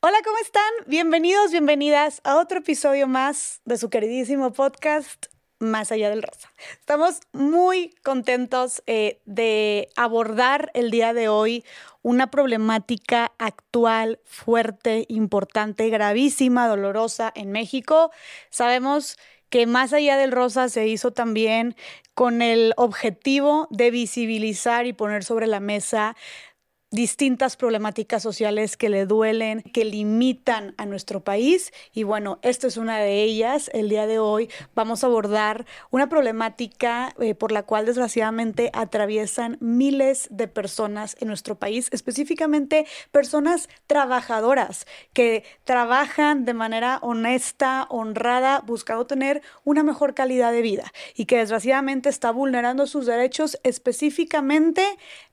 Hola, ¿cómo están? Bienvenidos, bienvenidas a otro episodio más de su queridísimo podcast Más allá del rosa. Estamos muy contentos eh, de abordar el día de hoy una problemática actual, fuerte, importante, gravísima, dolorosa en México. Sabemos que más allá del rosa se hizo también con el objetivo de visibilizar y poner sobre la mesa distintas problemáticas sociales que le duelen, que limitan a nuestro país. Y bueno, esta es una de ellas. El día de hoy vamos a abordar una problemática eh, por la cual desgraciadamente atraviesan miles de personas en nuestro país, específicamente personas trabajadoras que trabajan de manera honesta, honrada, buscando tener una mejor calidad de vida y que desgraciadamente está vulnerando sus derechos, específicamente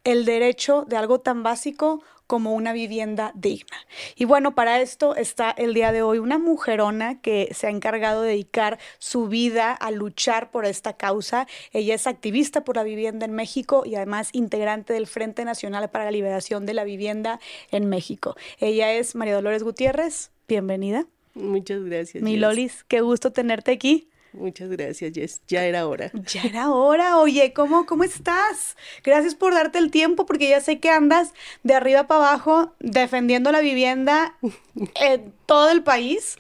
el derecho de algo tan básico como una vivienda digna. Y bueno, para esto está el día de hoy una mujerona que se ha encargado de dedicar su vida a luchar por esta causa. Ella es activista por la vivienda en México y además integrante del Frente Nacional para la Liberación de la Vivienda en México. Ella es María Dolores Gutiérrez. Bienvenida. Muchas gracias. Mi Lolis, qué gusto tenerte aquí. Muchas gracias, Jess. Ya era hora. Ya era hora. Oye, ¿cómo, ¿cómo estás? Gracias por darte el tiempo porque ya sé que andas de arriba para abajo defendiendo la vivienda en todo el país.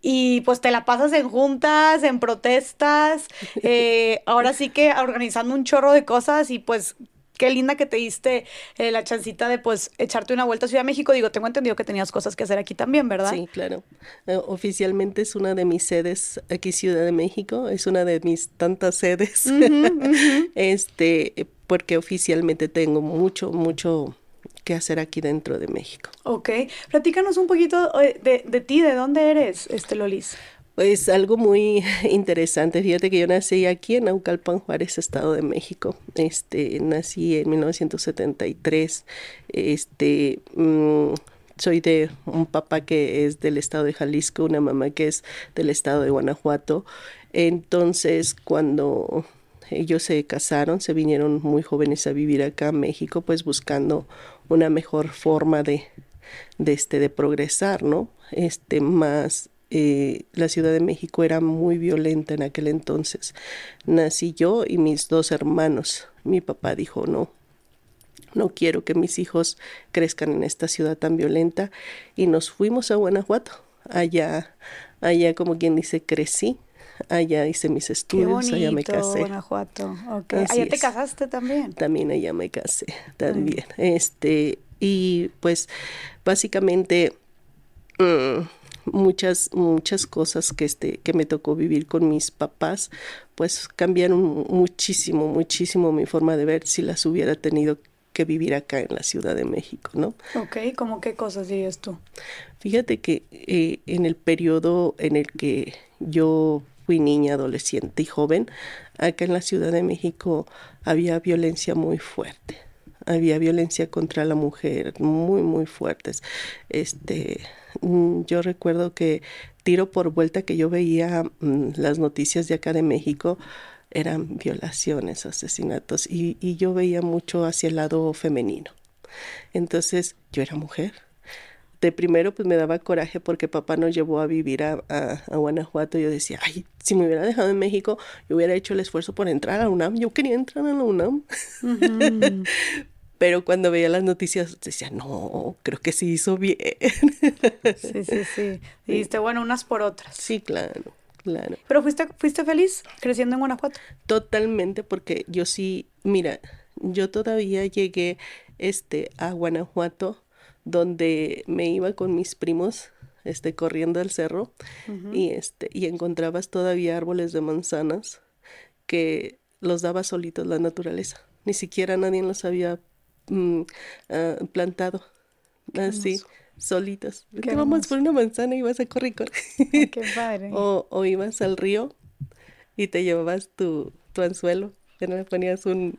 Y pues te la pasas en juntas, en protestas, eh, ahora sí que organizando un chorro de cosas y pues qué linda que te diste eh, la chancita de pues echarte una vuelta a Ciudad de México. Digo, tengo entendido que tenías cosas que hacer aquí también, ¿verdad? Sí, claro. Eh, oficialmente es una de mis sedes aquí Ciudad de México, es una de mis tantas sedes. este, porque oficialmente tengo mucho, mucho que hacer aquí dentro de México. Ok, platícanos un poquito eh, de, de ti, ¿de dónde eres, este Lolis? Pues algo muy interesante. Fíjate que yo nací aquí en Naucalpan, Juárez, Estado de México. Este, nací en 1973. Este, mm, soy de un papá que es del estado de Jalisco, una mamá que es del estado de Guanajuato. Entonces, cuando ellos se casaron, se vinieron muy jóvenes a vivir acá a México, pues buscando una mejor forma de, de este, de progresar, ¿no? Este, más eh, la Ciudad de México era muy violenta en aquel entonces. Nací yo y mis dos hermanos. Mi papá dijo, no, no quiero que mis hijos crezcan en esta ciudad tan violenta. Y nos fuimos a Guanajuato. Allá, allá como quien dice, crecí. Allá hice mis estudios, allá me casé. Guanajuato, okay. ¿Allá te casaste también? También allá me casé, también. Este, y pues básicamente... Mm, muchas, muchas cosas que, este, que me tocó vivir con mis papás, pues cambiaron muchísimo, muchísimo mi forma de ver si las hubiera tenido que vivir acá en la Ciudad de México, ¿no? Ok, ¿cómo qué cosas dirías tú? Fíjate que eh, en el periodo en el que yo fui niña, adolescente y joven, acá en la Ciudad de México había violencia muy fuerte había violencia contra la mujer muy muy fuertes este yo recuerdo que tiro por vuelta que yo veía mm, las noticias de acá de México eran violaciones, asesinatos y, y yo veía mucho hacia el lado femenino. Entonces yo era mujer. De primero pues me daba coraje porque papá nos llevó a vivir a, a, Guanajuato. Yo decía, ay, si me hubiera dejado en México, yo hubiera hecho el esfuerzo por entrar a UNAM. Yo quería entrar a la UNAM. pero cuando veía las noticias decía, no, creo que sí hizo bien. Sí, sí, sí. Dijiste, bueno, unas por otras. Sí, claro, claro. ¿Pero fuiste, fuiste feliz creciendo en Guanajuato? Totalmente, porque yo sí, mira, yo todavía llegué este, a Guanajuato, donde me iba con mis primos este, corriendo al cerro y, este, y encontrabas todavía árboles de manzanas que los daba solitos la naturaleza. Ni siquiera nadie los había Mm, ah, plantado, así, solitos. Que vamos por una manzana y vas a correr, Qué padre. o, o ibas al río y te llevabas tu, tu anzuelo, que no le ponías un...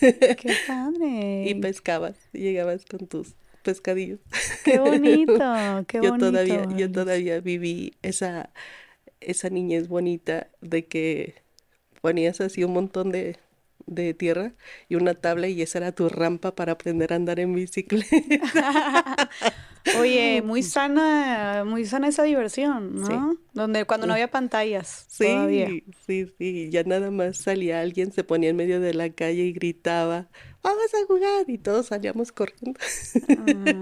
Qué padre. y pescabas, y llegabas con tus pescadillos. Qué bonito, qué yo Todavía, yo todavía viví esa, esa niñez bonita de que ponías así un montón de, de tierra y una tabla y esa era tu rampa para aprender a andar en bicicleta. Oye, muy sana, muy sana esa diversión, ¿no? Donde cuando no había pantallas. Sí, sí, sí. Ya nada más salía alguien, se ponía en medio de la calle y gritaba, vamos a jugar. Y todos salíamos corriendo.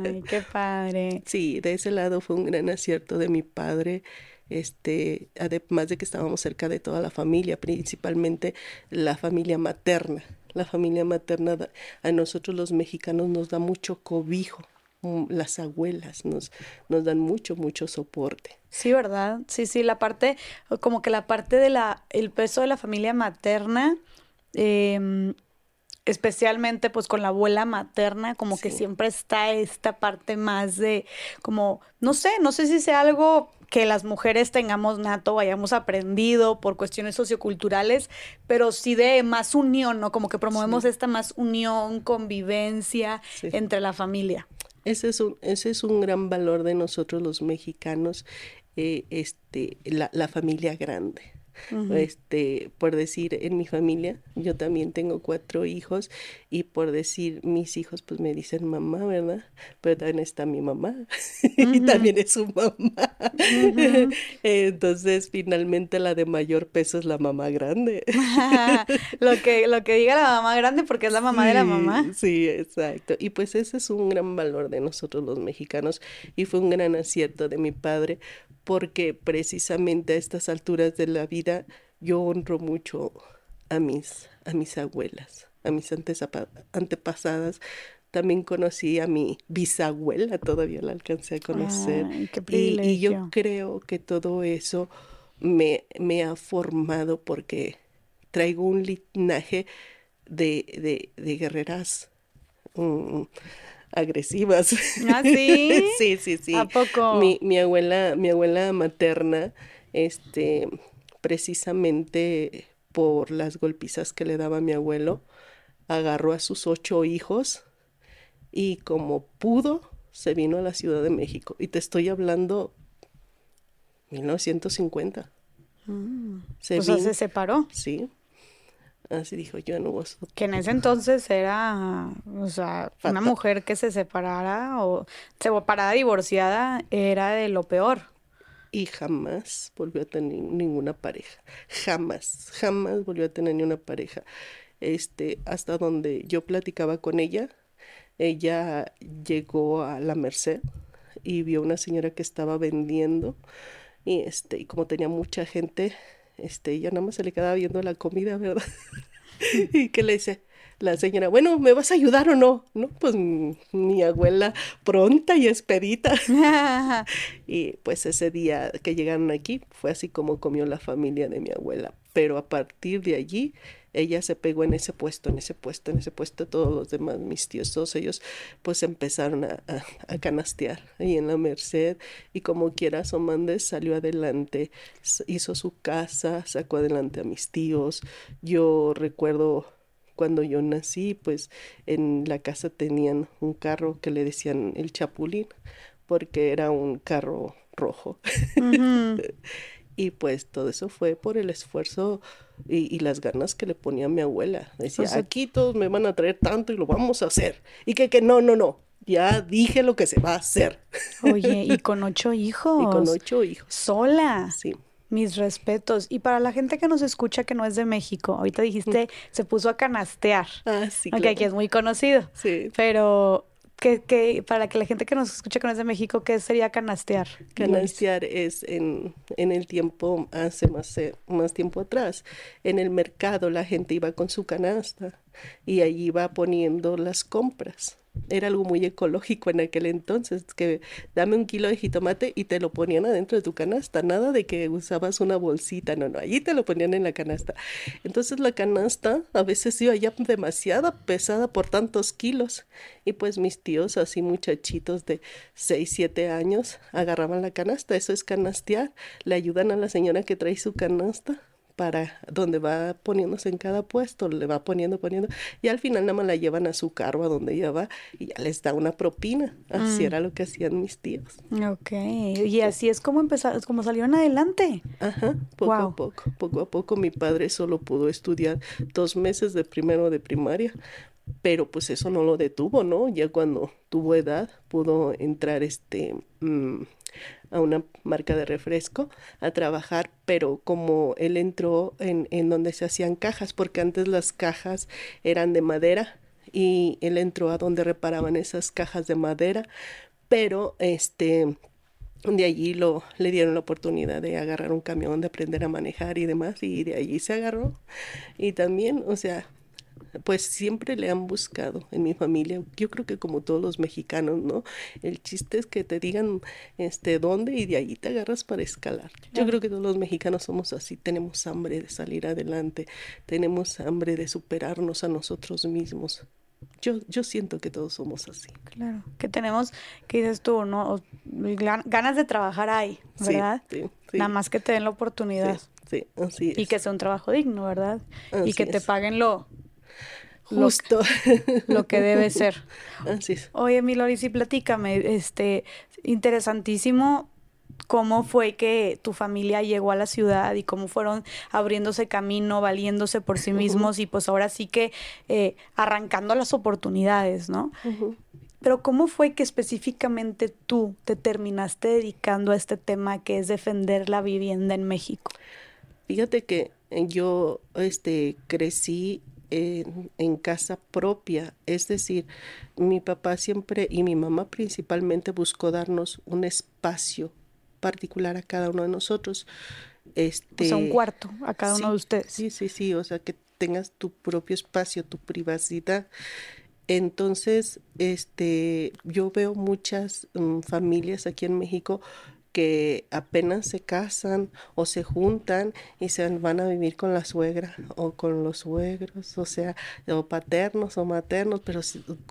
Ay, qué padre. Sí, de ese lado fue un gran acierto de mi padre este, además de que estábamos cerca de toda la familia, principalmente la familia materna. La familia materna a nosotros los mexicanos nos da mucho cobijo, mm, las abuelas nos, nos dan mucho, mucho soporte. Sí, ¿verdad? Sí, sí, la parte, como que la parte de la, el peso de la familia materna, em, especialmente pues con la abuela materna, como que siempre está esta parte más de, como, no sé, no sé si sea algo que las mujeres tengamos nato, hayamos aprendido por cuestiones socioculturales, pero sí de más unión, ¿no? Como que promovemos esta más unión, convivencia entre la familia. Ese es, un, ese es un gran valor de nosotros los mexicanos, eh, este, la, la familia grande este, por decir, en mi familia, yo también tengo cuatro hijos y por decir, mis hijos pues me dicen mamá, ¿verdad? Pero también está mi mamá y también es su mamá. Entonces, finalmente la de mayor peso es la mamá grande. lo, que, lo que diga la mamá grande porque es la mamá de la mamá. Sí, exacto. Y pues ese es un gran valor de nosotros los mexicanos y fue un gran acierto de mi padre porque precisamente a estas alturas de la vida yo honro mucho a mis, a mis abuelas, a mis antepasadas. También conocí a mi bisabuela, todavía la alcancé a conocer. y, yo creo que todo eso me, me ha formado porque traigo un linaje de, de, guerreras. Mm, agresivas. ¿Ah, sí? sí, sí, sí. ¿A poco? Mi, mi, abuela, mi abuela materna, este, precisamente por las golpizas que le daba mi abuelo, agarró a sus ocho hijos y como pudo, se vino a la Ciudad de México. Y te estoy hablando 1950. Mm. Se o sea, se separó. Sí. Así dijo yo, no vos. Que en ese entonces era, o sea, una mujer que se separara o se separara divorciada era de lo peor. Y jamás volvió a tener ninguna pareja. Jamás, jamás volvió a tener ni una pareja. Este, hasta donde yo platicaba con ella, ella llegó a la Merced y vio una señora que estaba vendiendo y este, y como tenía mucha gente, este, ella nada más se le quedaba viendo la comida, ¿verdad? y que le dice la señora, bueno, ¿me vas a ayudar o no? No, pues mi abuela pronta y expedita. y pues ese día que llegaron aquí fue así como comió la familia de mi abuela. Pero a partir de allí ella se pegó en ese puesto, en ese puesto, en ese puesto, todos los demás, mis tíos, todos ellos, pues empezaron a, a, canastear ahí en la Merced y como quiera Somandes salió adelante, hizo su casa, sacó adelante a mis tíos. Yo recuerdo cuando yo nací, pues en la casa tenían un carro que le decían el chapulín, porque era un carro rojo. Y pues todo eso fue por el esfuerzo y, las ganas que le ponía mi abuela. Decía, aquí todos me van a traer tanto y lo vamos a hacer. Y que, que no, no, no. Ya dije lo que se va a hacer. Oye, y con ocho hijos. Y con ocho hijos. Sola. Sí. Mis respetos. Y para la gente que nos escucha que no es de México, ahorita dijiste, se puso a canastear. Ah, sí. Aunque aquí es muy conocido. Sí. Pero que, para que la gente que nos escucha que no es de México, ¿qué sería canastear? Canastear es en, en el tiempo, hace más, eh, más tiempo atrás, en el mercado la gente iba con su canasta y allí iba poniendo las compras era algo muy ecológico en aquel entonces, que dame un kilo de jitomate y te lo ponían adentro de tu canasta, nada de que usabas una bolsita, no, no, allí te lo ponían en la canasta. Entonces la canasta a veces iba ya demasiada pesada por tantos kilos y pues mis tíos, así muchachitos de 6, 7 años, agarraban la canasta, eso es canastear, le ayudan a la señora que trae su canasta para donde va poniéndose en cada puesto, le va poniendo, poniendo, y al final nada más la llevan a su carro, a donde ella va, y ya les da una propina. Así mm. era lo que hacían mis tíos. Ok, y así es como empezaron, como salieron adelante. Ajá, poco a poco, poco a poco mi padre solo pudo estudiar dos meses de primero de primaria, pero pues eso no lo detuvo, ¿no? Ya cuando tuvo edad pudo entrar este mm, a una marca de refresco a trabajar, pero como él entró en, en donde se hacían cajas, porque antes las cajas eran de madera y él entró a donde reparaban esas cajas de madera, pero este de allí lo, le dieron la oportunidad de agarrar un camión, de aprender a manejar y demás, y de allí se agarró. Y también, o sea, pues siempre le han buscado en mi familia, yo creo que como todos los mexicanos, ¿no? El chiste es que te digan este dónde y de allí te agarras para escalar. Yo creo que todos los mexicanos somos así, tenemos hambre de salir adelante, tenemos hambre de superarnos a nosotros mismos. Yo, yo siento que todos somos así. Claro, que tenemos, que dices tú, ¿no? Ganas de trabajar ahí, ¿verdad? Sí, sí, Nada más que te den la oportunidad. Sí, así es. Y que sea un trabajo digno, ¿verdad? y que te paguen lo, Justo. Lo, que debe ser. Así es. Oye, Milori, sí, platícame, este, interesantísimo cómo fue que tu familia llegó a la ciudad y cómo fueron abriéndose camino, valiéndose por sí mismos y pues ahora sí que eh, arrancando las oportunidades, ¿no? Pero ¿cómo fue que específicamente tú te terminaste dedicando a este tema que es defender la vivienda en México? Fíjate que yo este, crecí en, casa propia. Es decir, mi papá siempre y mi mamá principalmente buscó darnos un espacio particular a cada uno de nosotros. Este, o sea, un cuarto a cada uno de ustedes. Sí, sí, sí, o sea, que tengas tu propio espacio, tu privacidad. Entonces, este, yo veo muchas mm, familias aquí en México que apenas se casan o se juntan y se van a vivir con la suegra o con los suegros, o sea, o paternos o maternos, pero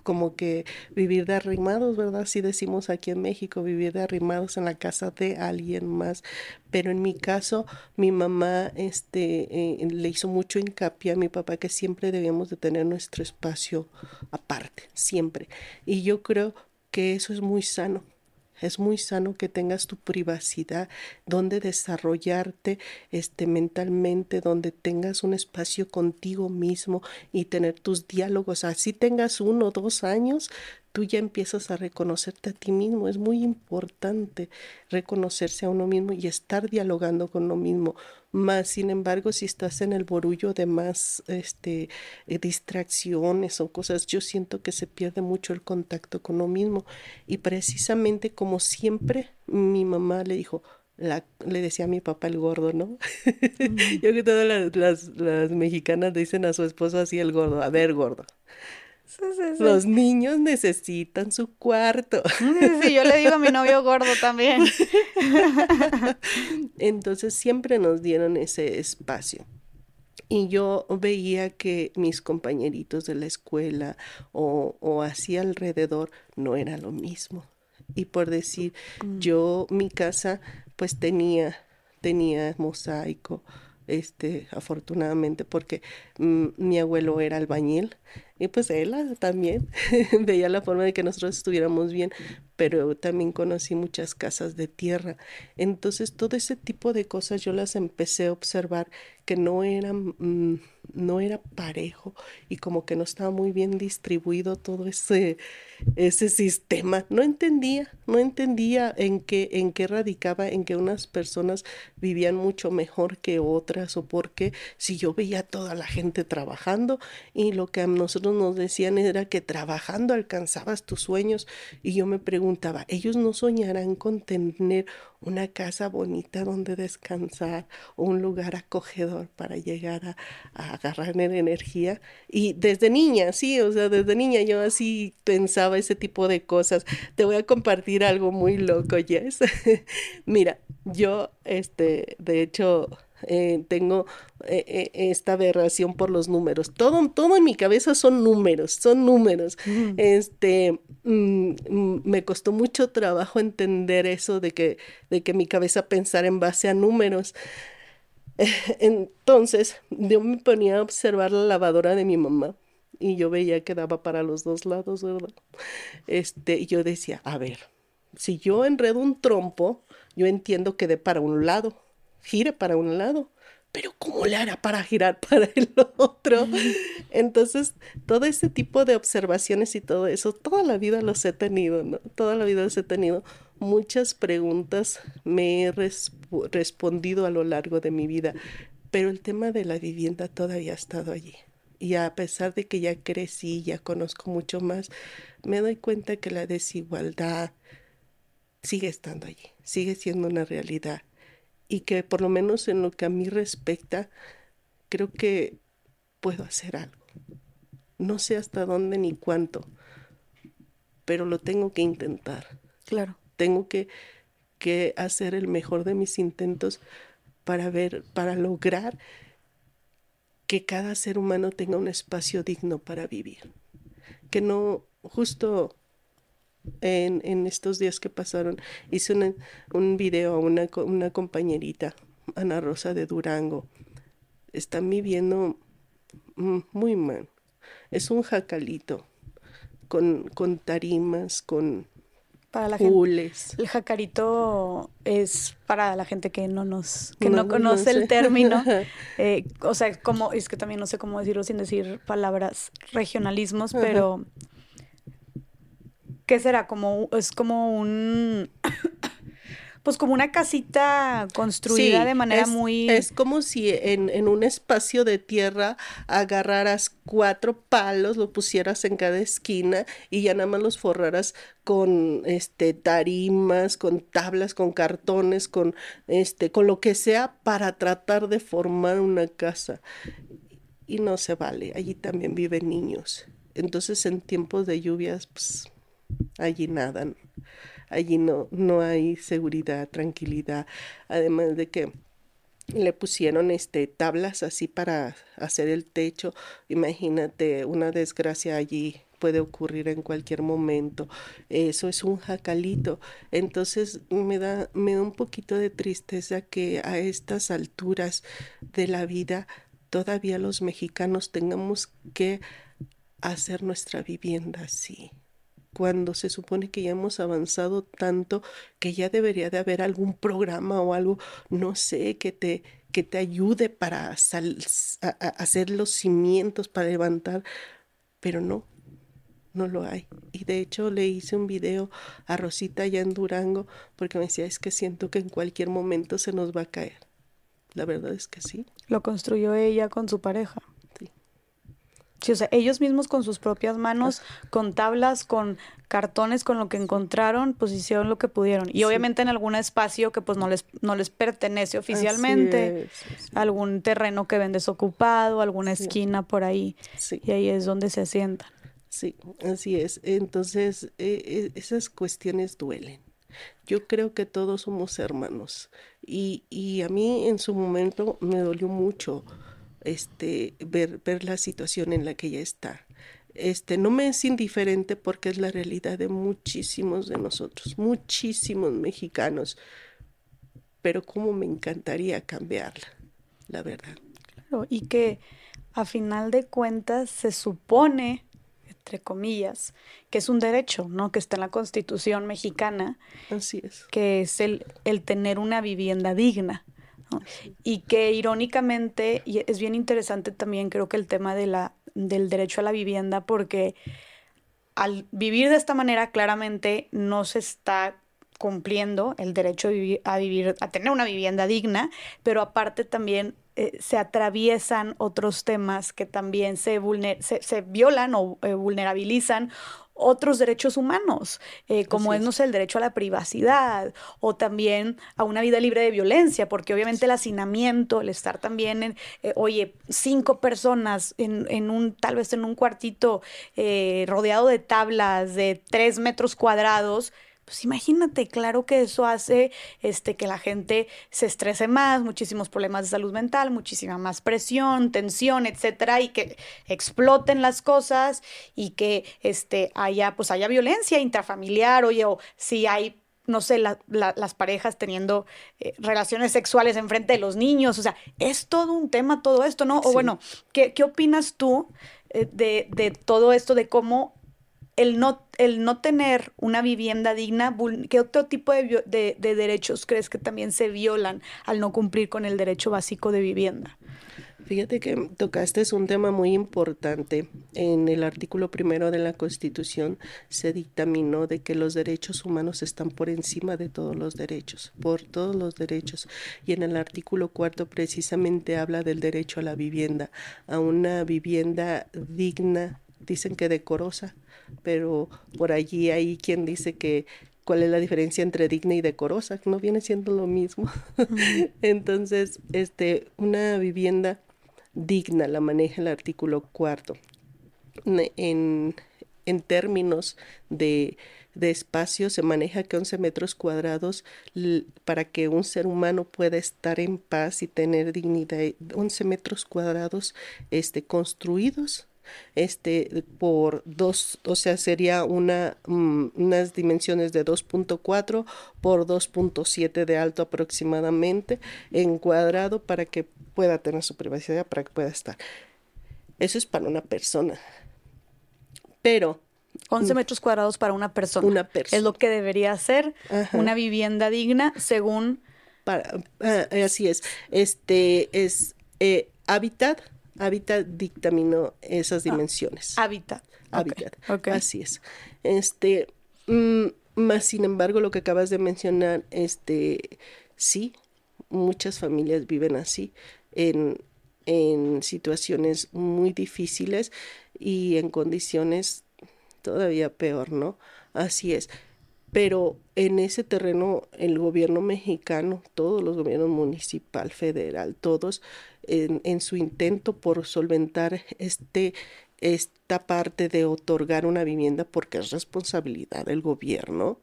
como que vivir de arrimados, ¿verdad? Así decimos aquí en México, vivir de arrimados en la casa de alguien más. Pero en mi caso, mi mamá este, eh, le hizo mucho hincapié a mi papá que siempre debemos de tener nuestro espacio aparte, siempre. Y yo creo que eso es muy sano es muy sano que tengas tu privacidad, donde desarrollarte este, mentalmente, donde tengas un espacio contigo mismo y tener tus diálogos. Así tengas uno o dos años, tú ya empiezas a reconocerte a ti mismo. Es muy importante reconocerse a uno mismo y estar dialogando con uno mismo. Más, sin embargo, si estás en el borullo de más este, eh, distracciones o cosas, yo siento que se pierde mucho el contacto con uno mismo. Y precisamente como siempre, mi mamá le dijo, la, le decía a mi papá el gordo, ¿no? yo creo que todas las, las, las mexicanas dicen a su esposo así el gordo, a ver gordo, los niños necesitan su cuarto. Sí, yo le digo a mi novio gordo también. Entonces siempre nos dieron ese espacio. Y yo veía que mis compañeritos de la escuela o, o así alrededor no era lo mismo. Y por decir, mm. yo mi casa pues tenía, tenía mosaico, este, afortunadamente, porque mm, mi abuelo era albañil y pues él también veía la forma de que nosotros estuviéramos bien, pero también conocí muchas casas de tierra. Entonces todo ese tipo de cosas yo las empecé a observar que no eran, mm, no era parejo y como que no estaba muy bien distribuido todo ese, ese sistema. No entendía, no entendía en qué, en qué radicaba, en que unas personas vivían mucho mejor que otras o porque si yo veía a toda la gente trabajando y lo que a nosotros nos decían era que trabajando alcanzabas tus sueños y yo me preguntaba, ellos no soñarán con tener una casa bonita donde descansar o un lugar acogedor para llegar a, agarrar energía. Y desde niña, sí, o sea, desde niña yo así pensaba ese tipo de cosas. Te voy a compartir algo muy loco, Jess. Mira, yo, este, de hecho, eh, tengo eh, eh, esta aberración por los números. Todo, todo en mi cabeza son números, son números. Mm. Este, mm, mm, me costó mucho trabajo entender eso de que, de que mi cabeza pensara en base a números. Entonces, yo me ponía a observar la lavadora de mi mamá y yo veía que daba para los dos lados, ¿verdad? Este, y yo decía, a ver, si yo enredo un trompo, yo entiendo que dé para un lado gire para un lado, pero ¿cómo le hará para girar para el otro? Entonces, todo ese tipo de observaciones y todo eso, toda la vida los he tenido, ¿no? Toda la vida los he tenido. Muchas preguntas me he respondido a lo largo de mi vida, pero el tema de la vivienda todavía ha estado allí. Y a pesar de que ya crecí, ya conozco mucho más, me doy cuenta que la desigualdad sigue estando allí, sigue siendo una realidad y que por lo menos en lo que a mí respecta, creo que puedo hacer algo. No sé hasta dónde ni cuánto, pero lo tengo que intentar. Claro. Tengo que, que hacer el mejor de mis intentos para ver, para lograr que cada ser humano tenga un espacio digno para vivir. Que no, justo en, estos días que pasaron, hice un video a una, una compañerita, Ana Rosa de Durango. Están viviendo muy mal. Es un jacalito con, con tarimas, con para la gente, el jacarito es para la gente que no nos que no, conoce el término eh, o sea como es que también no sé cómo decirlo sin decir palabras regionalismos pero ¿qué será? Como, es como un... pues como una casita construida de manera muy... Es como si en, un espacio de tierra agarraras cuatro palos, lo pusieras en cada esquina y ya nada más los forraras con este tarimas, con tablas, con cartones, con este, con lo que sea para tratar de formar una casa. Y no se vale, allí también viven niños. Entonces en tiempos de lluvias, pues allí nadan, allí no, no hay seguridad, tranquilidad, además de que le pusieron este tablas así para hacer el techo. Imagínate, una desgracia allí puede ocurrir en cualquier momento. Eso es un jacalito. Entonces me da, me da un poquito de tristeza que a estas alturas de la vida todavía los mexicanos tengamos que hacer nuestra vivienda así cuando se supone que ya hemos avanzado tanto que ya debería de haber algún programa o algo, no sé, que te, que te ayude para hacer los cimientos, para levantar, pero no, no lo hay. Y de hecho le hice un video a Rosita allá en Durango porque me decía, es que siento que en cualquier momento se nos va a caer. La verdad es que sí. Lo construyó ella con su pareja. Sí, o sea, ellos mismos con sus propias manos, con tablas, con cartones, con lo que encontraron, pues hicieron lo que pudieron. Y obviamente en algún espacio que pues no les, no les pertenece oficialmente, algún terreno que ven desocupado, alguna esquina por ahí. Y ahí es donde se asientan. Sí, así es. Entonces, eh, eh, esas cuestiones duelen. Yo creo que todos somos hermanos. Y, y a mí en su momento me dolió mucho este, ver, ver la situación en la que ella está. Este, no me es indiferente porque es la realidad de muchísimos de nosotros, muchísimos mexicanos, pero cómo me encantaría cambiarla, la verdad. Claro, y que a final de cuentas se supone, entre comillas, que es un derecho, ¿no? Que está en la Constitución mexicana. Así es. Que es el, el tener una vivienda digna. Y que irónicamente, y es bien interesante también creo que el tema de la, del derecho a la vivienda, porque al vivir de esta manera claramente no se está cumpliendo el derecho a vivir, a, tener una vivienda digna, pero aparte también eh, se atraviesan otros temas que también se, se, se violan o eh, vulnerabilizan otros derechos humanos, eh, como es, no sé, el derecho a la privacidad o también a una vida libre de violencia, porque obviamente el hacinamiento, el estar también en, eh, oye, cinco personas en, en, un, tal vez en un cuartito eh, rodeado de tablas de tres metros cuadrados, pues imagínate, claro que eso hace este, que la gente se estrese más, muchísimos problemas de salud mental, muchísima más presión, tensión, etcétera, y que exploten las cosas y que este, haya, pues haya violencia intrafamiliar, oye, o si hay no sé, las parejas teniendo eh, relaciones sexuales en frente de los niños, o sea, es todo un tema todo esto, ¿no? O bueno, ¿qué, ¿qué, opinas tú eh, de, de todo esto, de cómo el no, el no tener una vivienda digna, ¿qué otro tipo de, de, derechos crees que también se violan al no cumplir con el derecho básico de vivienda? Fíjate que tocaste es un tema muy importante. En el artículo primero de la Constitución se dictaminó de que los derechos humanos están por encima de todos los derechos, por todos los derechos. Y en el artículo cuarto precisamente habla del derecho a la vivienda, a una vivienda digna, dicen que decorosa, pero por allí hay quien dice que cuál es la diferencia entre digna y decorosa, no viene siendo lo mismo. Entonces, este, una vivienda digna la maneja el artículo cuarto. En, en términos de, de, espacio se maneja que 11 metros cuadrados para que un ser humano pueda estar en paz y tener dignidad. 11 metros cuadrados este, construidos este por dos, o sea, sería una mm, unas dimensiones de 2.4 por 2.7 de alto aproximadamente en cuadrado para que pueda tener su privacidad, para que pueda estar. Eso es para una persona. Pero 11 mm, metros cuadrados para una persona. Una persona. Es lo que debería ser una vivienda digna según... Para, ah, así es. Este es eh, hábitat Hábitat dictaminó esas ah, dimensiones. hábitat. Hábitat. Así es. Este, mm, más sin embargo, lo que acabas de mencionar, este, sí, muchas familias viven así, en, en situaciones muy difíciles y en condiciones todavía peor, ¿no? Así es. Pero en ese terreno el gobierno mexicano, todos los gobiernos municipal, federal, todos en, su intento por solventar este, esta parte de otorgar una vivienda porque es responsabilidad del gobierno,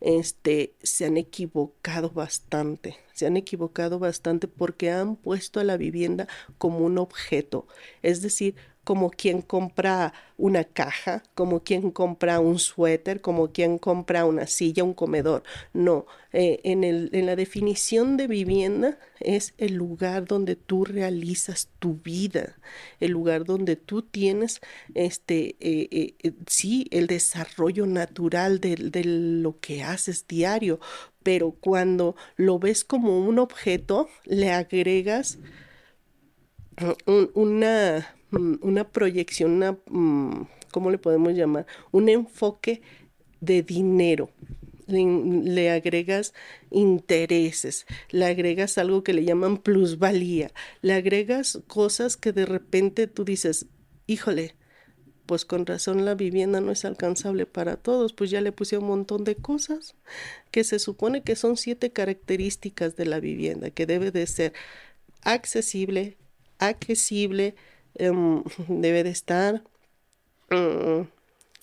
este, se han equivocado bastante, se han equivocado bastante porque han puesto a la vivienda como un objeto, es decir, como quien compra una caja, como quien compra un suéter, como quien compra una silla, un comedor. No, eh, en, el, en la definición de vivienda es el lugar donde tú realizas tu vida, el lugar donde tú tienes, este, eh, eh, sí, el desarrollo natural de, de lo que haces diario, pero cuando lo ves como un objeto, le agregas una Mm, una proyección, una, mm, ¿cómo le podemos llamar? Un enfoque de dinero. Le, agregas intereses, le agregas algo que le llaman plusvalía, le agregas cosas que de repente tú dices, híjole, pues con razón la vivienda no es alcanzable para todos, pues ya le puse un montón de cosas que se supone que son siete características de la vivienda, que debe de ser accesible, accesible, Em, debe de estar. Mm,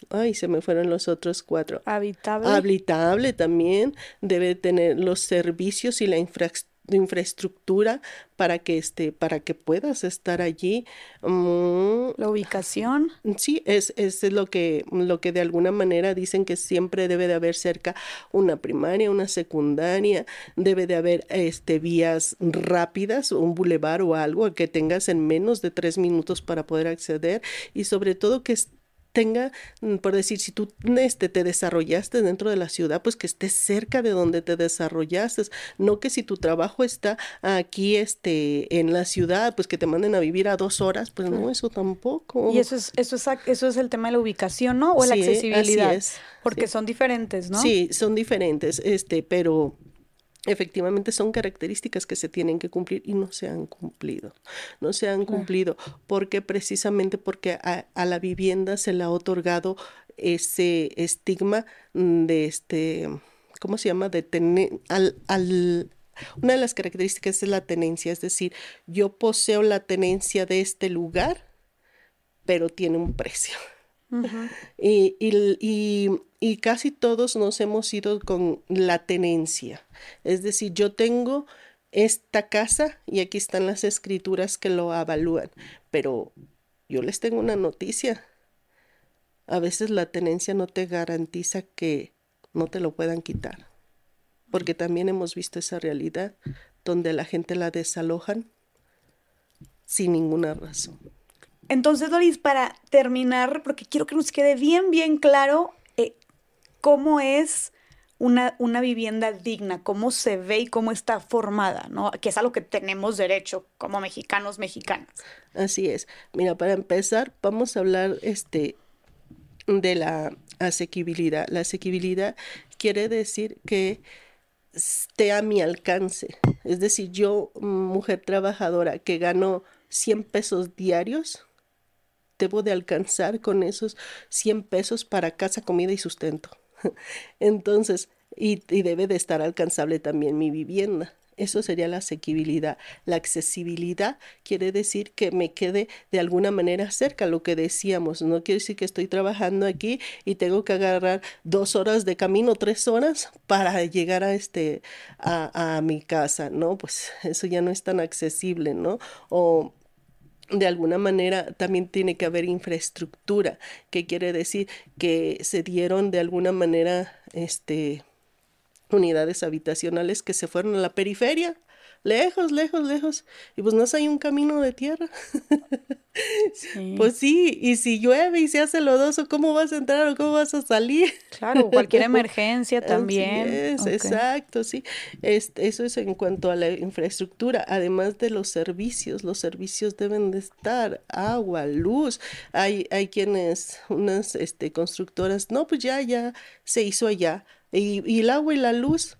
ay, se me fueron los otros cuatro. Habitable. Habitable también. Debe tener los servicios y la infraestructura infraestructura para que este para que puedas estar allí mm, la ubicación. sí es, es lo que lo que de alguna manera dicen que siempre debe de haber cerca una primaria una secundaria debe de haber este vías rápidas un bulevar o algo que tengas en menos de tres minutos para poder acceder y sobre todo que tenga, mm, por decir, si tú este, te desarrollaste dentro de la ciudad, pues que estés cerca de donde te desarrollaste, no que si tu trabajo está aquí este, en la ciudad, pues que te manden a vivir a dos horas, pues no, eso tampoco. Y eso es, eso es, eso es el tema de la ubicación, ¿no? O la accesibilidad. es, porque son diferentes, ¿no? Sí, son diferentes, este, pero efectivamente son características que se tienen que cumplir y no se han cumplido. No se han cumplido porque precisamente porque a, la vivienda se le ha otorgado ese estigma de este, ¿cómo se llama? De tener al, al una de las características es la tenencia, es decir, yo poseo la tenencia de este lugar, pero tiene un precio y, y, y, casi todos nos hemos ido con la tenencia. Es decir, yo tengo esta casa y aquí están las escrituras que lo avalúan. Pero yo les tengo una noticia. A veces la tenencia no te garantiza que no te lo puedan quitar. Porque también hemos visto esa realidad donde la gente la desalojan sin ninguna razón. Entonces, Doris, para terminar, porque quiero que nos quede bien, bien claro eh, cómo es una, una, vivienda digna, cómo se ve y cómo está formada, ¿no? Que es a lo que tenemos derecho como mexicanos, mexicanas. Así es. Mira, para empezar, vamos a hablar este, de la asequibilidad. La asequibilidad quiere decir que esté a mi alcance. Es decir, yo, mujer trabajadora que gano 100 pesos diarios, debo de alcanzar con esos 100 pesos para casa, comida y sustento. Entonces, y, y debe de estar alcanzable también mi vivienda. Eso sería la asequibilidad. La accesibilidad quiere decir que me quede de alguna manera cerca, lo que decíamos. No quiere decir que estoy trabajando aquí y tengo que agarrar dos horas de camino, tres horas para llegar a este a, a mi casa, ¿no? Pues eso ya no es tan accesible, ¿no? O de alguna manera también tiene que haber infraestructura, que quiere decir que se dieron de alguna manera este unidades habitacionales que se fueron a la periferia, lejos, lejos, lejos, y pues no hay un camino de tierra. Pues sí, y si llueve y se hace lodoso, ¿cómo vas a entrar o cómo vas a salir? Claro, cualquier emergencia también. es, exacto, sí. Este, eso es en cuanto a la infraestructura, además de los servicios, los servicios deben de estar, agua, luz. Hay, hay quienes, unas este, constructoras, no, pues ya, ya se hizo allá y, el agua y la luz.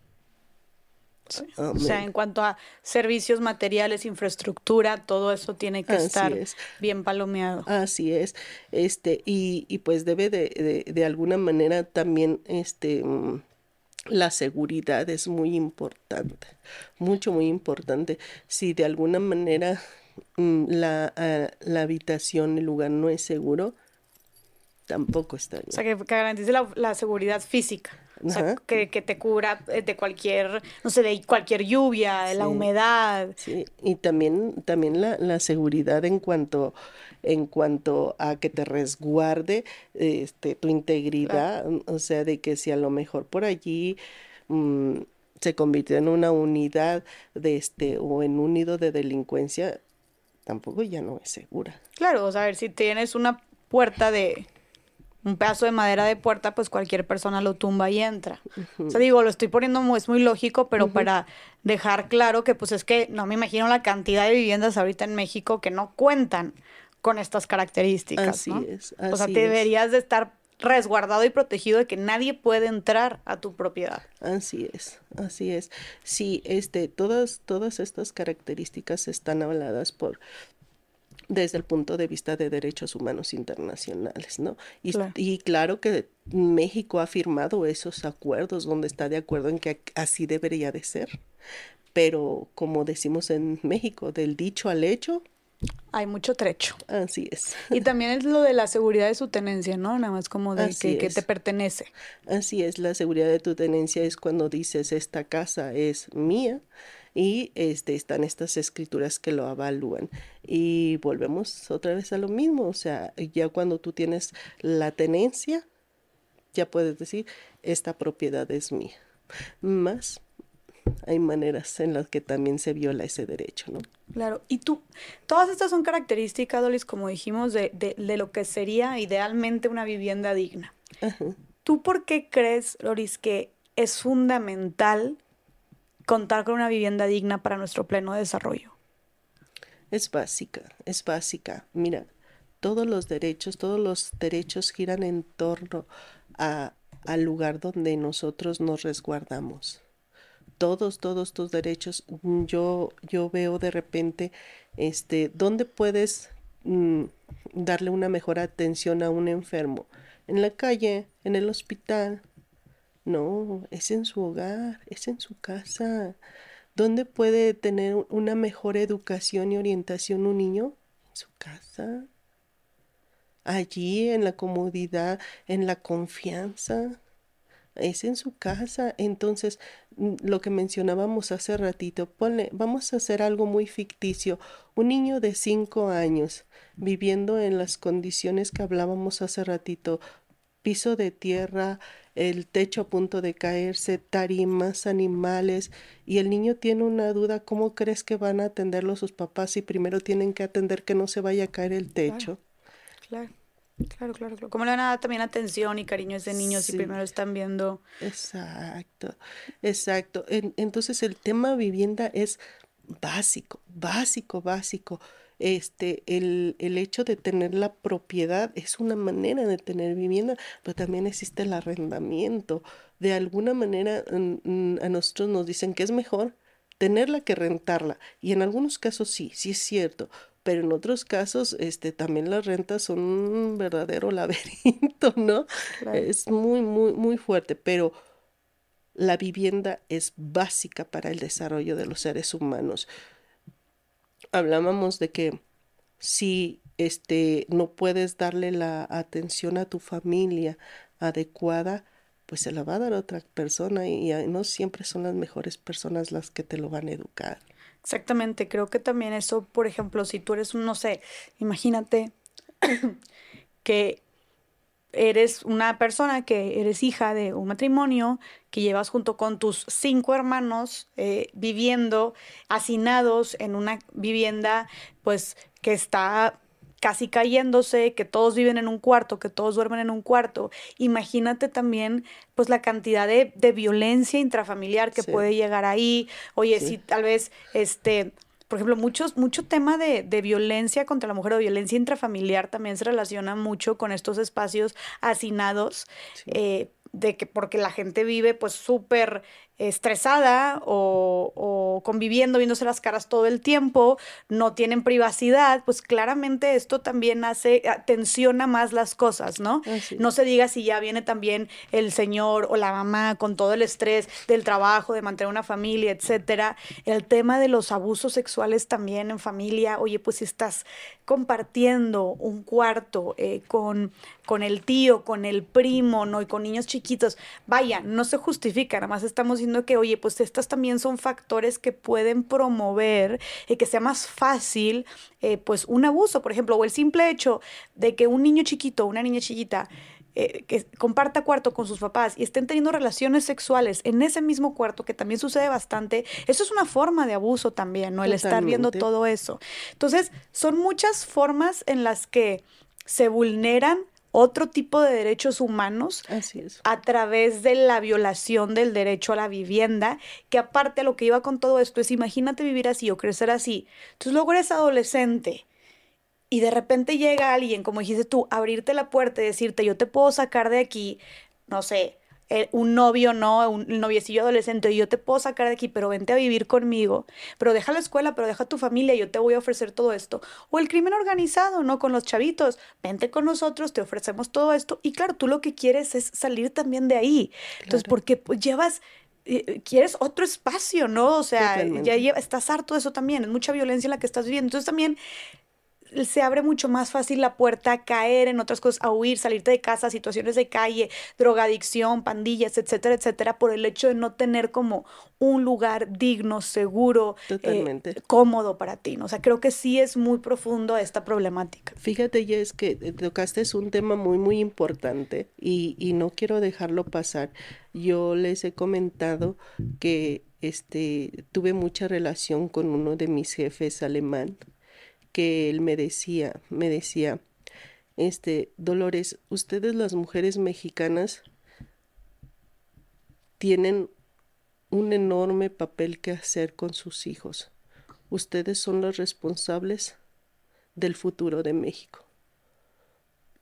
O sea, en cuanto a servicios, materiales, infraestructura, todo eso tiene que estar bien palomeado. Así es. Este, y, y pues debe de, de, de, alguna manera también este mm, la seguridad es muy importante. Mucho, muy importante. Si de alguna manera mm, la, uh, la habitación, el lugar no es seguro, tampoco está bien. O sea, que, que garantice la, la seguridad física. O sea, que, te cubra eh, de cualquier, no sé, de cualquier lluvia, de la humedad. Sí, y también, también la, la, seguridad en cuanto, en cuanto a que te resguarde este, tu integridad, o sea, de que si a lo mejor por allí mmm, se convirtió en una unidad de este, o en un nido de delincuencia, tampoco ya no es segura. Claro, o sea, a ver, si tienes una puerta de un pedazo de madera de puerta, pues cualquier persona lo tumba y entra. O sea, digo, lo estoy poniendo, muy, es muy lógico, pero para dejar claro que pues es que no me imagino la cantidad de viviendas ahorita en México que no cuentan con estas características. Así es. o sea, te deberías de estar resguardado y protegido de que nadie puede entrar a tu propiedad. Así es, así es. Sí, este, todas, todas estas características están habladas por desde el punto de vista de derechos humanos internacionales, ¿no? Y claro. y claro, que México ha firmado esos acuerdos donde está de acuerdo en que así debería de ser, pero como decimos en México, del dicho al hecho, hay mucho trecho. Así es. Y también es lo de la seguridad de su tenencia, ¿no? Nada más como de que, que, te pertenece. Así es, la seguridad de tu tenencia es cuando dices esta casa es mía y este, están estas escrituras que lo avalúan. Y volvemos otra vez a lo mismo, o sea, ya cuando tú tienes la tenencia, ya puedes decir, esta propiedad es mía. Más hay maneras en las que también se viola ese derecho, ¿no? Claro, y tú, todas estas son características, Dolis, como dijimos, de, de, de lo que sería idealmente una vivienda digna. Ajá. ¿Tú por qué crees, Doris, que es fundamental contar con una vivienda digna para nuestro pleno desarrollo? Es básica, es básica. Mira, todos los derechos, todos los derechos giran en torno a, al lugar donde nosotros nos resguardamos. Todos, todos tus derechos. Yo, yo veo de repente, este, ¿dónde puedes mm, darle una mejor atención a un enfermo? En la calle, en el hospital, no, es en su hogar, es en su casa. ¿Dónde puede tener una mejor educación y orientación un niño? En su casa. Allí, en la comodidad, en la confianza. Es en su casa. Entonces, lo que mencionábamos hace ratito, ponle, vamos a hacer algo muy ficticio. Un niño de cinco años viviendo en las condiciones que hablábamos hace ratito, piso de tierra, el techo a punto de caerse, tarimas, animales, y el niño tiene una duda, ¿cómo crees que van a atenderlo sus papás si primero tienen que atender que no se vaya a caer el techo? Claro. Claro, claro, claro. ¿Cómo le van a dar también atención y cariño a ese niño si primero están viendo? Exacto, exacto. entonces el tema vivienda es básico, básico, básico este, el, el, hecho de tener la propiedad es una manera de tener vivienda, pero también existe el arrendamiento. De alguna manera a nosotros nos dicen que es mejor tenerla que rentarla. Y en algunos casos sí, sí es cierto. Pero en otros casos, este, también las rentas son un verdadero laberinto, ¿no? Es muy, muy, muy fuerte. Pero la vivienda es básica para el desarrollo de los seres humanos hablábamos de que si este no puedes darle la atención a tu familia adecuada, pues se la va a dar otra persona y no siempre son las mejores personas las que te lo van a educar. Exactamente, creo que también eso, por ejemplo, si tú eres un, no sé, imagínate que eres una persona que eres hija de un matrimonio que llevas junto con tus cinco hermanos eh, viviendo hacinados en una vivienda pues que está casi cayéndose, que todos viven en un cuarto, que todos duermen en un cuarto. Imagínate también pues la cantidad de, violencia intrafamiliar que puede llegar ahí. Oye, si tal vez este por ejemplo, muchos, mucho tema de, violencia contra la mujer o violencia intrafamiliar también se relaciona mucho con estos espacios hacinados. Eh, de que porque la gente vive pues súper estresada o, conviviendo, viéndose las caras todo el tiempo, no tienen privacidad, pues claramente esto también hace, tensiona más las cosas, ¿no? No se diga si ya viene también el señor o la mamá con todo el estrés del trabajo, de mantener una familia, etcétera. El tema de los abusos sexuales también en familia, oye, pues si estás compartiendo un cuarto eh, con, con el tío, con el primo, ¿no? Y con niños chiquitos, vaya, no se justifica, nada más estamos que, oye, pues estas también son factores que pueden promover y que sea más fácil, eh, pues, un abuso, por ejemplo, o el simple hecho de que un niño chiquito, una niña chiquita, eh, que comparta cuarto con sus papás y estén teniendo relaciones sexuales en ese mismo cuarto, que también sucede bastante, eso es una forma de abuso también, ¿no? El estar viendo todo eso. Entonces, son muchas formas en las que se vulneran otro tipo de derechos humanos a través de la violación del derecho a la vivienda, que aparte lo que iba con todo esto es imagínate vivir así o crecer así. Entonces luego eres adolescente y de repente llega alguien, como dijiste tú, abrirte la puerta y decirte yo te puedo sacar de aquí, no sé, eh, un novio, ¿no? Un noviecillo adolescente, y yo te puedo sacar de aquí, pero vente a vivir conmigo, pero deja la escuela, pero deja tu familia, yo te voy a ofrecer todo esto. O el crimen organizado, ¿no? Con los chavitos, vente con nosotros, te ofrecemos todo esto, y claro, tú lo que quieres es salir también de ahí. Entonces, porque pues, llevas eh, quieres otro espacio, ¿no? O sea, ya estás harto de eso también, es mucha violencia en la que estás viviendo. Entonces también se abre mucho más fácil la puerta a caer en otras cosas, a huir, salirte de casa, situaciones de calle, drogadicción, pandillas, etcétera, etcétera, por el hecho de no tener como un lugar digno, seguro, eh, cómodo para ti. ¿no? O sea, creo que sí es muy profundo esta problemática. Fíjate, ya es que tocaste es un tema muy, muy importante y, y no quiero dejarlo pasar. Yo les he comentado que este, tuve mucha relación con uno de mis jefes alemán que él me decía, me decía, este, Dolores, ustedes las mujeres mexicanas tienen un enorme papel que hacer con sus hijos. Ustedes son las responsables del futuro de México.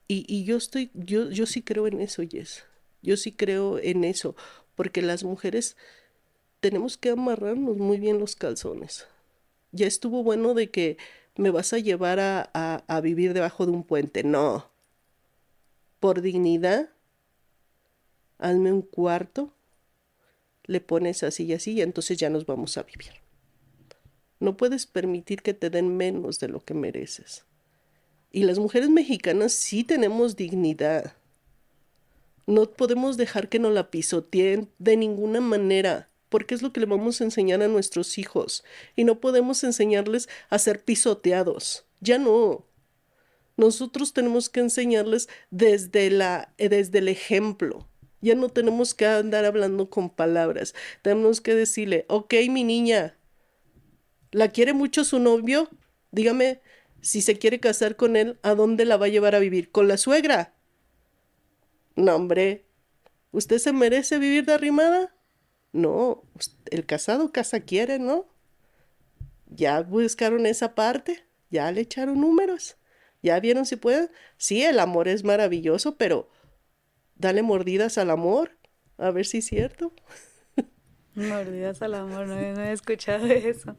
Y, y yo estoy, yo, yo sí creo en eso, Jess. Yo sí creo en eso, porque las mujeres tenemos que amarrarnos muy bien los calzones. Ya estuvo bueno de que me vas a llevar a, a, vivir debajo de un puente. No. Por dignidad, hazme un cuarto, le pones así y así y entonces ya nos vamos a vivir. No puedes permitir que te den menos de lo que mereces. Y las mujeres mexicanas sí tenemos dignidad. No podemos dejar que nos la pisoteen de ninguna manera porque es lo que le vamos a enseñar a nuestros hijos. Y no podemos enseñarles a ser pisoteados. Ya no. Nosotros tenemos que enseñarles desde, la, desde el ejemplo. Ya no tenemos que andar hablando con palabras. Tenemos que decirle, ok, mi niña, ¿la quiere mucho su novio? Dígame, si se quiere casar con él, ¿a dónde la va a llevar a vivir? ¿Con la suegra? No, hombre. ¿Usted se merece vivir de arrimada? No, el casado casa quiere, ¿no? Ya buscaron esa parte, ya le echaron números, ya vieron si pueden. Sí, el amor es maravilloso, pero dale mordidas al amor, a ver si es cierto. Mordidas al amor, no, he escuchado eso.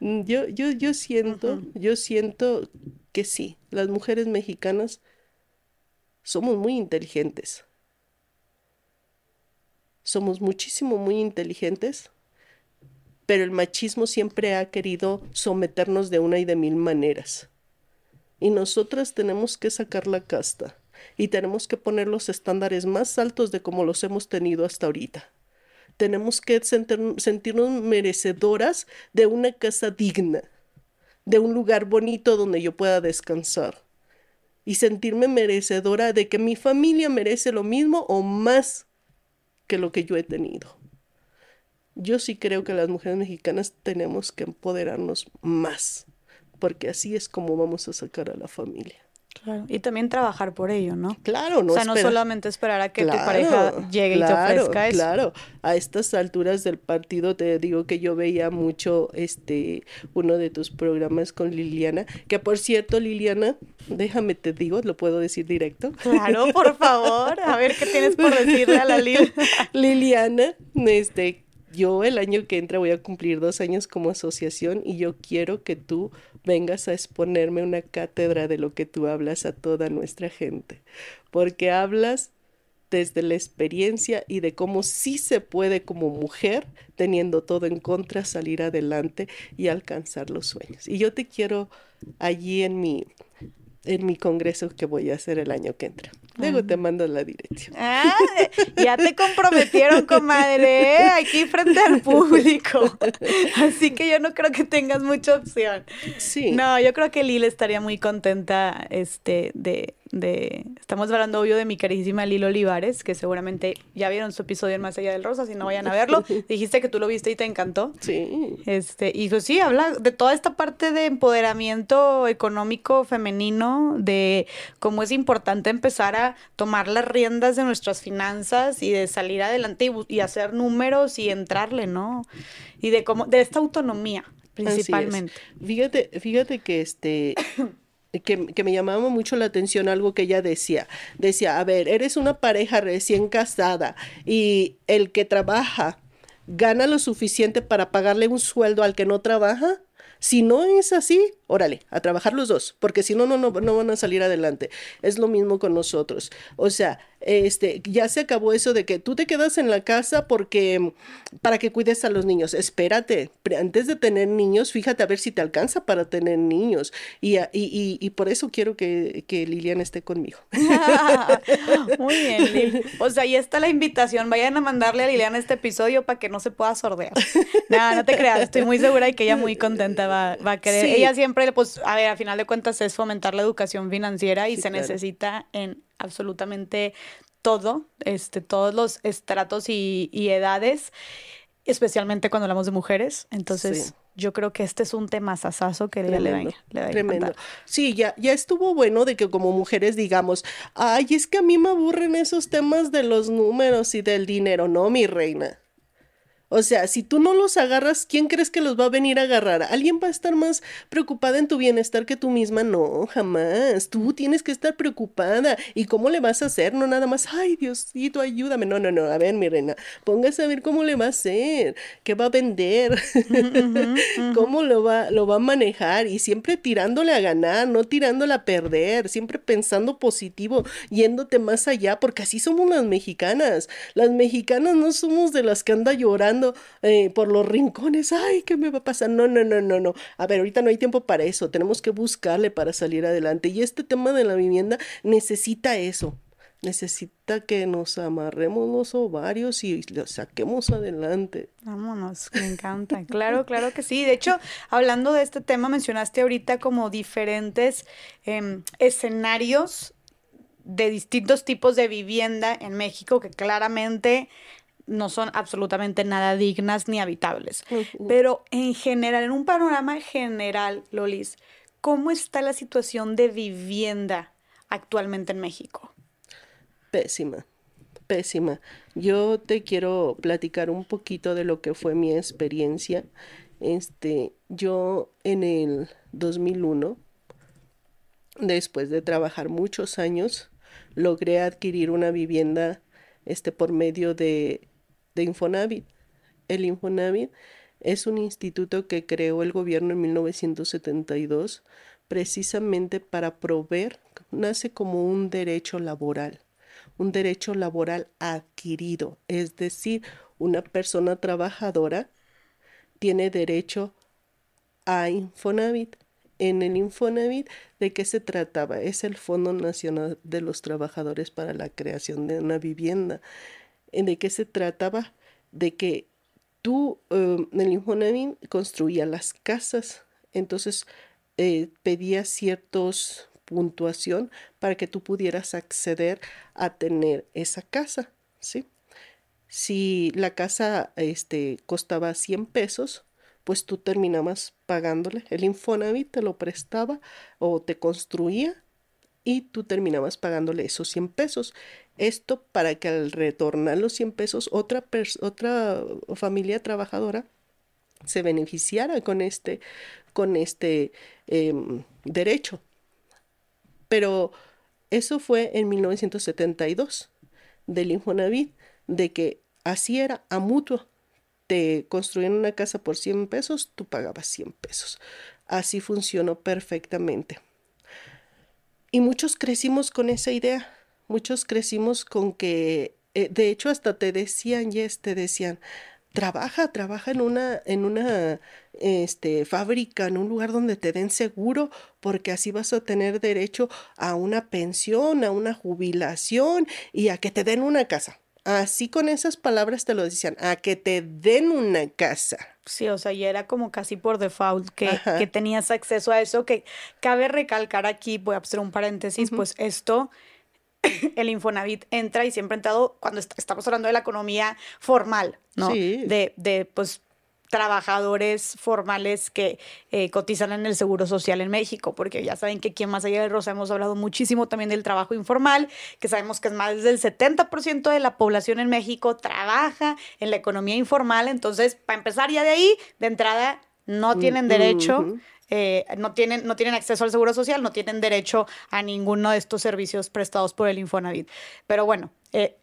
Mm, yo, yo, yo siento, yo siento que sí, las mujeres mexicanas somos muy inteligentes somos muchísimo, muy inteligentes, pero el machismo siempre ha querido someternos de una y de mil maneras. Y nosotras tenemos que sacar la casta y tenemos que poner los estándares más altos de como los hemos tenido hasta ahorita. Tenemos que sentirnos merecedoras de una casa digna, de un lugar bonito donde yo pueda descansar y sentirme merecedora de que mi familia merece lo mismo o más que lo que yo he tenido. Yo sí creo que las mujeres mexicanas tenemos que empoderarnos más, porque así es como vamos a sacar a la familia. Claro, y también trabajar por ello, ¿no? Claro, no. O sea, no solamente esperar a que tu pareja llegue y te ofrezca eso. Claro, a estas alturas del partido te digo que yo veía mucho este uno de tus programas con Liliana, que por cierto, Liliana, déjame te digo, lo puedo decir directo. Claro, por favor, a ver qué tienes por decirle a la Lil. Liliana, este, yo el año que entra voy a cumplir dos años como asociación y yo quiero que tú vengas a exponerme una cátedra de lo que tú hablas a toda nuestra gente, porque hablas desde la experiencia y de cómo sí se puede como mujer, teniendo todo en contra, salir adelante y alcanzar los sueños. Y yo te quiero allí en mi, en mi congreso que voy a hacer el año que entra. Luego te mando la dirección. Ah, ya te comprometieron, comadre, ¿eh? aquí frente al público. Así que yo no creo que tengas mucha opción. Sí. No, yo creo que Lila estaría muy contenta este, de, de, estamos hablando obvio de mi carísima Lilo Olivares, que seguramente ya vieron su episodio en Más Allá del Rosa, si no vayan a verlo. Dijiste que tú lo viste y te encantó. Sí. Este, y pues sí, habla de toda esta parte de empoderamiento económico femenino, de cómo es importante empezar a tomar las riendas de nuestras finanzas y de salir adelante y, y hacer números y entrarle, ¿no? Y de cómo, de esta autonomía principalmente. Fíjate, fíjate que este que, me llamaba mucho la atención algo que ella decía. Decía, a ver, eres una pareja recién casada y el que trabaja gana lo suficiente para pagarle un sueldo al que no trabaja. Si no es así, órale, a trabajar los dos, porque si no, no, no, no van a salir adelante. Es lo mismo con nosotros. O sea, este, ya se acabó eso de que tú te quedas en la casa porque para que cuides a los niños. Espérate, antes de tener niños, fíjate a ver si te alcanza para tener niños. Y, y, y, por eso quiero que, que Liliana esté conmigo. Muy bien, Lil. O sea, ahí está la invitación. Vayan a mandarle a Liliana este episodio para que no se pueda sordear. No, no te creas, estoy muy segura de que ella muy contenta va, va a querer. Ella siempre, pues, a ver, a final de cuentas es fomentar la educación financiera y se necesita en absolutamente todo, este, todos los estratos y, edades, especialmente cuando hablamos de mujeres. Entonces, yo creo que este es un tema sasazo que le, le, le Tremendo. Sí, ya, ya estuvo bueno de que como mujeres digamos, ay, es que a mí me aburren esos temas de los números y del dinero. No, mi reina. O sea, si tú no los agarras, ¿quién crees que los va a venir a agarrar? ¿Alguien va a estar más preocupada en tu bienestar que tú misma? No, jamás. Tú tienes que estar preocupada. ¿Y cómo le vas a hacer? No nada más, ay, Diosito, ayúdame. No, no, no. A ver, mi reina, póngase a ver cómo le va a hacer, qué va a vender, cómo lo va, lo va a manejar y siempre tirándole a ganar, no tirándole a perder, siempre pensando positivo, yéndote más allá, porque así somos las mexicanas. Las mexicanas no somos de las que anda llorando eh, por los rincones, ay, ¿qué me va a pasar? No, no, no, no, no. A ver, ahorita no hay tiempo para eso, tenemos que buscarle para salir adelante. Y este tema de la vivienda necesita eso, necesita que nos amarremos los ovarios y lo saquemos adelante. Vámonos, me encanta. Claro, claro que sí. De hecho, hablando de este tema, mencionaste ahorita como diferentes em, escenarios de distintos tipos de vivienda en México que claramente no son absolutamente nada dignas ni habitables. Pero en general, en un panorama general, Lolis, ¿cómo está la situación de vivienda actualmente en México? Pésima, pésima. Yo te quiero platicar un poquito de lo que fue mi experiencia. Este, yo en el 2001, después de trabajar muchos años, logré adquirir una vivienda este, por medio de de Infonavit. El Infonavit es un instituto que creó el gobierno en 1972 precisamente para proveer, nace como un derecho laboral, un derecho laboral adquirido, es decir, una persona trabajadora tiene derecho a Infonavit. En el Infonavit, ¿de qué se trataba? Es el Fondo Nacional de los Trabajadores para la creación de una vivienda de qué se trataba, de que tú, em, el Infonavit construía las casas, entonces eh, pedía ciertos puntuación para que tú pudieras acceder a tener esa casa, ¿sí? Si la casa este, costaba 100 pesos, pues tú terminabas pagándole. El Infonavit te lo prestaba o te construía y tú terminabas pagándole esos 100 pesos. Esto para que al retornar los 100 pesos otra, otra familia trabajadora se beneficiara con este, con este em, derecho. Pero eso fue en 1972 del Infonavit, de que así era a mutuo. Te construían una casa por 100 pesos, tú pagabas 100 pesos. Así funcionó perfectamente. Y muchos crecimos con esa idea, muchos crecimos con que, eh, de hecho hasta te decían, Yes, te decían, trabaja, trabaja en una, en una este, fábrica, en un lugar donde te den seguro, porque así vas a tener derecho a una pensión, a una jubilación y a que te den una casa. Así con esas palabras te lo decían, a que te den una casa. Sí, o sea, ya era como casi por default que, que tenías acceso a eso, que cabe recalcar aquí, voy a hacer un paréntesis, pues esto, el Infonavit entra y siempre ha entrado cuando estamos hablando de la economía formal, ¿no? Sí. De, de, pues, trabajadores formales que eh, cotizan en el Seguro Social en México, porque ya saben que aquí en Más Allá del Rosa hemos hablado muchísimo también del trabajo informal, que sabemos que es más del 70% de la población en México trabaja en la economía informal, entonces, para empezar ya de ahí, de entrada, no tienen derecho. Eh, no, tienen, no tienen acceso al seguro social, no tienen derecho a ninguno de estos servicios prestados por el Infonavit. Pero bueno, eh,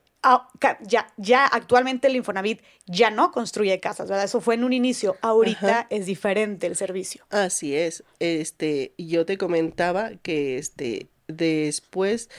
ya, ya actualmente el Infonavit ya no construye casas, ¿verdad? Eso fue en un inicio. Ahorita es diferente el servicio. Así es. Este, yo te comentaba que este, después,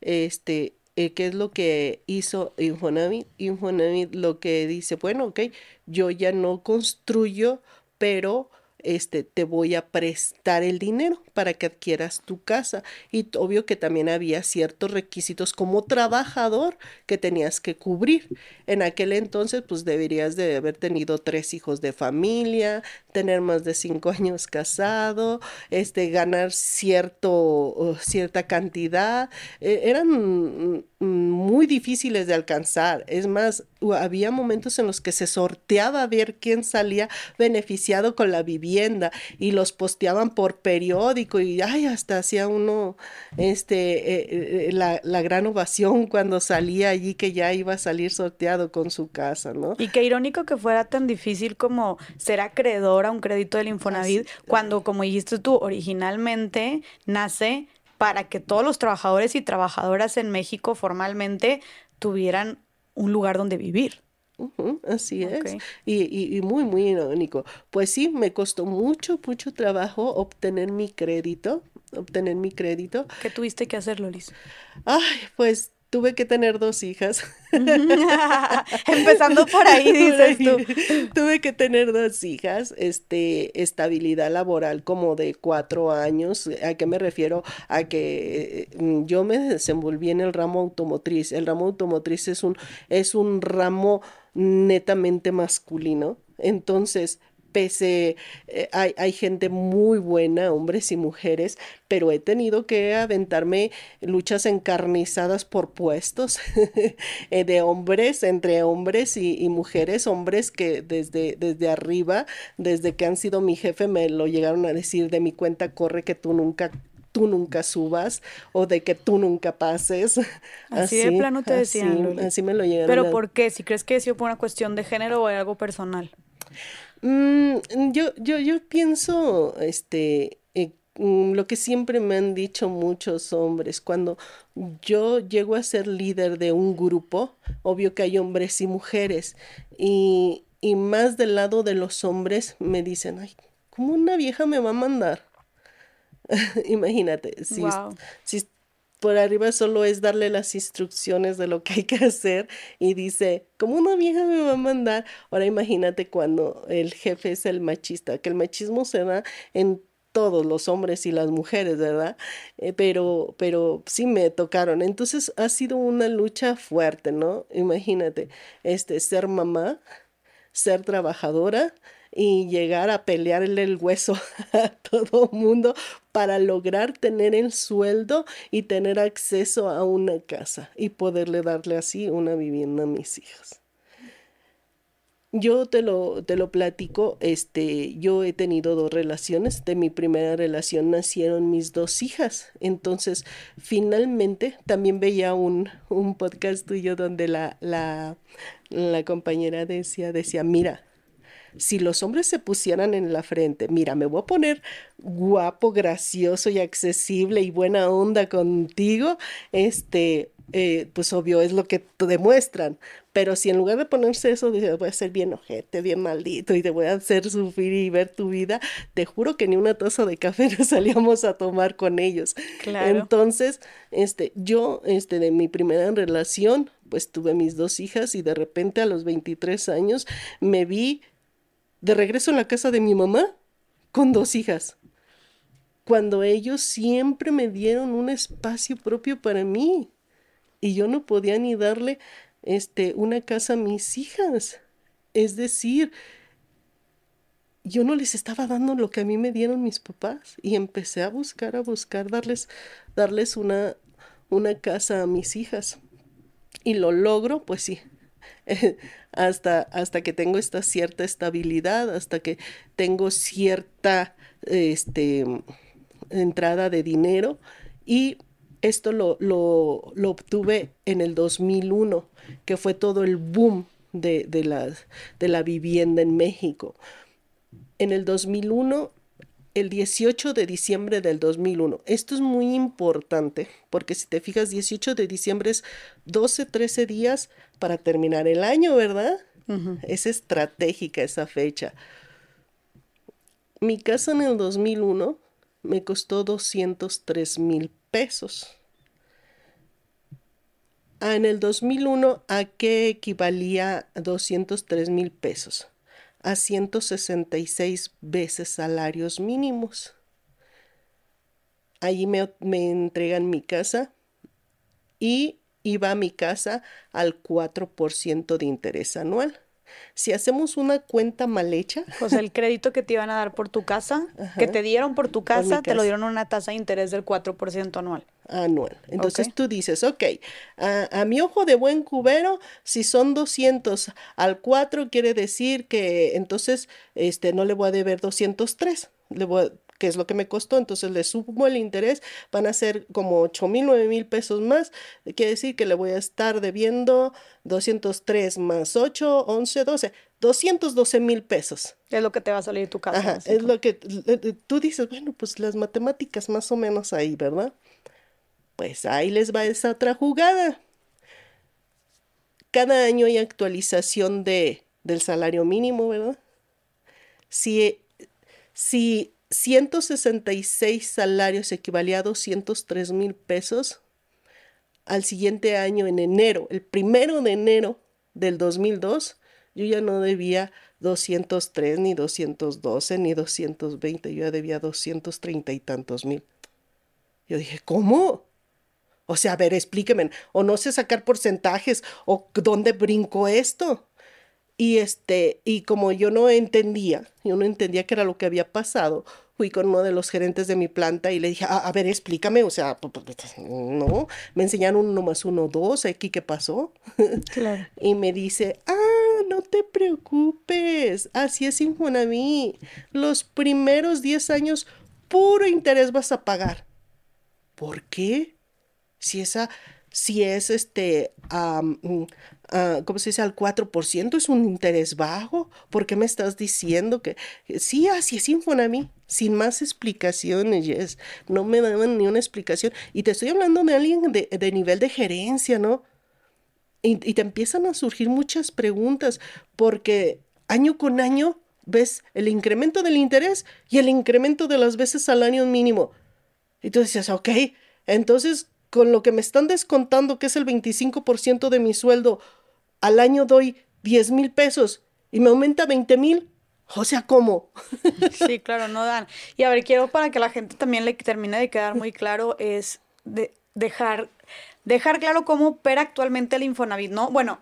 este, eh, ¿qué es lo que hizo Infonavit? Infonavit lo que dice, bueno, ok, yo ya no construyo, pero este, te voy a prestar el dinero para que adquieras tu casa. Y obvio que también había ciertos requisitos como trabajador que tenías que cubrir. En aquel entonces, pues deberías de haber tenido tres hijos de familia, tener más de cinco años casado, este, ganar cierto, cierta cantidad. E, eran muy difíciles de alcanzar. Es más, había momentos en los que se sorteaba a ver quién salía beneficiado con la vivienda y los posteaban por periódico y ay, hasta hacía uno este eh, eh, la, la, gran ovación cuando salía allí que ya iba a salir sorteado con su casa, ¿no? Y qué irónico que fuera tan difícil como ser acreedor a un crédito del Infonavit cuando como dijiste tú originalmente nace para que todos los trabajadores y trabajadoras en México formalmente tuvieran un lugar donde vivir. así es. Y, y, muy, muy irónico. Pues sí, me costó mucho, mucho trabajo obtener mi crédito, obtener mi crédito. ¿Qué tuviste que hacer, Loris? Ay, pues tuve que tener dos hijas. Empezando por ahí, dices tú. tuve que tener dos hijas, este, estabilidad laboral como de cuatro años. ¿A qué me refiero? A que mm, yo me desenvolví en el ramo automotriz. El ramo automotriz es un, es un ramo netamente masculino. Entonces, pese, eh, hay, hay, gente muy buena, hombres y mujeres, pero he tenido que aventarme luchas encarnizadas por puestos eh, de hombres, entre hombres y, mujeres, hombres que desde, desde arriba, desde que han sido mi jefe, me lo llegaron a decir de mi cuenta corre que tú nunca tú nunca subas o de que tú nunca pases. Así, de plano te decían. Así, me lo llegaron ¿Pero por qué? Si crees que es por una cuestión de género o algo personal. Mm, yo, yo, yo pienso, este, eh, mm, lo que siempre me han dicho muchos hombres, cuando yo llego a ser líder de un grupo, obvio que hay hombres y mujeres, y, y más del lado de los hombres me dicen, ay, ¿cómo una vieja me va a mandar? Imagínate, si, si por arriba solo es darle las instrucciones de lo que hay que hacer y dice, como una vieja me va a mandar, ahora imagínate cuando el jefe es el machista, que el machismo se da en todos los hombres y las mujeres, ¿verdad? Eh, pero, pero sí me tocaron. Entonces ha sido una lucha fuerte, ¿no? Imagínate, este, ser mamá, ser trabajadora, y llegar a pelearle el hueso a todo mundo para lograr tener el sueldo y tener acceso a una casa y poderle darle así una vivienda a mis hijas. Yo te lo, te lo platico, este, yo he tenido dos relaciones, de mi primera relación nacieron mis dos hijas, entonces finalmente también veía un, un podcast tuyo donde la, la, la compañera decía, decía, mira, si los hombres se pusieran en la frente, mira, me voy a poner guapo, gracioso y accesible y buena onda contigo, este, eh, pues obvio es lo que te demuestran. Pero si en lugar de ponerse eso, dices, voy a ser bien ojete, bien maldito y te voy a hacer sufrir y ver tu vida, te juro que ni una taza de café nos salíamos a tomar con ellos. Entonces, este, yo, este, de mi primera relación, pues tuve mis dos hijas y de repente a los 23 años me vi de regreso en la casa de mi mamá con dos hijas, cuando ellos siempre me dieron un espacio propio para mí y yo no podía ni darle este una casa a mis hijas. Es decir, yo no les estaba dando lo que a mí me dieron mis papás y empecé a buscar, a buscar darles, darles una, una casa a mis hijas. Y lo logro, pues sí, hasta, hasta que tengo esta cierta estabilidad, hasta que tengo cierta este, entrada de dinero y esto lo, lo, lo, obtuve en el 2001, que fue todo el boom de, de, la, de la vivienda en México. En el 2001 el 18 de diciembre del 2001. Esto es muy importante porque si te fijas, 18 de diciembre es 12, 13 días para terminar el año, ¿verdad? Es estratégica esa fecha. Mi casa en el 2001 me costó 203 mil pesos. Ah, en el 2001, ¿a qué equivalía 203 mil pesos? A 166 veces salarios mínimos. Allí me, me entregan mi casa y iba a mi casa al 4% de interés anual. Si hacemos una cuenta mal hecha. Pues el crédito que te iban a dar por tu casa, que te dieron por tu casa, te lo dieron una tasa de interés del 4% anual anual. Entonces tú dices, ok, a, mi ojo de buen cubero, si son 200 al 4, quiere decir que entonces este, no le voy a deber 203, le voy que es lo que me costó, entonces le sumo el interés, van a ser como 8 mil, 9 mil pesos más, quiere decir que le voy a estar debiendo 203 más 8, 11, 12, 212 mil pesos. Es lo que te va a salir tu casa. es lo que tú dices, bueno, pues las matemáticas más o menos ahí, ¿verdad? Pues ahí les va esa otra jugada. Cada año hay actualización de, del salario mínimo, ¿verdad? Si, si 166 salarios equivalía a 203 mil pesos, al siguiente año, en enero, el primero de enero del 2002, yo ya no debía 203, ni 212, ni 220, yo ya debía 230 y tantos mil. Yo dije, ¿cómo? O sea, a ver, explíqueme, o no sé sacar porcentajes, o dónde brinco esto. Y este, y como yo no entendía, yo no entendía qué era lo que había pasado, fui con uno de los gerentes de mi planta y le dije, a, ver, explícame, o sea, no, me enseñaron uno más uno, dos, aquí qué pasó. Claro. y me dice, ah, no te preocupes, así es Infonavit, los primeros 10 años puro interés vas a pagar. ¿Por qué? Si esa, si es este, um, ¿cómo se dice? Al 4% es un interés bajo. ¿Por qué me estás diciendo que sí, así es Infonavit? Sin más explicaciones. No me daban ni una explicación. Y te estoy hablando de alguien de, de nivel de gerencia, ¿no? Y, te empiezan a surgir muchas preguntas porque año con año ves el incremento del interés y el incremento de las veces al año mínimo. Y tú dices, ok, entonces con lo que me están descontando, que es el 25% de mi sueldo, al año doy 10 mil pesos y me aumenta 20 mil. O sea, ¿cómo? Sí, claro, no dan. Y a ver, quiero para que la gente también le termine de quedar muy claro, es de dejar, dejar claro cómo opera actualmente el Infonavit, ¿no? Bueno,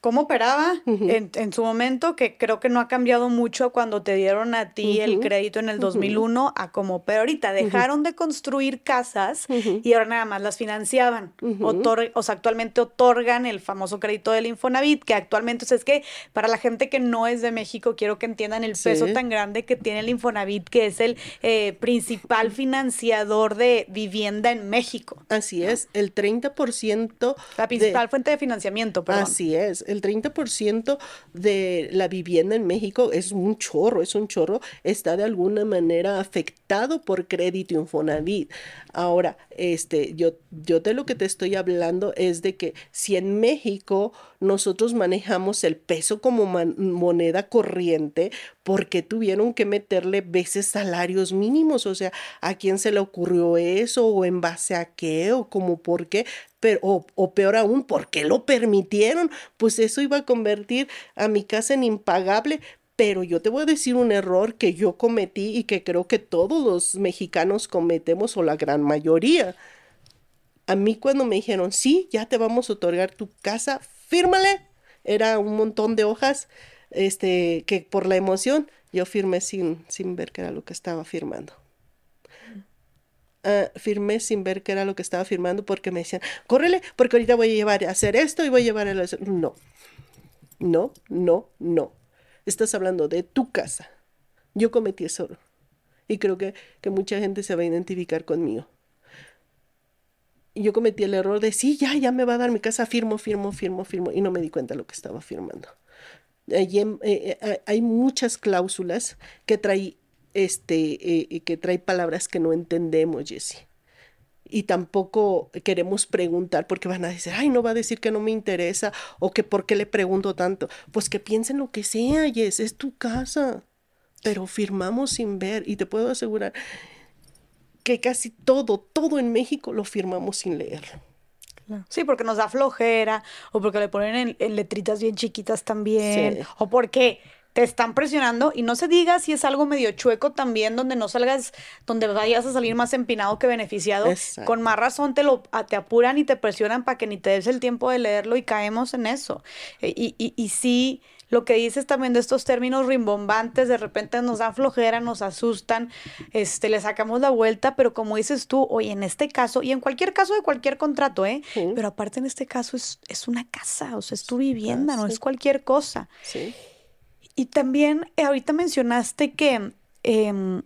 cómo operaba en, su momento, que creo que no ha cambiado mucho cuando te dieron a ti el crédito en el 2001 a como pero ahorita. Dejaron de construir casas y ahora nada más las financiaban. o sea, actualmente otorgan el famoso crédito del Infonavit, que actualmente, o sea, es que para la gente que no es de México, quiero que entiendan el peso tan grande que tiene el Infonavit, que es el eh, principal financiador de vivienda en México. Así es, el 30%. La principal fuente de financiamiento, perdón. Así es el 30% de la vivienda en México es un chorro, es un chorro, está de alguna manera afectado por crédito Infonavit. Ahora, este, yo, yo de lo que te estoy hablando es de que si en México nosotros manejamos el peso como moneda corriente, porque tuvieron que meterle veces salarios mínimos? O sea, ¿a quién se le ocurrió eso? ¿O en base a qué? ¿O como por qué? Pero, o, o, peor aún, ¿por qué lo permitieron? Pues eso iba a convertir a mi casa en impagable. Pero yo te voy a decir un error que yo cometí y que creo que todos los mexicanos cometemos o la gran mayoría. A mí cuando me dijeron, sí, ya te vamos a otorgar tu casa, fírmale. Era un montón de hojas, este, que por la emoción yo firmé sin, sin ver qué era lo que estaba firmando. Uh, firmé sin ver qué era lo que estaba firmando porque me decían, córrele, porque ahorita voy a llevar a hacer esto y voy a llevar a No, no, no, no. Estás hablando de tu casa. Yo cometí eso. Y creo que, que mucha gente se va a identificar conmigo yo cometí el error de, sí, ya, ya me va a dar mi casa, firmo, firmo, firmo, firmo, y no me di cuenta de lo que estaba firmando. Allí, eh, eh, hay muchas cláusulas que trae, este, eh, que trae palabras que no entendemos, Jessie. Y tampoco queremos preguntar porque van a decir, ay, no va a decir que no me interesa o que por qué le pregunto tanto. Pues que piensen lo que sea, Jess, es tu casa. Pero firmamos sin ver y te puedo asegurar que casi todo, todo en México lo firmamos sin leerlo. Sí, porque nos da flojera, o porque le ponen en, letritas bien chiquitas también, o porque te están presionando y no se diga si es algo medio chueco también donde no salgas, donde vayas a salir más empinado que beneficiado. Con más razón te lo te apuran y te presionan para que ni te des el tiempo de leerlo y caemos en eso. E, y, y, y sí, lo que dices también de estos términos rimbombantes, de repente nos dan flojera, nos asustan, este, le sacamos la vuelta, pero como dices tú, oye, en este caso, y en cualquier caso de cualquier contrato, ¿eh? Pero aparte en este caso es, es una casa, o sea, es tu vivienda, no es cualquier cosa. Sí. Y también eh, ahorita mencionaste que em,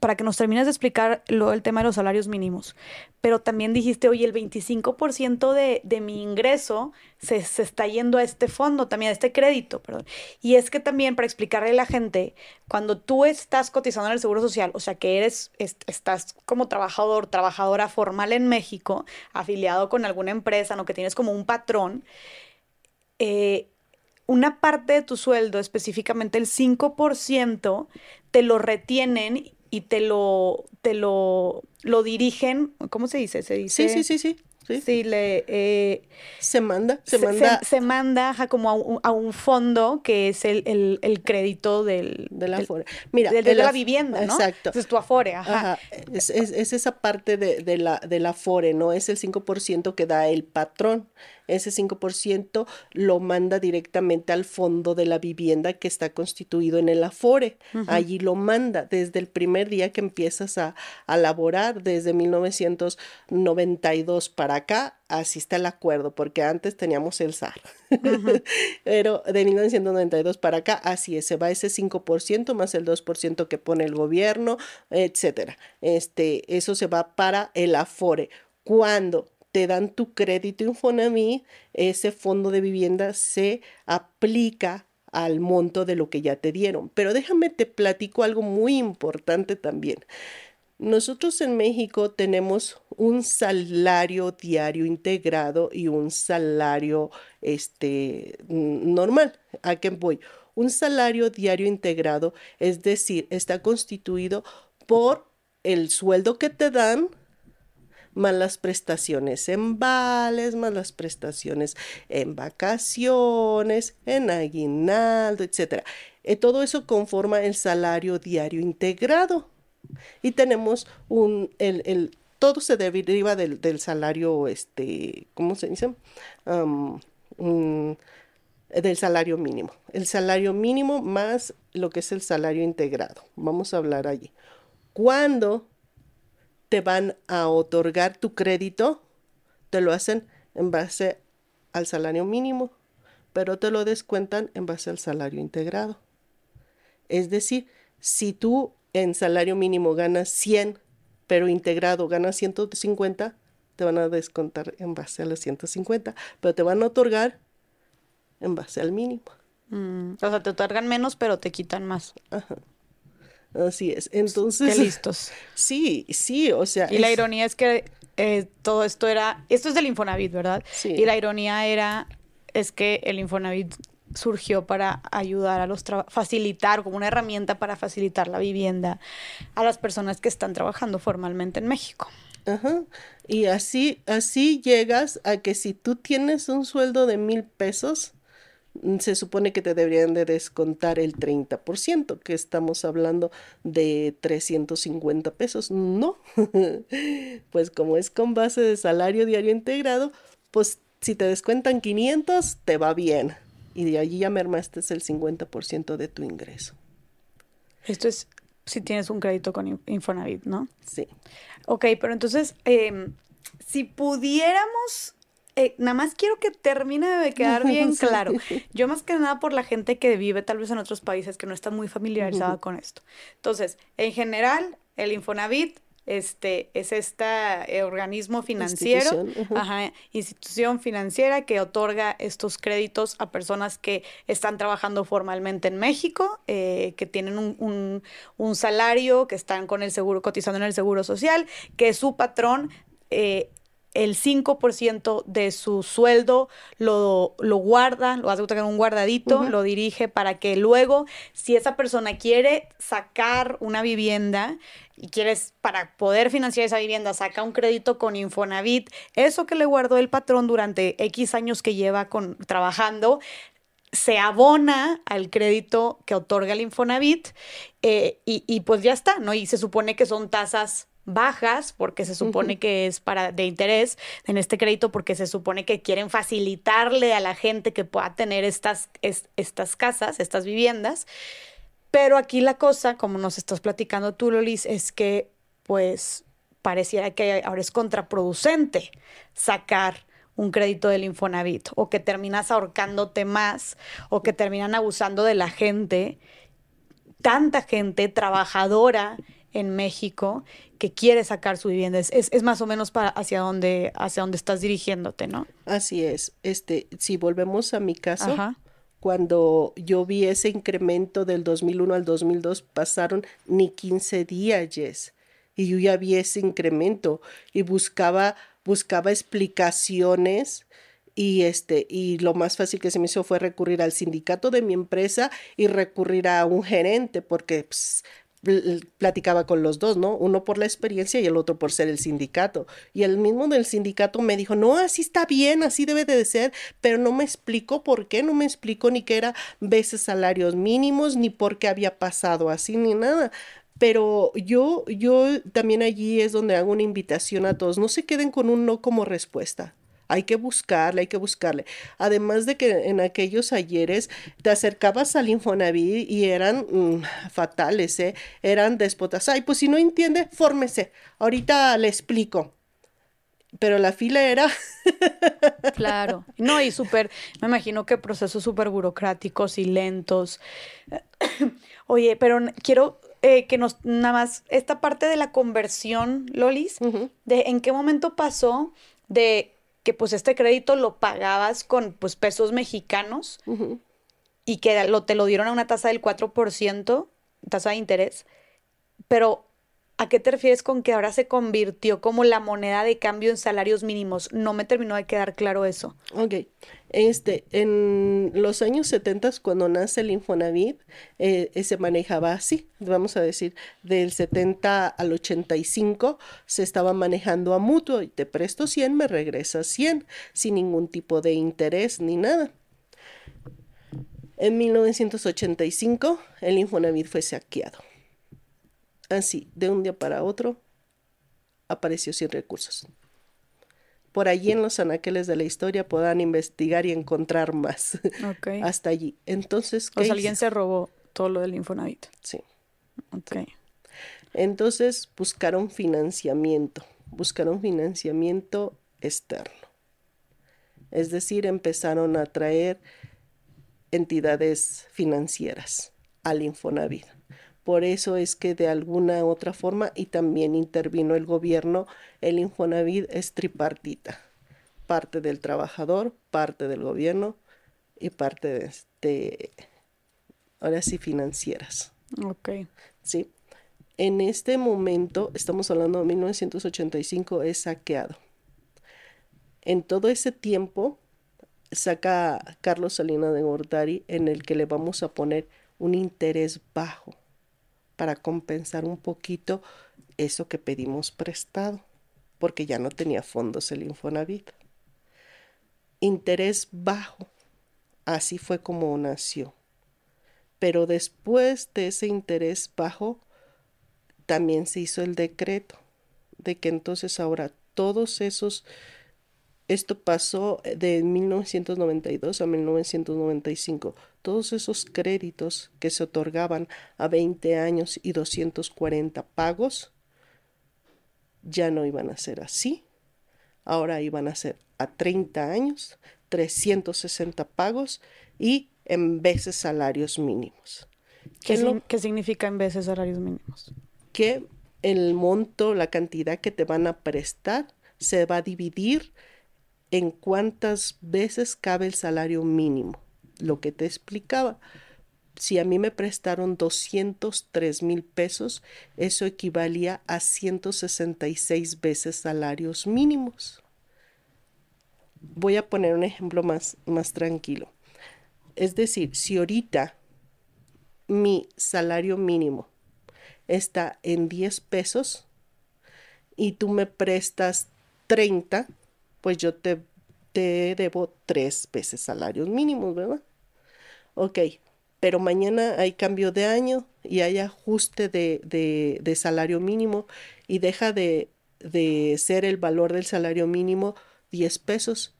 para que nos termines de explicar lo, el tema de los salarios mínimos. Pero también dijiste, oye, el 25% de, de mi ingreso se, se, está yendo a este fondo, también a este crédito, perdón. Y es que también para explicarle a la gente, cuando tú estás cotizando en el Seguro Social, o sea, que eres, estás como trabajador, trabajadora formal en México, afiliado con alguna empresa, ¿no? Que tienes como un patrón, eh, una parte de tu sueldo, específicamente el 5%, te lo retienen y te lo, te lo, lo dirigen, ¿cómo se dice? Se dice. Sí, sí, sí, sí. Sí, le... Eh, se manda, se, manda. Se, manda como a un, a un, fondo que es el, el, el crédito del... De la Afore. Mira, de, la, vivienda, ¿no? Exacto. Es tu Afore, ajá. Es, es, es, esa parte de, de, la, de la Afore, ¿no? Es el 5% que da el patrón. Ese 5% lo manda directamente al fondo de la vivienda que está constituido en el Afore. Allí lo manda desde el primer día que empiezas a, a laborar, desde 1992 para acá, así está el acuerdo, porque antes teníamos el SAR. Pero de 1992 para acá, así es, se va ese 5% más el 2% que pone el gobierno, etcétera. Este, eso se va para el Afore. Cuando te dan tu crédito Infonavit, ese fondo de vivienda se aplica al monto de lo que ya te dieron. Pero déjame te platico algo muy importante también. Nosotros en México tenemos un salario diario integrado y un salario este, normal. ¿A qué voy? Un salario diario integrado, es decir, está constituido por el sueldo que te dan más las prestaciones en vales, más las prestaciones en vacaciones, en aguinaldo, etc. Eh, todo eso conforma el salario diario integrado. Y tenemos un, el, el todo se deriva del, del, salario, este, ¿cómo se dice? del salario mínimo. El salario mínimo más lo que es el salario integrado. Vamos a hablar allí. Cuando te van a otorgar tu crédito, te lo hacen en base al salario mínimo, pero te lo descuentan en base al salario integrado. Es decir, si tú en salario mínimo ganas 100, pero integrado ganas 150, te van a descontar en base a los 150, pero te van a otorgar en base al mínimo. Mm, o sea, te otorgan menos, pero te quitan más. Ajá. Así es. Entonces. Qué listos. Sí, sí, o sea. Y la ironía es que eh, todo esto era. Esto es del Infonavit, ¿verdad? Sí. Y la ironía era. Es que el Infonavit surgió para ayudar a los facilitar como una herramienta para facilitar la vivienda a las personas que están trabajando formalmente en México. Ajá. Y así, así llegas a que si tú tienes un sueldo de mil pesos, se supone que te deberían de descontar el 30%, que estamos hablando de 350 pesos. No, pues como es con base de salario diario integrado, pues si te descuentan 500, te va bien. Y de allí ya mermaste el 50% de tu ingreso. Esto es si tienes un crédito con Infonavit, ¿no? Sí. Ok, pero entonces, em, si pudiéramos eh, nada más quiero que termine de quedar bien claro. Yo más que nada por la gente que vive tal vez en otros países que no está muy familiarizada con esto. Entonces, en general, el Infonavit este, es este organismo financiero, institución, financiera que otorga estos créditos a personas que están trabajando formalmente en México, eh, que tienen un, un, salario, que están con el seguro, cotizando en el seguro social, que su patrón eh, el 5% de su sueldo lo, lo guarda, lo hace en un guardadito, lo dirige para que luego, si esa persona quiere sacar una vivienda y quieres, para poder financiar esa vivienda, saca un crédito con Infonavit, eso que le guardó el patrón durante X años que lleva con, trabajando, se abona al crédito que otorga el Infonavit eh, y, y pues ya está, ¿no? Y se supone que son tasas bajas porque se supone que es para de interés en este crédito porque se supone que quieren facilitarle a la gente que pueda tener estas, estas casas, estas viviendas. Pero aquí la cosa, como nos estás platicando tú, Lolis, es que pues pareciera que ahora es contraproducente sacar un crédito del Infonavit o que terminas ahorcándote más o que terminan abusando de la gente, tanta gente trabajadora en México que quiere sacar su vivienda. Es, es, más o menos para hacia dónde, hacia dónde estás dirigiéndote, ¿no? Así es. Este, si volvemos a mi caso, cuando yo vi ese incremento del 2001 al 2002, pasaron ni 15 días, Y yo ya vi ese incremento y buscaba, buscaba explicaciones y este y lo más fácil que se me hizo fue recurrir al sindicato de mi empresa y recurrir a un gerente porque pues, platicaba con los dos, ¿no? Uno por la experiencia y el otro por ser el sindicato. Y el mismo del sindicato me dijo, no, así está bien, así debe de ser, pero no me explicó por qué, no me explicó ni que era veces salarios mínimos, ni por qué había pasado así, ni nada. Pero yo, yo también allí es donde hago una invitación a todos, no se queden con un no como respuesta Hay que buscarle, hay que buscarle. Además de que en aquellos ayeres te acercabas al Infonavit y eran mm, fatales, ¿eh? Eran déspotas. Ay, pues si no entiende, fórmese. Ahorita le explico. Pero la fila era... claro. No, y súper, me imagino que procesos súper burocráticos y lentos. Oye, pero quiero eh, que nos, nada más, esta parte de la conversión, Lolis, de en qué momento pasó de que pues este crédito lo pagabas con pues pesos mexicanos y que lo, te lo dieron a una tasa del 4%, tasa de interés, pero ¿a qué te refieres con que ahora se convirtió como la moneda de cambio en salarios mínimos? No me terminó de quedar claro eso. Ok, este, en los años 70 cuando nace el Infonavit, eh, eh, se manejaba así, vamos a decir, del 70 al 85 se estaba manejando a mutuo y te presto 100, me regresas 100, sin ningún tipo de interés ni nada. En 1985 el Infonavit fue saqueado. Así, de un día para otro, apareció sin recursos. Por allí en los anaqueles de la historia puedan investigar y encontrar más. Hasta allí. Entonces, ¿qué o alguien se robó todo lo del Infonavit. Sí. Ok. Entonces buscaron financiamiento, buscaron financiamiento externo. Es decir, empezaron a traer entidades financieras al Infonavit. Por eso es que de alguna otra forma, y también intervino el gobierno, el Infonavit es tripartita. Parte del trabajador, parte del gobierno y parte de, este, ahora sí, financieras. Ok. Sí. En este momento, estamos hablando de 1985, es saqueado. En todo ese tiempo, saca Carlos Salinas de Gortari en el que le vamos a poner un interés bajo para compensar un poquito eso que pedimos prestado, porque ya no tenía fondos el Infonavit. Interés bajo, así fue como nació. Pero después de ese interés bajo, también se hizo el decreto de que entonces ahora todos esos esto pasó eh, de 1992 a 1995. Todos esos créditos que se otorgaban a 20 años y 240 pagos ya no iban a ser así. Ahora iban a ser a 30 años, 360 pagos y en veces salarios mínimos. ¿Qué, ¿Qué significa en veces salarios mínimos? Que el monto, la cantidad que te van a prestar se va a dividir en cuántas veces cabe el salario mínimo. Lo que te explicaba. Si a mí me prestaron 203 mil pesos, eso equivalía a 166 veces salarios mínimos. Voy a poner un ejemplo más, más tranquilo. Es decir, si ahorita mi salario mínimo está en 10 pesos y tú me prestas 30, pues yo te, te debo tres veces salarios mínimos, ¿verdad? Ok, pero mañana hay cambio de año y hay ajuste de, salario mínimo y deja de, de, ser el valor del salario mínimo 10 pesos,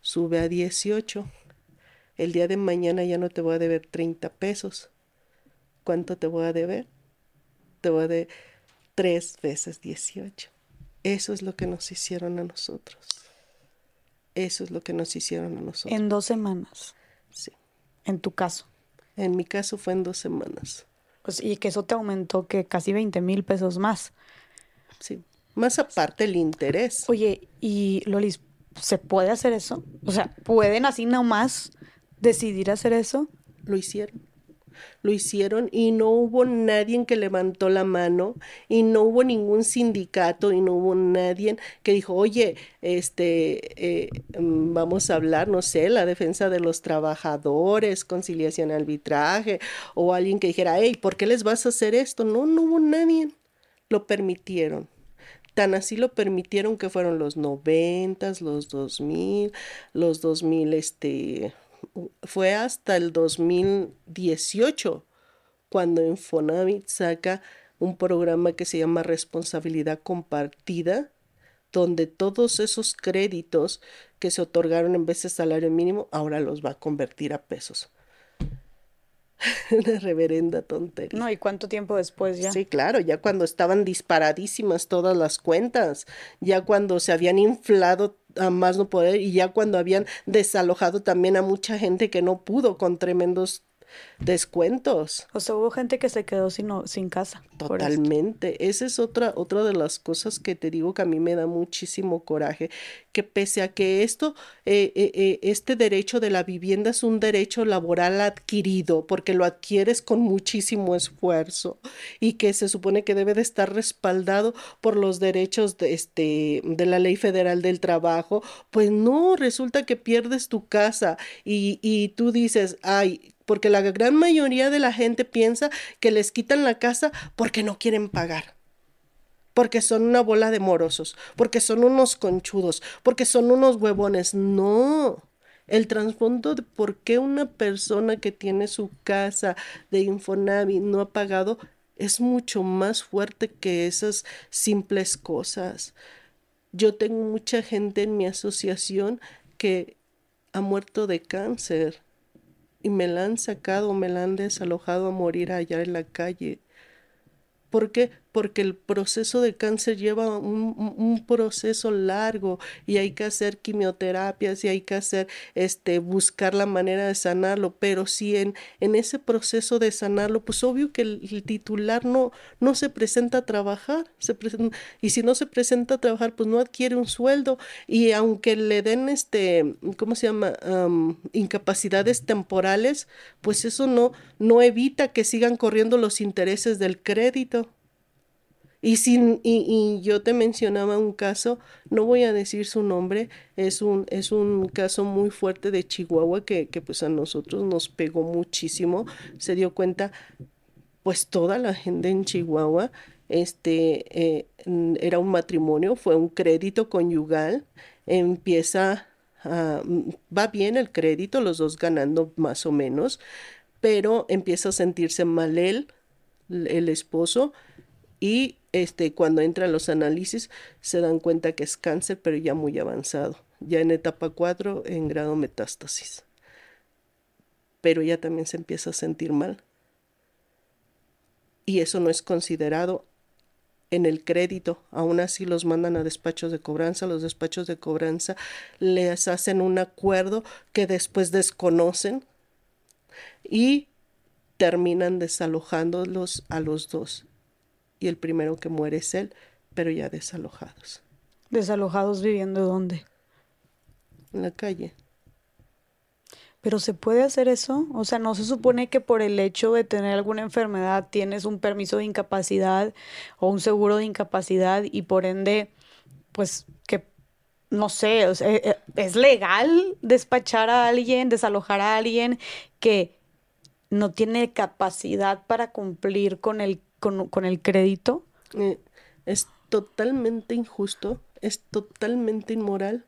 sube a 18. El día de mañana ya no te voy a deber 30 pesos. ¿Cuánto te voy a deber? Te voy a deber 3 veces 18. Eso es lo que nos hicieron a nosotros. Eso es lo que nos hicieron a nosotros. En dos semanas. Sí. En tu caso. En mi caso fue en dos semanas. Pues, y que eso te aumentó que casi 20 mil pesos más. Sí. Más aparte el interés. Oye, y Lolis, ¿se puede hacer eso? O sea, ¿pueden así nomás decidir hacer eso? Lo hicieron lo hicieron y no hubo nadie que levantó la mano y no hubo ningún sindicato y no hubo nadie que dijo, oye, este, eh, mm, vamos a hablar, no sé, la defensa de los trabajadores, conciliación, arbitraje, o alguien que dijera, hey, ¿por qué les vas a hacer esto? No, no hubo nadie. Lo permitieron tan así lo permitieron que fueron los noventas, los dos mil, los dos mil, este, fue hasta el 2018 cuando Infonavit saca un programa que se llama responsabilidad compartida donde todos esos créditos que se otorgaron en vez de salario mínimo, ahora los va a convertir a pesos. Una reverenda tontería. No, ¿y cuánto tiempo después ya? Sí, claro, ya cuando estaban disparadísimas todas las cuentas, ya cuando se habían inflado a más no poder y ya cuando habían desalojado también a mucha gente que no pudo con tremendos descuentos. O sea, hubo gente que se quedó sin, sin casa. Totalmente. Esa es otra, otra de las cosas que te digo que a mí me da muchísimo coraje, que pese a que esto, eh, eh, eh, este derecho de la vivienda es un derecho laboral adquirido, porque lo adquieres con muchísimo esfuerzo y que se supone que debe de estar respaldado por los derechos de, este, de la ley federal del trabajo, pues no, resulta que pierdes tu casa y, y tú dices, ay, porque la gran mayoría de la gente piensa que les quitan la casa porque no quieren pagar porque son una bola de morosos, porque son unos conchudos, porque son unos huevones. No. El trasfondo de por qué una persona que tiene su casa de Infonavi no ha pagado es mucho más fuerte que esas simples cosas. Yo tengo mucha gente en mi asociación que ha muerto de cáncer y me la han sacado, me la han desalojado a morir allá en la calle. ¿Por qué? Porque el proceso de cáncer lleva un, proceso largo y hay que hacer quimioterapias y hay que hacer, este, buscar la manera de sanarlo. Pero si en, en ese proceso de sanarlo, pues obvio que el, titular no, no se presenta a trabajar. Se y si no se presenta a trabajar, pues no adquiere un sueldo. Y aunque le den, este, ¿cómo se llama? incapacidades temporales, pues eso no, no evita que sigan corriendo los intereses del crédito. Y, sin, y, yo te mencionaba un caso, no voy a decir su nombre, es un, es un caso muy fuerte de Chihuahua que, que pues a nosotros nos pegó muchísimo. Se dio cuenta, pues toda la gente en Chihuahua, este, eh, era un matrimonio, fue un crédito conyugal, empieza, va bien el crédito, los dos ganando más o menos, pero empieza a sentirse mal él, el esposo, y este, cuando entran los análisis se dan cuenta que es cáncer, pero ya muy avanzado, ya en etapa 4 en grado metástasis. Pero ya también se empieza a sentir mal. Y eso no es considerado en el crédito. Aún así los mandan a despachos de cobranza. Los despachos de cobranza les hacen un acuerdo que después desconocen y terminan desalojándolos a los dos y el primero que muere es él, pero ya desalojados. ¿Desalojados viviendo dónde? En la calle. Pero ¿se puede hacer eso? O sea, ¿no se supone que por el hecho de tener alguna enfermedad tienes un permiso de incapacidad o un seguro de incapacidad y por ende, pues que, no sé, o sea, eh, ¿es legal despachar a alguien, desalojar a alguien que no tiene capacidad para cumplir con el con, el crédito? Eh, es totalmente injusto, es totalmente inmoral,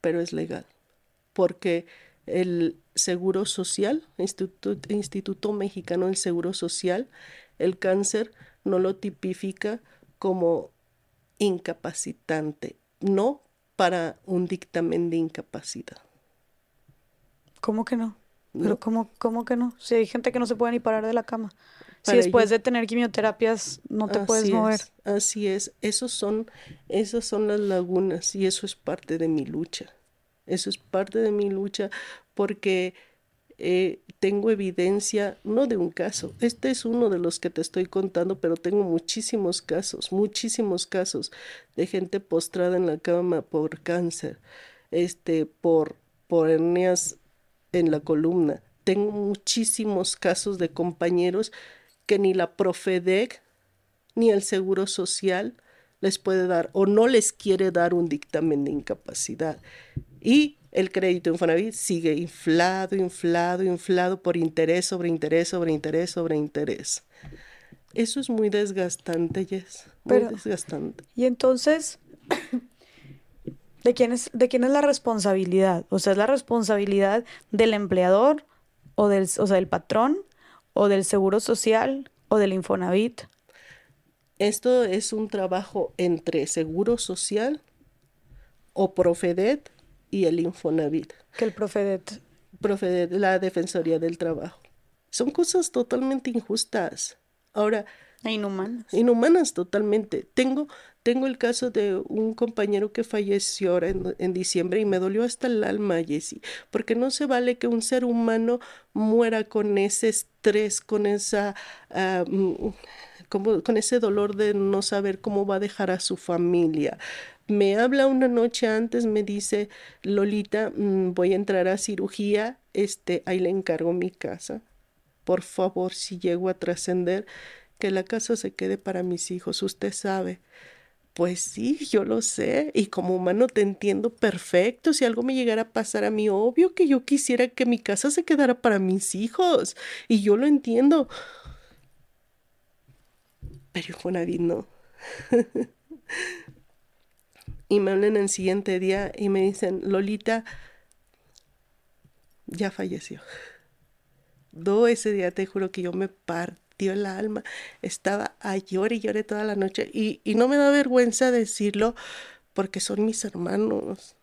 pero es legal. Porque el Seguro Social, Instituto, Instituto Mexicano del Seguro Social, el cáncer no lo tipifica como incapacitante, no para un dictamen de incapacidad. ¿Cómo que no? Pero ¿cómo, ¿cómo que no? Si hay gente que no se puede ni parar de la cama. Si después de tener quimioterapias no te puedes mover. así es, esos son, esas son las lagunas y eso es parte de mi lucha. Eso es parte de mi lucha porque eh, tengo evidencia, no de un caso, este es uno de los que te estoy contando, pero tengo muchísimos casos, muchísimos casos de gente postrada en la cama por cáncer, este, por, por hernias en la columna. Tengo muchísimos casos de compañeros que ni la Profedec ni el Seguro Social les puede dar o no les quiere dar un dictamen de incapacidad. Y el crédito Infonavit sigue inflado, inflado, inflado por interés sobre interés sobre interés sobre interés. Eso es muy desgastante, Jess. Muy desgastante. Y entonces, ¿de quién, es, ¿de quién es la responsabilidad? O sea, ¿es la responsabilidad del empleador o del, o sea, del patrón o del Seguro Social o del Infonavit? Esto es un trabajo entre Seguro Social o Profedet y el Infonavit. Que el Profedet. Profedet, la Defensoría del Trabajo. Son cosas totalmente injustas. Ahora. Inhumanas. Inhumanas totalmente. Tengo, tengo el caso de un compañero que falleció ahora en, diciembre y me dolió hasta el alma, Jessie, porque no se vale que un ser humano muera con ese estrés, con esa... Ah, mm, con ese dolor de no saber cómo va a dejar a su familia. Me habla una noche antes, me dice, Lolita, mm, voy a entrar a cirugía, este, ahí le encargo mi casa. Por favor, si llego a trascender, que la casa se quede para mis hijos, usted sabe. Pues sí, yo lo sé, y como humano te entiendo perfecto. Si algo me llegara a pasar a mí, obvio que yo quisiera que mi casa se quedara para mis hijos, y yo lo entiendo. Pero Juanavid no. y me hablan el siguiente día y me dicen, Lolita, ya falleció. Do ese día, te juro que yo me partió el alma. Estaba a llorar y lloré toda la noche. Y, no me da vergüenza decirlo porque son mis hermanos.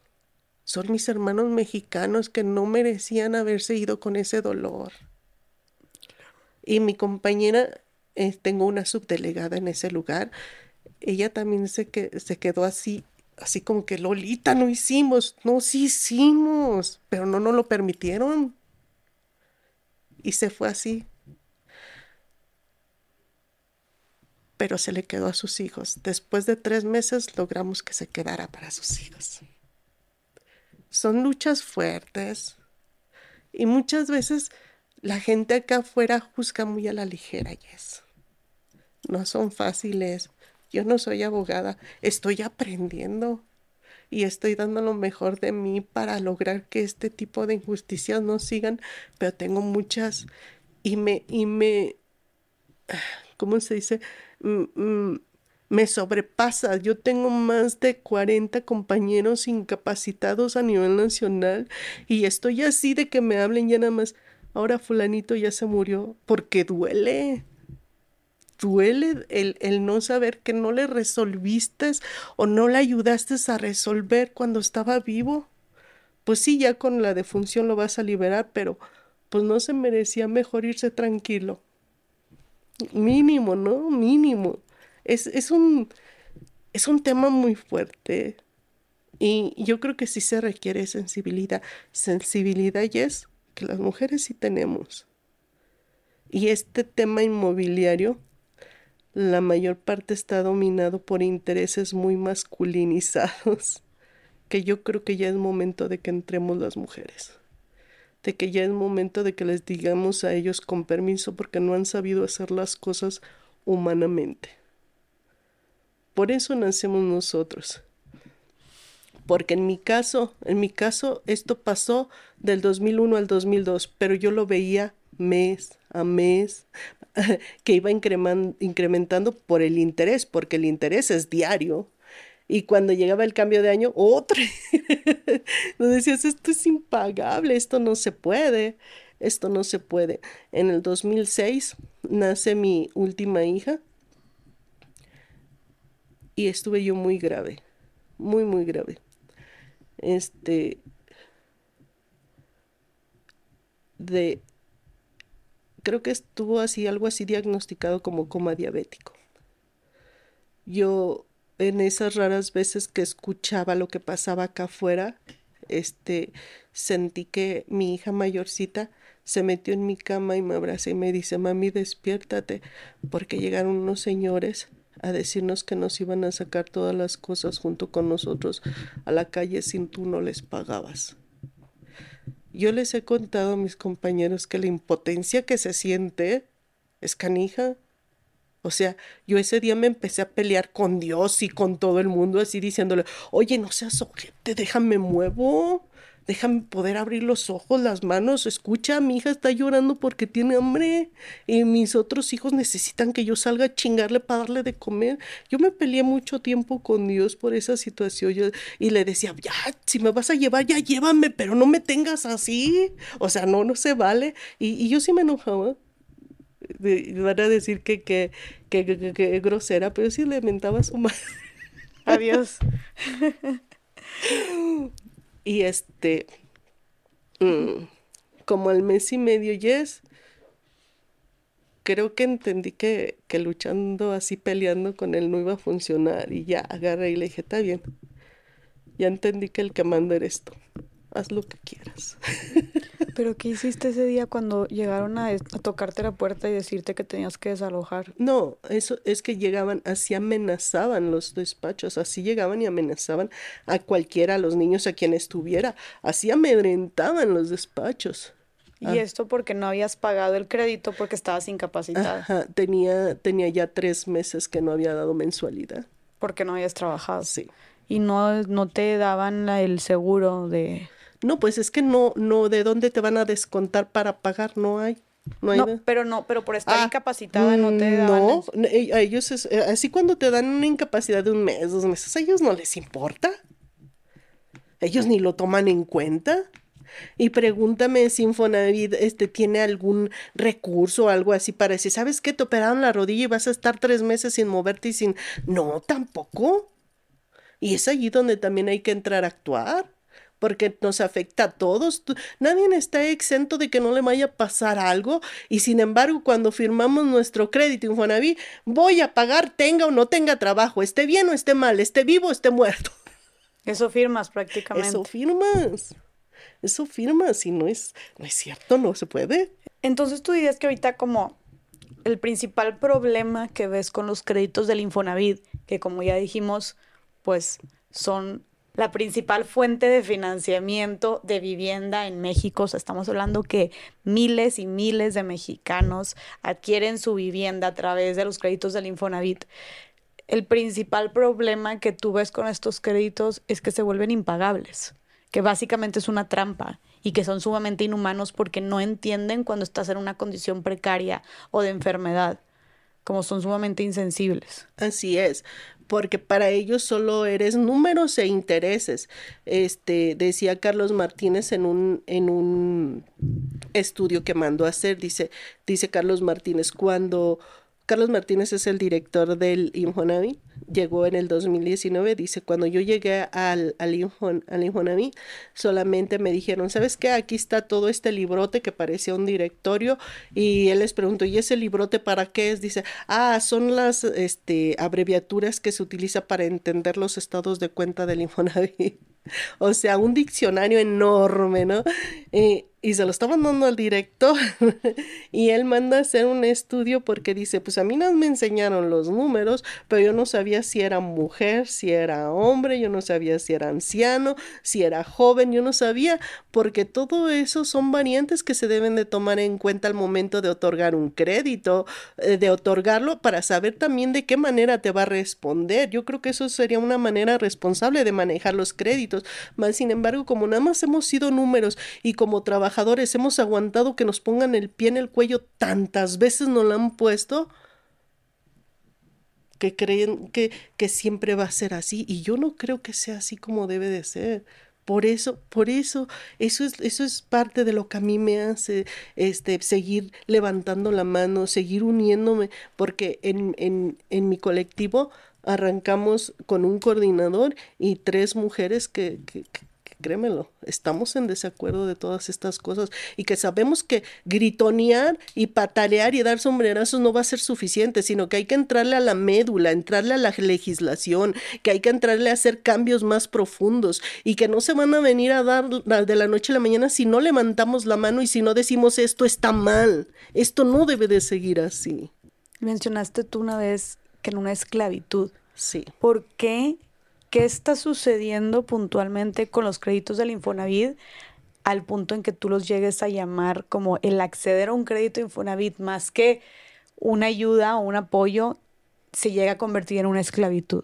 Son mis hermanos mexicanos que no merecían haberse ido con ese dolor. Y mi compañera eh, tengo una subdelegada en ese lugar, ella también se, que, se quedó así, así como que Lolita, no hicimos, no, sí hicimos, pero no nos lo permitieron. Y se fue así. Pero se le quedó a sus hijos. Después de tres meses logramos que se quedara para sus hijos. Son luchas fuertes. Y muchas veces la gente acá afuera juzga muy a la ligera, Yes no son fáciles. Yo no soy abogada, estoy aprendiendo y estoy dando lo mejor de mí para lograr que este tipo de injusticias no sigan, pero tengo muchas y me, y me, ¿cómo se dice? Me sobrepasa. Yo tengo más de 40 compañeros incapacitados a nivel nacional y estoy así de que me hablen ya nada más. Ahora fulanito ya se murió porque duele duele el, no saber que no le resolviste o no le ayudaste a resolver cuando estaba vivo. Pues sí, ya con la defunción lo vas a liberar, pero pues no se merecía mejor irse tranquilo. Mínimo, ¿no? Mínimo. Es, es, un, es un tema muy fuerte. Y yo creo que sí se requiere sensibilidad. Sensibilidad y es que las mujeres sí tenemos. Y este tema inmobiliario la mayor parte está dominado por intereses muy masculinizados, que yo creo que ya es momento de que entremos las mujeres, de que ya es momento de que les digamos a ellos con permiso porque no han sabido hacer las cosas humanamente. Por eso nacemos nosotros. Porque en mi caso, en mi caso, esto pasó del 2001 al 2002, pero yo lo veía mes a mes, que iba incrementando por el interés, porque el interés es diario. Y cuando llegaba el cambio de año, otro. Nos decías, esto es impagable, esto no se puede, esto no se puede. En el 2006 nace mi última hija y estuve yo muy grave, muy, muy grave. Este, de creo que estuvo así, algo así diagnosticado como coma diabético. Yo en esas raras veces que escuchaba lo que pasaba acá afuera, este, sentí que mi hija mayorcita se metió en mi cama y me abrazó y me dice, mami, despiértate, porque llegaron unos señores a decirnos que nos iban a sacar todas las cosas junto con nosotros a la calle sin tú no les pagabas. Yo les he contado a mis compañeros que la impotencia que se siente es canija. O sea, yo ese día me empecé a pelear con Dios y con todo el mundo, así diciéndole, oye, no seas ojete, déjame muevo déjame poder abrir los ojos, las manos, escucha, mi hija está llorando porque tiene hambre y mis otros hijos necesitan que yo salga a chingarle para darle de comer. Yo me peleé mucho tiempo con Dios por esa situación y le decía, ya, si me vas a llevar, ya llévame, pero no me tengas así. O sea, no, no se vale. Y, y yo sí me enojaba van a decir que, que, que, que, grosera, pero sí le mentaba a su madre. Adiós. y este, mm, como al mes y medio, yes, creo que entendí que, que luchando así, peleando con él no iba a funcionar. Y ya agarré y le dije, está bien. Ya entendí que el que manda eres tú. Haz lo que quieras. ¿Pero qué hiciste ese día cuando llegaron a, tocarte la puerta y decirte que tenías que desalojar? No, eso es que llegaban, así amenazaban los despachos, así llegaban y amenazaban a cualquiera, a los niños, a quien estuviera, así amedrentaban los despachos. Y ah. esto porque no habías pagado el crédito porque estabas incapacitada. Ajá, tenía, tenía ya tres meses que no había dado mensualidad. Porque no habías trabajado. Sí. Y no, no te daban el seguro de... No, pues es que no, no, ¿de dónde te van a descontar para pagar? No hay. No, hay pero no, pero por estar ah, incapacitada no te daban. No, a ellos es, eh, así cuando te dan una incapacidad de un mes, dos meses, a ellos no les importa. Ellos ni lo toman en cuenta. Y pregúntame si Infonavit este, tiene algún recurso o algo así para decir, ¿sabes qué? Te operaron la rodilla y vas a estar tres meses sin moverte y sin... No, tampoco. Y es allí donde también hay que entrar a actuar, porque nos afecta a todos. Nadie está exento de que no le vaya a pasar algo y sin embargo cuando firmamos nuestro crédito Infonavit, voy a pagar tenga o no tenga trabajo, esté bien o esté mal, esté vivo o esté muerto. Eso firmas prácticamente. Eso firmas. Eso firma, si no es, no es cierto, no se puede. Entonces tú dirías que ahorita como el principal problema que ves con los créditos del Infonavit, que como ya dijimos, pues son la principal fuente de financiamiento de vivienda en México. O sea, estamos hablando que miles y miles de mexicanos adquieren su vivienda a través de los créditos del Infonavit. El principal problema que tú ves con estos créditos es que se vuelven impagables que básicamente es una trampa y que son sumamente inhumanos porque no entienden cuando estás en una condición precaria o de enfermedad, como son sumamente insensibles. Así es, porque para ellos solo eres números e intereses. Este decía Carlos Martínez en un en un estudio que mandó a hacer, dice dice Carlos Martínez cuando Carlos Martínez es el director del Infonavit llegó en el 2019, dice, cuando yo llegué al, al, solamente me dijeron, ¿sabes qué? Aquí está todo este librote que parecía un directorio y él les preguntó, ¿y ese librote para qué es? Dice, ah, son las este, abreviaturas que se utiliza para entender los estados de cuenta del Infonavit. o sea, un diccionario enorme, ¿no? Eh, y se lo estaban dando al director y él manda a hacer un estudio porque dice, pues a mí no me enseñaron los números, pero yo no sabía si era mujer, si era hombre, yo no sabía si era anciano, si era joven, yo no sabía, porque todo eso son variantes que se deben de tomar en cuenta al momento de otorgar un crédito, eh, de otorgarlo para saber también de qué manera te va a responder. Yo creo que eso sería una manera responsable de manejar los créditos, más sin embargo, como nada más hemos sido números y como trabajamos trabajadores hemos aguantado que nos pongan el pie en el cuello tantas veces nos lo han puesto que creen que, que siempre va a ser así y yo no creo que sea así como debe de ser. Por eso, por eso, eso es, eso es parte de lo que a mí me hace este, seguir levantando la mano, seguir uniéndome, porque en, en, en mi colectivo arrancamos con un coordinador y tres mujeres que, que, créemelo, estamos en desacuerdo de todas estas cosas y que sabemos que gritonear y patalear y dar sombrerazos no va a ser suficiente, sino que hay que entrarle a la médula, entrarle a la legislación, que hay que entrarle a hacer cambios más profundos y que no se van a venir a dar de la noche a la mañana si no levantamos la mano y si no decimos esto está mal, esto no debe de seguir así. Mencionaste tú una vez que en una esclavitud. Sí. ¿Por qué ¿Qué está sucediendo puntualmente con los créditos del Infonavit al punto en que tú los llegues a llamar como el acceder a un crédito Infonavit más que una ayuda o un apoyo se llega a convertir en una esclavitud?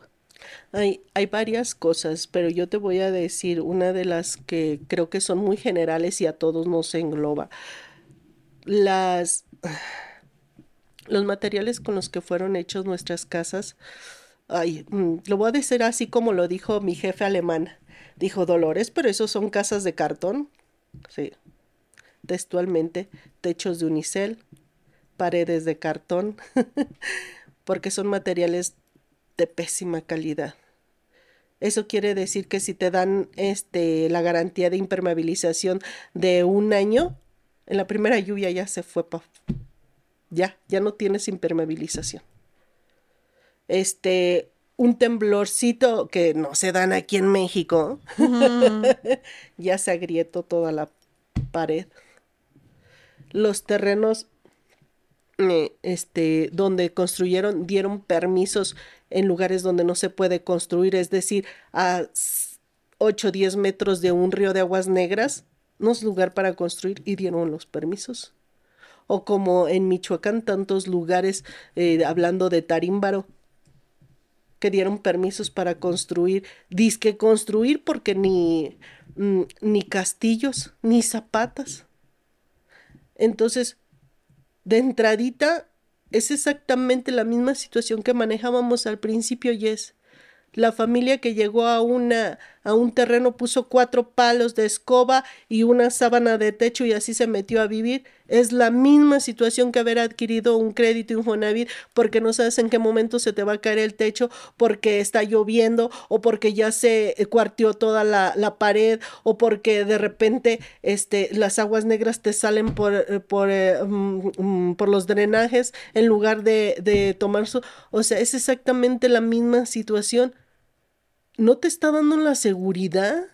Hay, hay varias cosas, pero yo te voy a decir una de las que creo que son muy generales y a todos nos engloba. Las, los materiales con los que fueron hechos nuestras casas Ay, mm, lo voy a decir así como lo dijo mi jefe alemán. Dijo Dolores, pero esos son casas de cartón. Sí. Textualmente, techos de unicel, paredes de cartón, porque son materiales de pésima calidad. Eso quiere decir que si te dan este, la garantía de impermeabilización de un año, en la primera lluvia ya se fue pa ya, ya no tienes impermeabilización. Este, un temblorcito que no se dan aquí en México, ya se agrietó toda la pared. Los terrenos eh, este, donde construyeron dieron permisos en lugares donde no se puede construir, es decir, a 8 o 10 metros de un río de aguas negras, no es lugar para construir y dieron los permisos. O como en Michoacán, tantos lugares, eh, hablando de Tarímbaro, que dieron permisos para construir, disque construir porque ni, mm, ni castillos, ni zapatas. Entonces, de entradita es exactamente la misma situación que manejábamos al principio y es la familia que llegó a una a un terreno puso cuatro palos de escoba y una sábana de techo y así se metió a vivir. Es la misma situación que haber adquirido un crédito Infonavit porque no sabes en qué momento se te va a caer el techo, porque está lloviendo o porque ya se cuartió toda la, la pared o porque de repente este, las aguas negras te salen por, eh, por, eh, mm, mm, por los drenajes en lugar de, de tomar su... O sea, es exactamente la misma situación no te está dando la seguridad,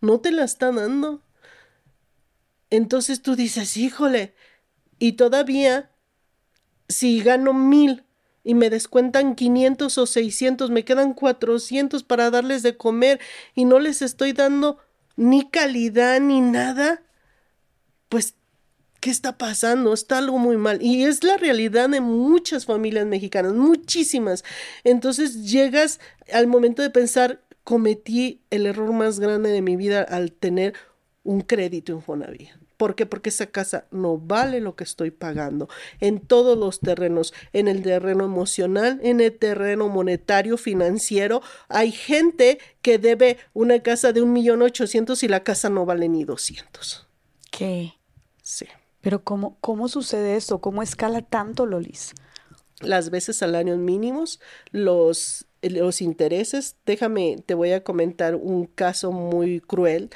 no te la está dando. Entonces tú dices, híjole, y todavía, si gano mil y me descuentan 500 o 600, me quedan 400 para darles de comer y no les estoy dando ni calidad ni nada, pues ¿qué está pasando? Está algo muy mal. Y es la realidad de muchas familias mexicanas, muchísimas. Entonces llegas al momento de pensar, cometí el error más grande de mi vida al tener un crédito en Fonavit. ¿Por qué? Porque esa casa no vale lo que estoy pagando en todos los terrenos, en el terreno emocional, en el terreno monetario, financiero. Hay gente que debe una casa de un millón ochocientos y la casa no vale ni doscientos. ¿Qué? Sí. Pero ¿cómo, cómo sucede eso? ¿Cómo escala tanto, Lolis? Las veces salarios mínimos, los los intereses. Déjame, te voy a comentar un caso muy cruel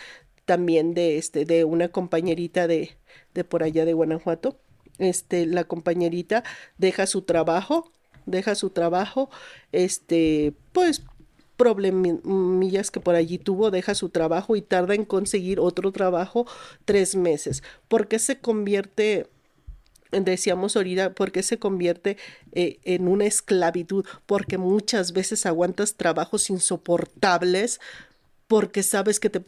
también de este, de una compañerita de, de por allá de Guanajuato. Este, la compañerita deja su trabajo, deja su trabajo, este, pues problemillas que por allí tuvo, deja su trabajo y tarda en conseguir otro trabajo tres meses. ¿Por qué se convierte decíamos ahorita, ¿por qué se convierte eh, en una esclavitud? Porque muchas veces aguantas trabajos insoportables porque sabes que te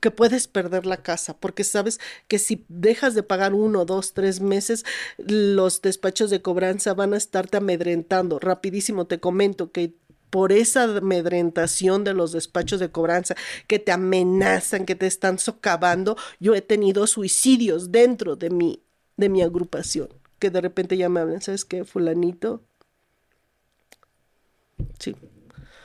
que puedes perder la casa, porque sabes que si dejas de pagar uno, dos, tres meses, los despachos de cobranza van a estarte amedrentando. Rapidísimo te comento que por esa amedrentación de los despachos de cobranza que te amenazan, que te están socavando, yo he tenido suicidios dentro de mi de mi agrupación, que de repente ya me hablan, ¿sabes qué? Fulanito. Sí.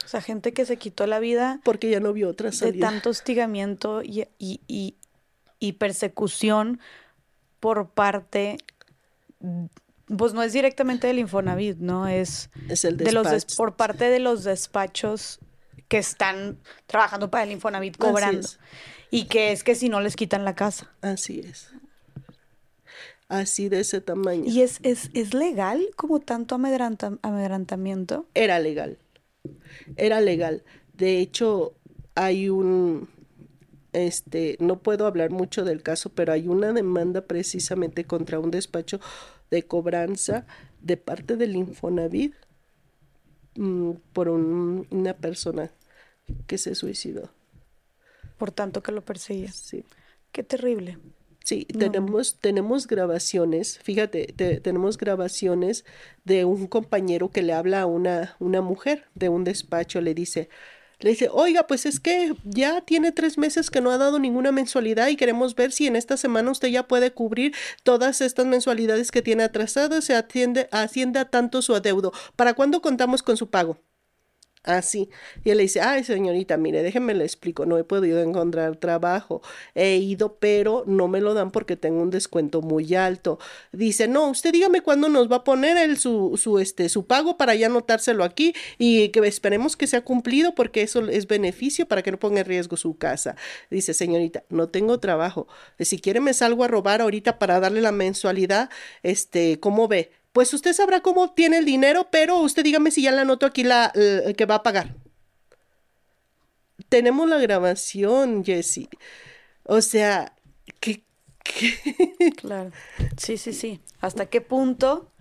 O sea, gente que se quitó la vida. Porque ya no vio otra salida. De tanto hostigamiento y, y, persecución por parte pues no es directamente del Infonavit, ¿no? Es, es el de los por parte de los despachos que están trabajando para el Infonavit cobrando. Y que es que si no les quitan la casa. Así es así de ese tamaño. ¿Y es, es, es legal como tanto amedrantamiento? Era legal, era legal. De hecho, hay un, este, no puedo hablar mucho del caso, pero hay una demanda precisamente contra un despacho de cobranza de parte del Infonavit mm, por una persona que se suicidó. Por tanto que lo perseguía. Sí. Qué terrible. Sí, tenemos, tenemos grabaciones, fíjate, tenemos grabaciones de un compañero que le habla a una, una mujer de un despacho, le dice, le dice, oiga, pues es que ya tiene tres meses que no ha dado ninguna mensualidad y queremos ver si en esta semana usted ya puede cubrir todas estas mensualidades que tiene atrasadas, se atiende, asciende a tanto su adeudo. ¿Para cuándo contamos con su pago? Así. Y él le dice, ay señorita, mire, déjeme le explico, no he podido encontrar trabajo, he ido, pero no me lo dan porque tengo un descuento muy alto. Dice, no, usted dígame cuándo nos va a poner el, su, su, este, su pago para ya anotárselo aquí y que esperemos que sea cumplido porque eso es beneficio para que no ponga en riesgo su casa. Dice, señorita, no tengo trabajo, si quiere me salgo a robar ahorita para darle la mensualidad, este, ¿cómo ve? Pues usted sabrá cómo tiene el dinero, pero usted dígame si ya le anoto aquí la que va a pagar. Tenemos la grabación, Jessie. O sea, que... Claro. Sí, sí, sí. ¿Hasta qué punto?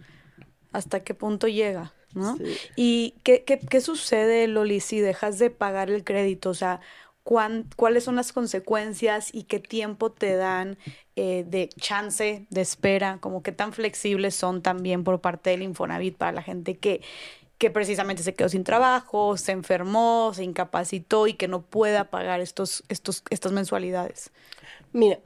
¿Hasta qué punto llega? ¿no? ¿Y qué, qué, qué sucede, Loli, si dejas de pagar el crédito? O sea, cuáles son las consecuencias y qué tiempo te dan eh, de chance, de espera, como qué tan flexibles son también por parte del Infonavit para la gente que, que precisamente se quedó sin trabajo, se enfermó, se incapacitó y que no pueda pagar estos, estos, estas mensualidades. Mira,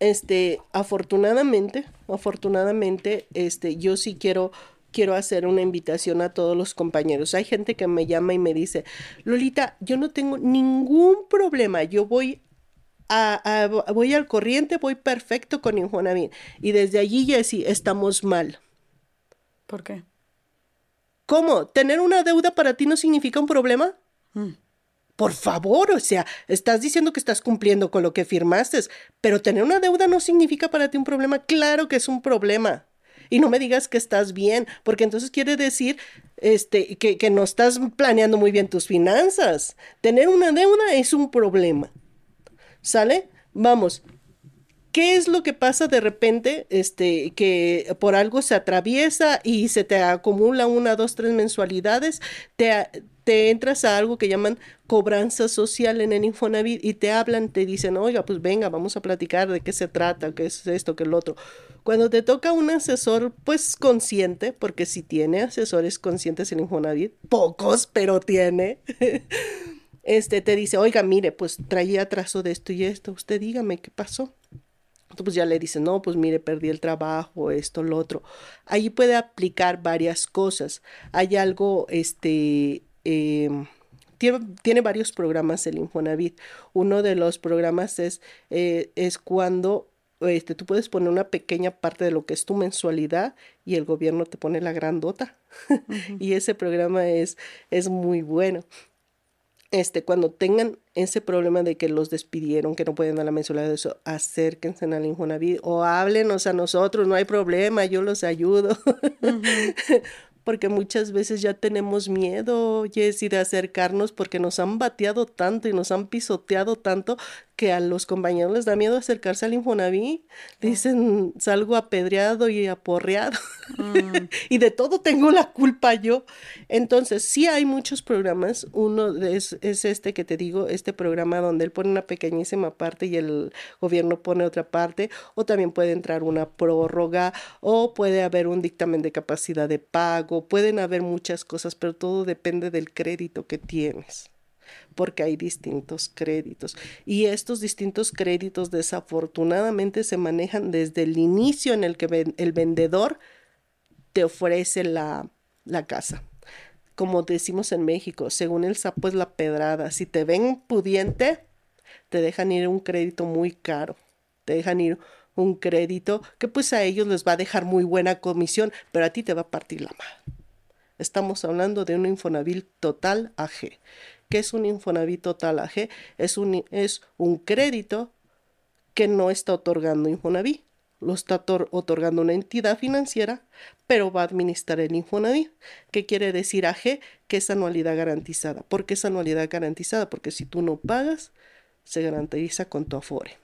este, afortunadamente, afortunadamente, este, yo sí quiero quiero hacer una invitación a todos los compañeros. Hay gente que me llama y me dice, Lolita, yo no tengo ningún problema, yo voy a, voy al corriente, voy perfecto con Infonavit. Y desde allí, Jessy, estamos mal. ¿Por qué? ¿Cómo? ¿Tener una deuda para ti no significa un problema? Mm. Por favor, o sea, estás diciendo que estás cumpliendo con lo que firmaste, pero tener una deuda no significa para ti un problema. Claro que es un problema y no me digas que estás bien, porque entonces quiere decir este, que, que no estás planeando muy bien tus finanzas. Tener una deuda es un problema. ¿Sale? Vamos, ¿qué es lo que pasa de repente? Este, que por algo se atraviesa y se te acumula una, dos, tres mensualidades, te, te entras a algo que llaman cobranza social en el Infonavit y te hablan, te dicen, oiga, pues venga, vamos a platicar de qué se trata, qué es esto, qué es lo otro. Cuando te toca un asesor, pues consciente, porque si tiene asesores conscientes en Infonavit, pocos, pero tiene, este te dice, oiga, mire, pues traía atraso de esto y esto, usted dígame qué pasó. Pues ya le dicen, no, pues mire, perdí el trabajo, esto, lo otro. Allí puede aplicar varias cosas. Hay algo, este, Em, tiene, varios programas el Infonavit. Uno de los programas es, eh, es cuando este, tú puedes poner una pequeña parte de lo que es tu mensualidad y el gobierno te pone la grandota. y ese programa es, es muy bueno. Este, cuando tengan ese problema de que los despidieron, que no pueden dar la mensualidad eso, acérquense al Infonavit o háblenos a nosotros, no hay problema, yo los ayudo porque muchas veces ya tenemos miedo, Jessy, de acercarnos porque nos han bateado tanto y nos han pisoteado tanto que a los compañeros les da miedo acercarse al Infonavit. Dicen, salgo apedreado y aporreado. Mm. y de todo tengo la culpa yo. Entonces, sí hay muchos programas. Uno es, es este que te digo, este programa donde él pone una pequeñísima parte y el gobierno pone otra parte. O también puede entrar una prórroga o puede haber un dictamen de capacidad de pago. Pueden haber muchas cosas, pero todo depende del crédito que tienes porque hay distintos créditos. Y estos distintos créditos desafortunadamente se manejan desde el inicio en el que el vendedor te ofrece la, la casa. Como decimos en México, según el sapo es la pedrada. Si te ven pudiente, te dejan ir un crédito muy caro. Te dejan ir un crédito que pues a ellos les va a dejar muy buena comisión, pero a ti te va a partir la mano. Estamos hablando de un Infonavit total AG. ¿Qué es un Infonavit Total AG? Es un, es un crédito que no está otorgando Infonavit. Lo está otorgando una entidad financiera, pero va a administrar el Infonavit. ¿Qué quiere decir AG? Que es anualidad garantizada. ¿Por qué es anualidad garantizada? Porque si tú no pagas, se garantiza con tu Afore.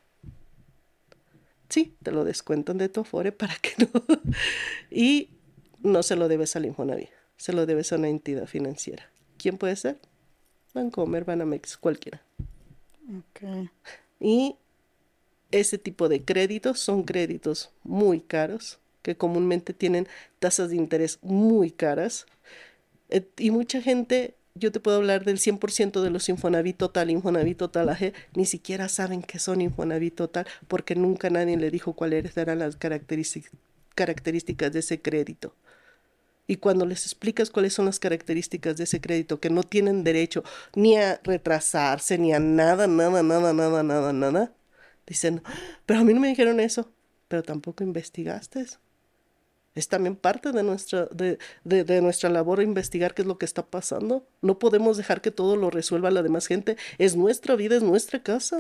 Sí, te lo descuentan de tu Afore para que no. y no se lo debes al Infonavit, se lo debes a una entidad financiera. ¿Quién puede ser? Vancomer, Banamex, cualquiera. Okay. Y ese tipo de créditos son créditos muy caros, que comúnmente tienen tasas de interés muy caras. y mucha gente, yo te puedo hablar del 100% de los Infonavit Total, Infonavit Total AG, ni siquiera saben que son Infonavit Total porque nunca nadie le dijo cuáles eran las características de ese crédito. Y cuando les explicas cuáles son las características de ese crédito, que no tienen derecho ni a retrasarse, ni a nada, nada, nada, nada, nada, nada, dicen, pero a mí no me dijeron eso, pero tampoco investigaste. Es también parte de nuestra, de, de, nuestra labor investigar qué es lo que está pasando. No podemos dejar que todo lo resuelva la demás gente. Es nuestra vida, es nuestra casa.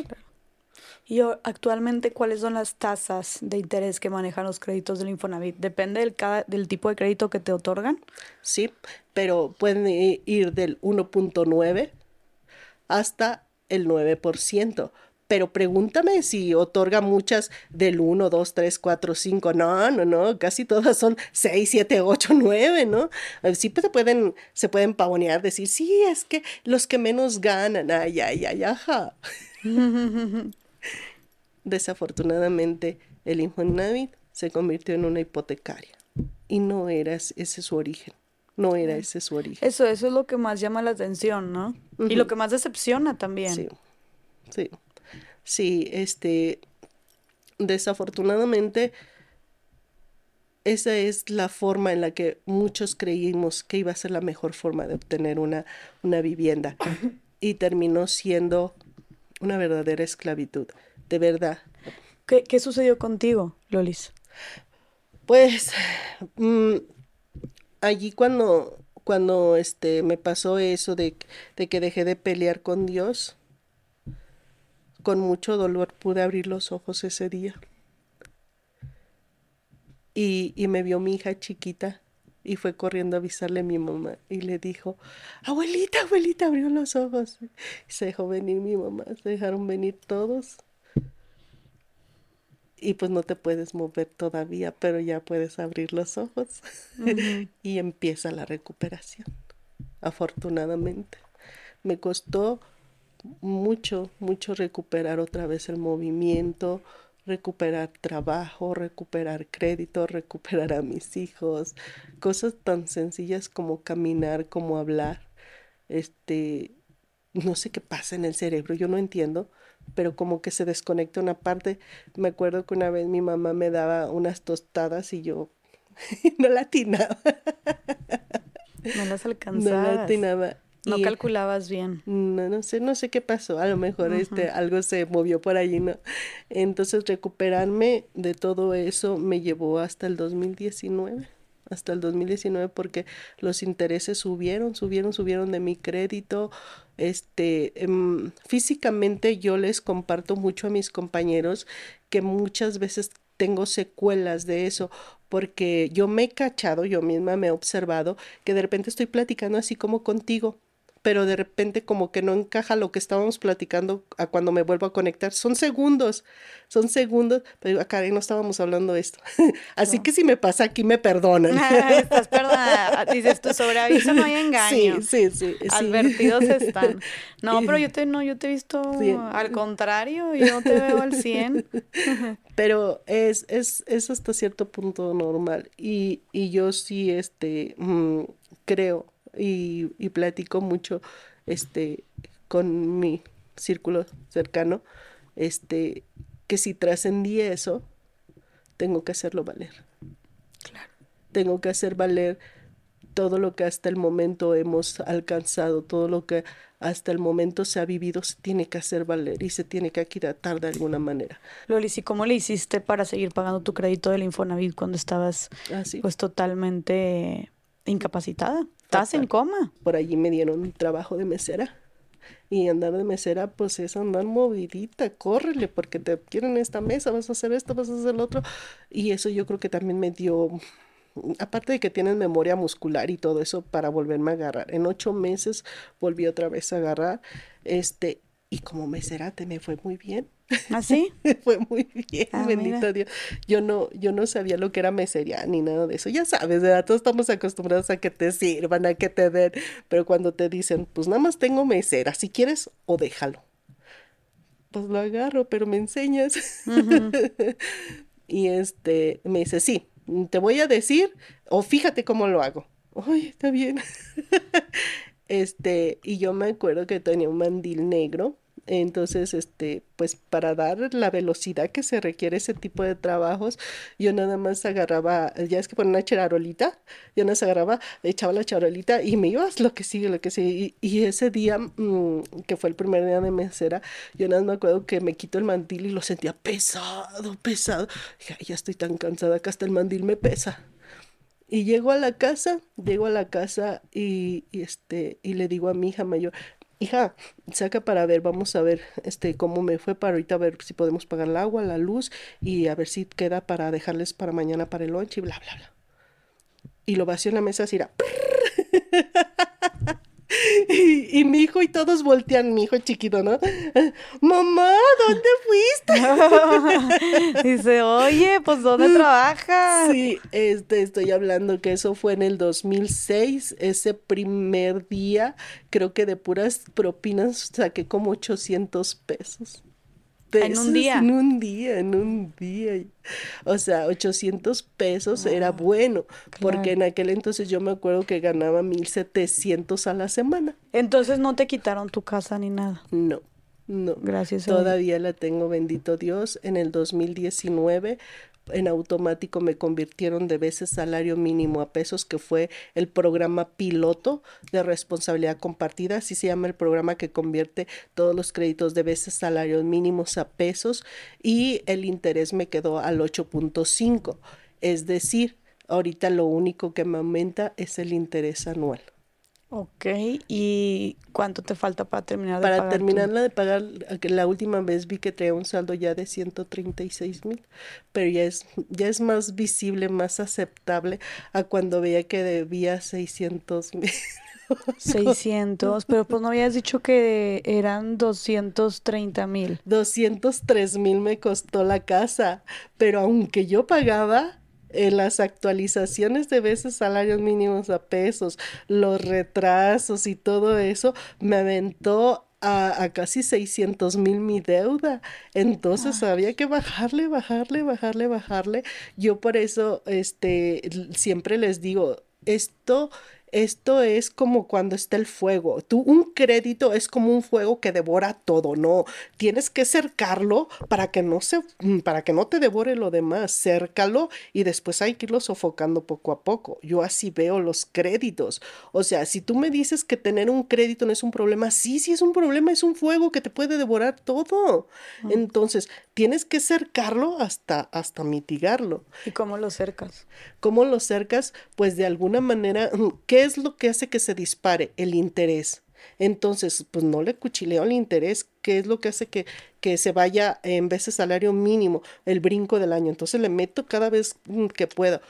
Y actualmente, ¿cuáles son las tasas de interés que manejan los créditos del Infonavit? ¿Depende del, cada, del tipo de crédito que te otorgan? Sí, pero pueden ir del 1.9 hasta el 9% pero pregúntame si otorga muchas del 1, 2, 3, 4, 5. No, no, no, casi todas son 6, 7, 8, 9, ¿no? Sí pues, se pueden, se pueden pavonear, decir, sí, es que los que menos ganan, ay, ay, ay, ajá. Desafortunadamente, el Infonavit se convirtió en una hipotecaria y no era ese su origen. No era ese su origen. Eso, eso es lo que más llama la atención, ¿no? Y lo que más decepciona también. Sí, sí. Sí, este, desafortunadamente, esa es la forma en la que muchos creímos que iba a ser la mejor forma de obtener una, una vivienda y terminó siendo una verdadera esclavitud, de verdad. ¿Qué, qué sucedió contigo, Lolis? Pues mm, allí cuando, cuando este, me pasó eso de, de que dejé de pelear con Dios, con mucho dolor pude abrir los ojos ese día. Y, y, me vio mi hija chiquita y fue corriendo a avisarle a mi mamá y le dijo, abuelita, abuelita, abrió los ojos. Y se dejó venir mi mamá, se dejaron venir todos. Y pues no te puedes mover todavía, pero ya puedes abrir los ojos. y empieza la recuperación, afortunadamente. Me costó mucho, mucho recuperar otra vez el movimiento, recuperar trabajo, recuperar crédito, recuperar a mis hijos, cosas tan sencillas como caminar, como hablar. Este, no sé qué pasa en el cerebro, yo no entiendo, pero como que se desconecta una parte. Me acuerdo que una vez mi mamá me daba unas tostadas y yo no latinaba. No las alcanzaba. No latinaba. No calculabas bien. No, no sé, no sé qué pasó. A lo mejor este algo se movió por allí, ¿no? Entonces recuperarme de todo eso me llevó hasta el 2019 hasta el 2019 porque los intereses subieron, subieron, subieron de mi crédito. Este, em, físicamente yo les comparto mucho a mis compañeros que muchas veces tengo secuelas de eso porque yo me he cachado, yo misma me he observado que de repente estoy platicando así como contigo pero de repente como que no encaja lo que estábamos platicando a cuando me vuelvo a conectar. Son segundos, son segundos, pero acá no estábamos hablando de esto. Así que si me pasa aquí, me perdonan. Estás perdonada. Dices, tu sobre aviso no hay engaño. Sí, sí, sí. Advertidos están. No, pero yo te, no, yo te he visto al contrario, yo te veo al 100. pero es, es, es hasta cierto punto normal. Y, y yo sí, este, mm, creo y, y platico mucho este, con mi círculo cercano, este, que si trascendí eso, tengo que hacerlo valer. Claro. Tengo que hacer valer todo lo que hasta el momento hemos alcanzado, todo lo que hasta el momento se ha vivido, se tiene que hacer valer y se tiene que aquilatar de alguna manera. Lolis, ¿y cómo le hiciste para seguir pagando tu crédito del Infonavit cuando estabas ah, pues totalmente incapacitada? ¿Estás en coma? Por allí me dieron un trabajo de mesera. Y andar de mesera, pues es andar movidita, córrele, porque te quieren esta mesa, vas a hacer esto, vas a hacer lo otro. Y eso yo creo que también me dio, aparte de que tienes memoria muscular y todo eso, para volverme a agarrar. En ocho meses volví otra vez a agarrar, este, y como mesera te me fue muy bien. ¿Ah, sí? Fue muy bien, ah, bendito Dios. Yo no, yo no sabía lo que era mesería ni nada de eso. Ya sabes, ¿verdad? Todos estamos acostumbrados a que te sirvan, a que te den, pero cuando te dicen, pues nada más tengo mesera, si quieres o déjalo. Pues lo agarro, pero me enseñas. y este, me dice, sí, te voy a decir, o fíjate cómo lo hago. Ay, está bien. este, y yo me acuerdo que tenía un mandil negro Entonces, este, pues para dar la velocidad que se requiere ese tipo de trabajos, yo nada más agarraba, ya es que poner una charolita, yo nada más agarraba, echaba la charolita y me iba lo que sigue, lo que sigue. Y, ese día, mm, que fue el primer día de mesera, yo nada más me acuerdo que me quito el mandil y lo sentía pesado, pesado. Dije, ya estoy tan cansada que hasta el mandil me pesa. Y llego a la casa, llego a la casa y, y, este, y le digo a mi hija mayor, hija, saca para ver, vamos a ver este cómo me fue para ahorita ver si podemos pagar el agua, la luz y a ver si queda para dejarles para mañana para el lunch y bla bla bla. Y lo vació en la mesa así era. Y, mi hijo y todos voltean, mi hijo chiquito, ¿no? Mamá, ¿dónde fuiste? Dice, oye, pues ¿dónde trabajas? Sí, este, estoy hablando que eso fue en el 2006, ese primer día, creo que de puras propinas saqué como 800 pesos en un día. En un día, en un día. O sea, 800 pesos era bueno, porque en aquel entonces yo me acuerdo que ganaba 1700 a la semana. Entonces no te quitaron tu casa ni nada. No. No, gracias. Todavía la tengo, bendito Dios. En el 2019 en automático me convirtieron de veces salario mínimo a pesos, que fue el programa piloto de responsabilidad compartida, así se llama el programa que convierte todos los créditos de veces salarios mínimos a pesos y el interés me quedó al 8.5, es decir, ahorita lo único que me aumenta es el interés anual. Ok, ¿y cuánto te falta para terminar de pagar? Para terminarla de pagar, la última vez vi que traía un saldo ya de 136 mil, pero ya es, ya es más visible, más aceptable a cuando veía que debía 600 mil. 600, pero pues no habías dicho que eran 230 mil. 203 mil me costó la casa, pero aunque yo pagaba, en las actualizaciones de veces salarios mínimos a pesos, los retrasos y todo eso, me aventó a, casi 600 mil mi deuda. Entonces había que bajarle, bajarle, bajarle, bajarle. Yo por eso, este, siempre les digo, esto esto es como cuando está el fuego. Tú, un crédito es como un fuego que devora todo, no. Tienes que cercarlo para que no se, mm, para que no te devore lo demás. Cércalo y después hay que irlo sofocando poco a poco. Yo así veo los créditos. O sea, si tú me dices que tener un crédito no es un problema, sí, sí es un problema, es un fuego que te puede devorar todo. Entonces, tienes que cercarlo hasta, hasta mitigarlo. ¿Y cómo lo cercas? ¿Cómo lo cercas? Pues de alguna manera, ¿qué es lo que hace que se dispare? El interés. Entonces, pues no le cuchileo el interés, ¿qué es lo que hace que, que se vaya en vez de salario mínimo, el brinco del año? Entonces le meto cada vez mm, que puedo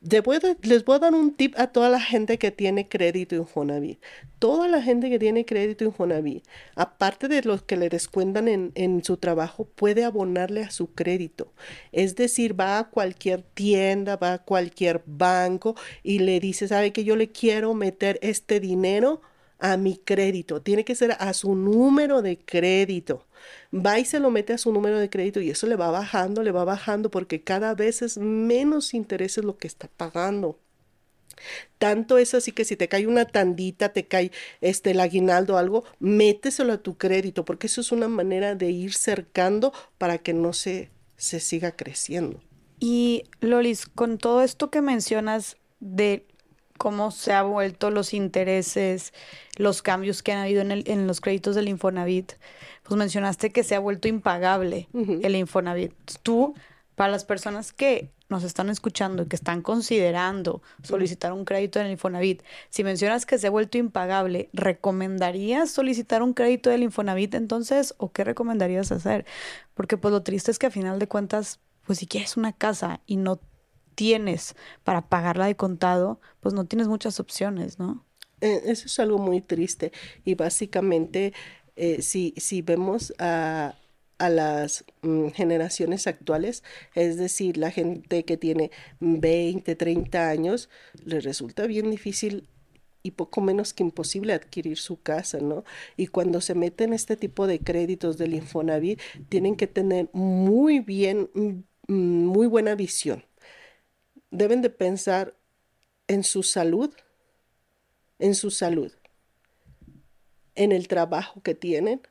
les voy a dar un tip a toda la gente que tiene crédito Infonavit. Toda la gente que tiene crédito Infonavit, aparte de los que le descuentan en, en, su trabajo, puede abonarle a su crédito. Es decir, va a cualquier tienda, va a cualquier banco y le dice, ¿sabe que yo le quiero meter este dinero? a mi crédito, tiene que ser a su número de crédito. Va y se lo mete a su número de crédito y eso le va bajando, le va bajando porque cada vez es menos intereses lo que está pagando. Tanto es así que si te cae una tandita, te cae este el aguinaldo o algo, méteselo a tu crédito, porque eso es una manera de ir cercando para que no se, se siga creciendo. Y Lolis, con todo esto que mencionas de cómo se han vuelto los intereses, los cambios que han habido en, el, en los créditos del Infonavit, pues mencionaste que se ha vuelto impagable el Infonavit. Tú, para las personas que nos están escuchando y que están considerando solicitar un crédito en el Infonavit, si mencionas que se ha vuelto impagable, ¿recomendarías solicitar un crédito del Infonavit entonces o qué recomendarías hacer? Porque pues lo triste es que a final de cuentas, pues si quieres una casa y no tienes para pagarla de contado, pues no tienes muchas opciones, ¿no? Eh, eso es algo muy triste y básicamente eh, si, si vemos a, las mm, generaciones actuales, es decir, la gente que tiene 20, 30 años, le resulta bien difícil y poco menos que imposible adquirir su casa, ¿no? Y cuando se meten este tipo de créditos del Infonavit, tienen que tener muy bien, mm, muy buena visión deben de pensar en su salud, en su salud, en el trabajo que tienen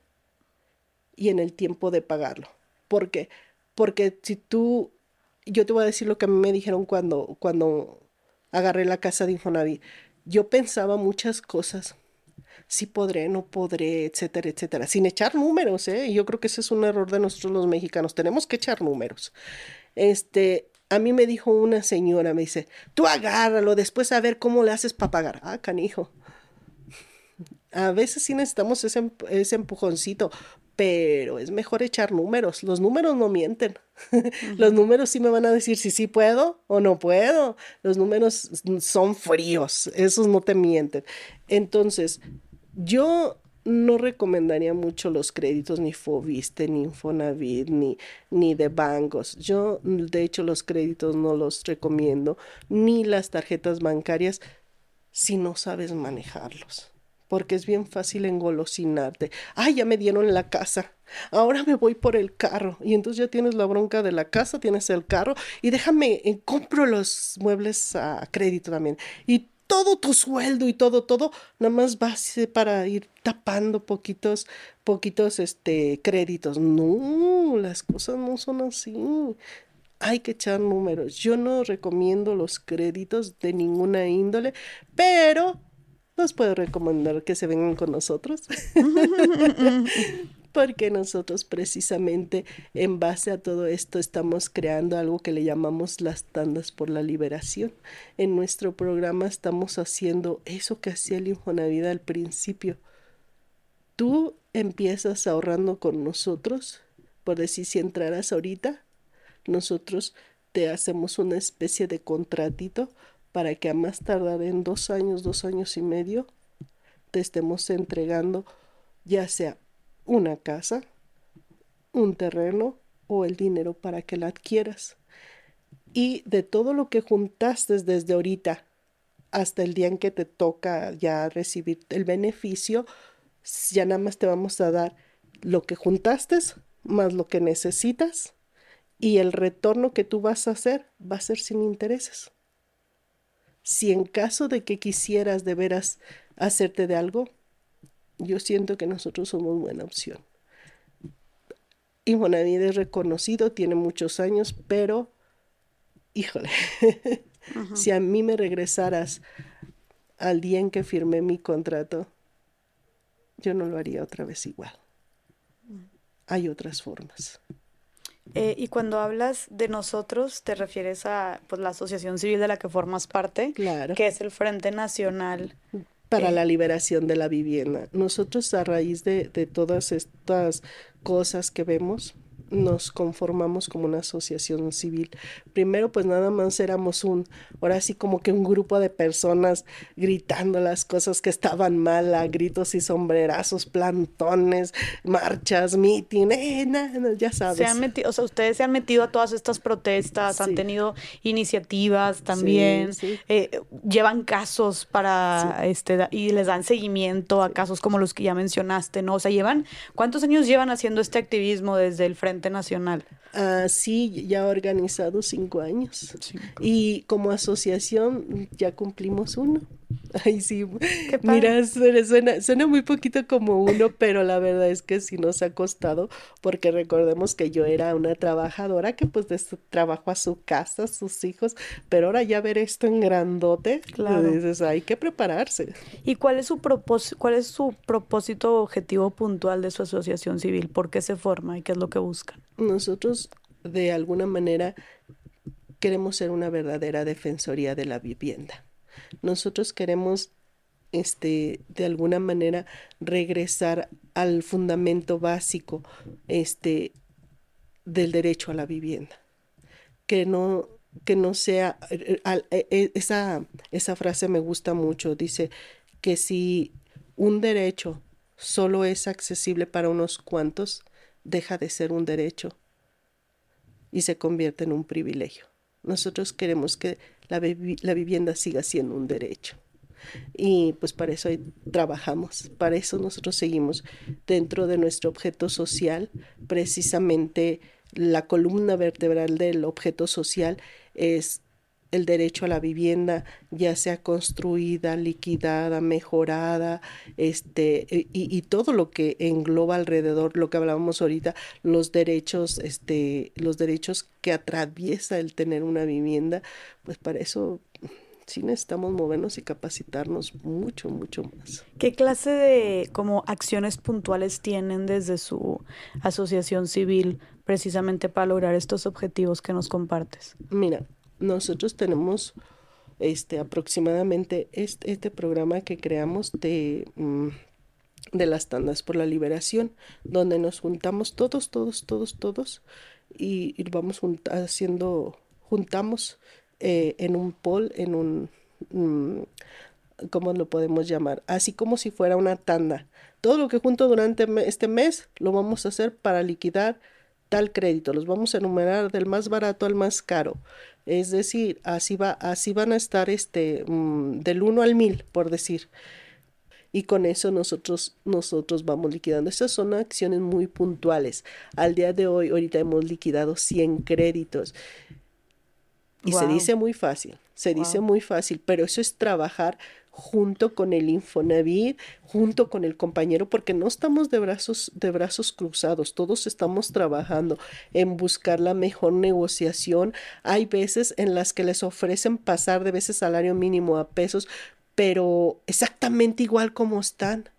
y en el tiempo de pagarlo. ¿Por qué? Porque si tú, yo te voy a decir lo que a mí me dijeron cuando, cuando agarré la casa de Infonavit. Yo pensaba muchas cosas. Si podré, no podré, etcétera, etcétera. Sin echar números, ¿eh? Yo creo que ese es un error de nosotros los mexicanos. Tenemos que echar números. Este, a mí me dijo una señora, me dice, tú agárralo, después a ver cómo le haces para pagar. Ah, canijo. A veces sí necesitamos ese, ese empujoncito, pero es mejor echar números. Los números no mienten. Los números sí me van a decir si sí puedo o no puedo. Los números son fríos, esos no te mienten. Entonces, yo no recomendaría mucho los créditos ni Fobiste, ni Infonavit, ni, ni de bancos. Yo, de hecho, los créditos no los recomiendo, ni las tarjetas bancarias si no sabes manejarlos porque es bien fácil engolosinarte. Ay, ya me dieron la casa. Ahora me voy por el carro. Y entonces ya tienes la bronca de la casa, tienes el carro y déjame, eh, compro los muebles a crédito también. Y todo tu sueldo y todo, todo, nada más va para ir tapando poquitos, poquitos, este, créditos. No, las cosas no son así. Hay que echar números. Yo no recomiendo los créditos de ninguna índole, pero los puedo recomendar que se vengan con nosotros. Porque nosotros precisamente en base a todo esto estamos creando algo que le llamamos las tandas por la liberación. En nuestro programa estamos haciendo eso que hacía el Infonavit al principio. Tú empiezas ahorrando con nosotros, por decir si entraras ahorita, nosotros te hacemos una especie de contratito para que a más tardar en dos años, dos años y medio, te estemos entregando ya sea una casa, un terreno o el dinero para que la adquieras. Y de todo lo que juntaste desde ahorita hasta el día en que te toca ya recibir el beneficio, ya nada más te vamos a dar lo que juntaste más lo que necesitas y el retorno que tú vas a hacer va a ser sin intereses si en caso de que quisieras de veras hacerte de algo, yo siento que nosotros somos buena opción. Infonavit es reconocido, tiene muchos años, pero, híjole, si a mí me regresaras al día en que firmé mi contrato, yo no lo haría otra vez igual. Hay otras formas. Eh, y cuando hablas de nosotros, te refieres a pues, la asociación civil de la que formas parte, claro. que es el Frente Nacional. Para eh, la liberación de la vivienda. Nosotros a raíz de, de todas estas cosas que vemos, nos conformamos como una asociación civil. Primero, pues nada más éramos un, ahora sí como que un grupo de personas gritando las cosas que estaban mal, a gritos y sombrerazos, plantones, marchas, meeting, eh, ya sabes. Se han metido, o sea, ustedes se han metido a todas estas protestas, han tenido iniciativas también, eh, llevan casos para, este, y les dan seguimiento a casos como los que ya mencionaste, ¿no? O sea, llevan, ¿cuántos años llevan haciendo este activismo desde el Frente Nacional? Ah, sí, ya organizado cinco años. Y como asociación ya cumplimos uno. Ay, sí. Mira, suena, suena, muy poquito como uno, pero la verdad es que sí nos ha costado, porque recordemos que yo era una trabajadora que pues de su trabajo a su casa, a sus hijos, pero ahora ya ver esto en grandote, claro. dices, hay que prepararse. ¿Y cuál es su propósito, cuál es su propósito objetivo puntual de su asociación civil? ¿Por qué se forma y qué es lo que buscan? Nosotros de alguna manera queremos ser una verdadera defensoría de la vivienda. Nosotros queremos este de alguna manera regresar al fundamento básico este del derecho a la vivienda. Que no que no sea e, e, esa esa frase me gusta mucho. Dice que si un derecho solo es accesible para unos cuantos deja de ser un derecho y se convierte en un privilegio nosotros queremos que la, vivienda siga siendo un derecho. Y pues para eso trabajamos, para eso nosotros seguimos dentro de nuestro objeto social, precisamente la columna vertebral del objeto social es el derecho a la vivienda, ya sea construida, liquidada, mejorada, este, y, y, todo lo que engloba alrededor, lo que hablábamos ahorita, los derechos, este, los derechos que atraviesa el tener una vivienda, pues para eso sí necesitamos movernos y capacitarnos mucho, mucho más. ¿Qué clase de como acciones puntuales tienen desde su asociación civil precisamente para lograr estos objetivos que nos compartes? Mira, nosotros tenemos este aproximadamente este, programa que creamos de, mm, de las tandas por la liberación, donde nos juntamos todos, todos, todos, todos y, vamos haciendo, juntamos eh, en un poll, en un, mm, ¿cómo lo podemos llamar? Así como si fuera una tanda. Todo lo que junto durante este mes lo vamos a hacer para liquidar tal crédito. Los vamos a enumerar del más barato al más caro. Es decir, así, va, así van a estar este, mm, del 1 al 1000, por decir. Y con eso nosotros, nosotros vamos liquidando. Estas son acciones muy puntuales. Al día de hoy, ahorita hemos liquidado 100 créditos. Y se dice muy fácil, se dice muy fácil, pero eso es trabajar junto con el Infonavit, junto con el compañero, porque no estamos de brazos, de brazos cruzados, todos estamos trabajando en buscar la mejor negociación. Hay veces en las que les ofrecen pasar de veces salario mínimo a pesos, pero exactamente igual como están.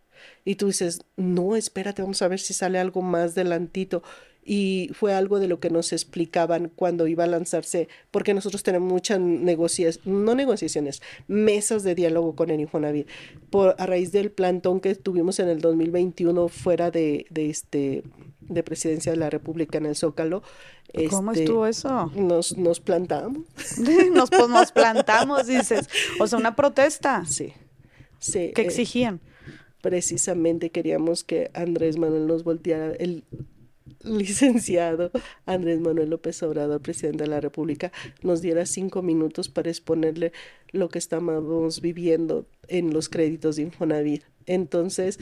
Y tú dices, no, espérate, vamos a ver si sale algo más delantito y fue algo de lo que nos explicaban cuando iba a lanzarse, porque nosotros tenemos muchas negociaciones, no negociaciones, mesas de diálogo con el Infonavit, por, a raíz del plantón que tuvimos en el 2021 fuera de, de este de presidencia de la República en el Zócalo. ¿Cómo este, estuvo eso? Nos, nos plantamos. nos, pues, nos plantamos, dices. O sea, una protesta. Sí. sí ¿Qué eh, exigían? precisamente queríamos que Andrés Manuel nos volteara el licenciado Andrés Manuel López Obrador, presidente de la República, nos diera cinco minutos para exponerle lo que estamos viviendo en los créditos de Infonavit. Entonces,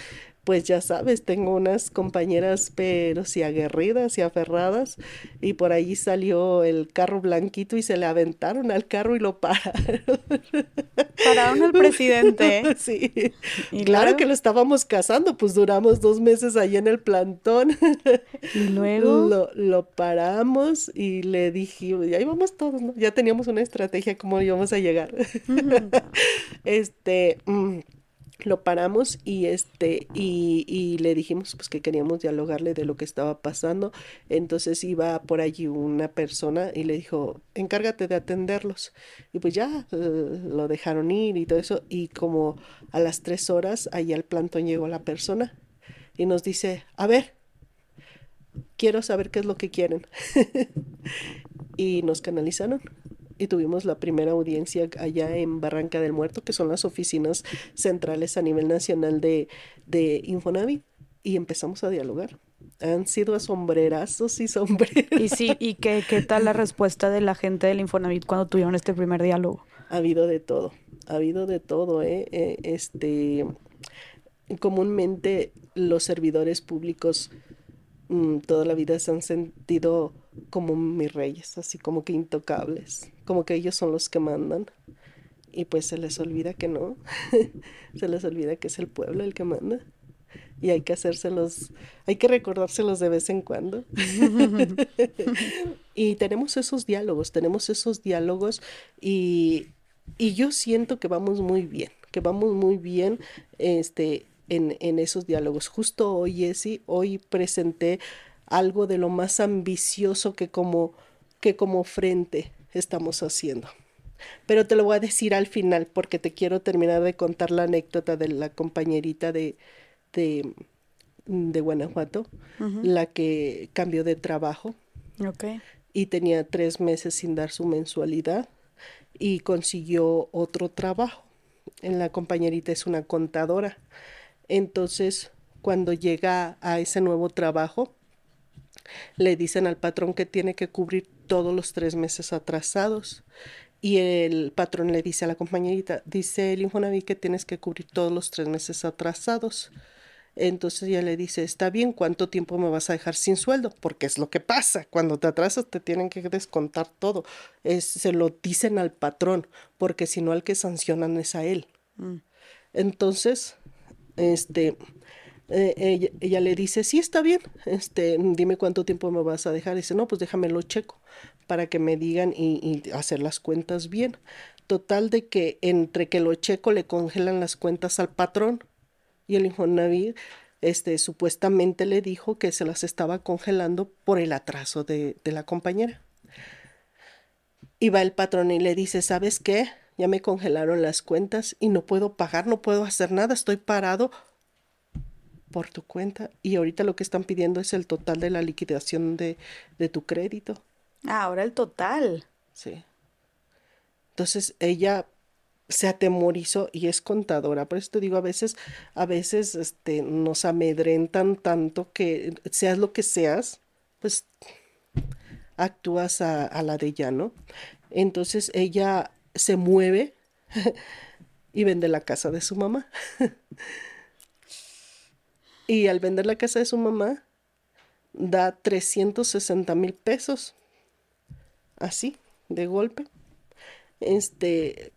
pues ya sabes, tengo unas compañeras pero si aguerridas y aferradas y por ahí salió el carro blanquito y se le aventaron al carro y lo pararon. Pararon al presidente. Sí. ¿Y claro que lo estábamos cazando, pues duramos dos meses ahí en el plantón. Y luego lo, lo paramos y le dije, y ahí vamos todos, ¿no? Ya teníamos una estrategia cómo íbamos a llegar. este... Mm, lo paramos y este y, y, le dijimos pues que queríamos dialogarle de lo que estaba pasando. Entonces iba por allí una persona y le dijo encárgate de atenderlos y pues ya eh, lo dejaron ir y todo eso. Y como a las tres horas allá al plantón llegó la persona y nos dice a ver quiero saber qué es lo que quieren y nos canalizaron y tuvimos la primera audiencia allá en Barranca del Muerto, que son las oficinas centrales a nivel nacional de, de Infonavit, y empezamos a dialogar. Han sido y sombreros. ¿Y sí, y qué, qué tal la respuesta de la gente del Infonavit cuando tuvieron este primer diálogo? Ha habido de todo, ha habido de todo, ¿eh? eh este, comúnmente los servidores públicos mm, toda la vida se han sentido como mis reyes, así como que intocables, como que ellos son los que mandan. Y pues se les olvida que no, se les olvida que es el pueblo el que manda. Y hay que hacérselos, hay que recordárselos de vez en cuando. y tenemos esos diálogos, tenemos esos diálogos y, y yo siento que vamos muy bien, que vamos muy bien este, en, en esos diálogos. Justo hoy, Jessy, hoy presenté algo de lo más ambicioso que como, que como frente estamos haciendo. Pero te lo voy a decir al final porque te quiero terminar de contar la anécdota de la compañerita de, de, de Guanajuato, la que cambió de trabajo y tenía tres meses sin dar su mensualidad y consiguió otro trabajo. En la compañerita es una contadora. Entonces, cuando llega a ese nuevo trabajo, le dicen al patrón que tiene que cubrir todos los tres meses atrasados. Y el patrón le dice a la compañerita, dice el Infonavit que tienes que cubrir todos los tres meses atrasados. Entonces ella le dice, está bien, ¿cuánto tiempo me vas a dejar sin sueldo? Porque es lo que pasa, cuando te atrasas te tienen que descontar todo. Es, se lo dicen al patrón, porque si no al que sancionan es a él. Mm. Entonces, este, eh, ella, le dice, sí, está bien, este, dime cuánto tiempo me vas a dejar. dice, no, pues déjamelo checo para que me digan y, hacer las cuentas bien. Total de que entre que lo checo le congelan las cuentas al patrón y el Infonavit este, supuestamente le dijo que se las estaba congelando por el atraso de, de la compañera. Y va el patrón y le dice, ¿sabes qué? Ya me congelaron las cuentas y no puedo pagar, no puedo hacer nada, estoy parado por tu cuenta y ahorita lo que están pidiendo es el total de la liquidación de, de tu crédito. Ah, ahora el total. Sí. Entonces ella se atemorizó y es contadora. Por eso te digo, a veces, a veces este, nos amedrentan tanto que seas lo que seas, pues actúas a, a la de ella, ¿no? Entonces ella se mueve y vende la casa de su mamá. y al vender la casa de su mamá, da 360 mil pesos. Así, de golpe. Este,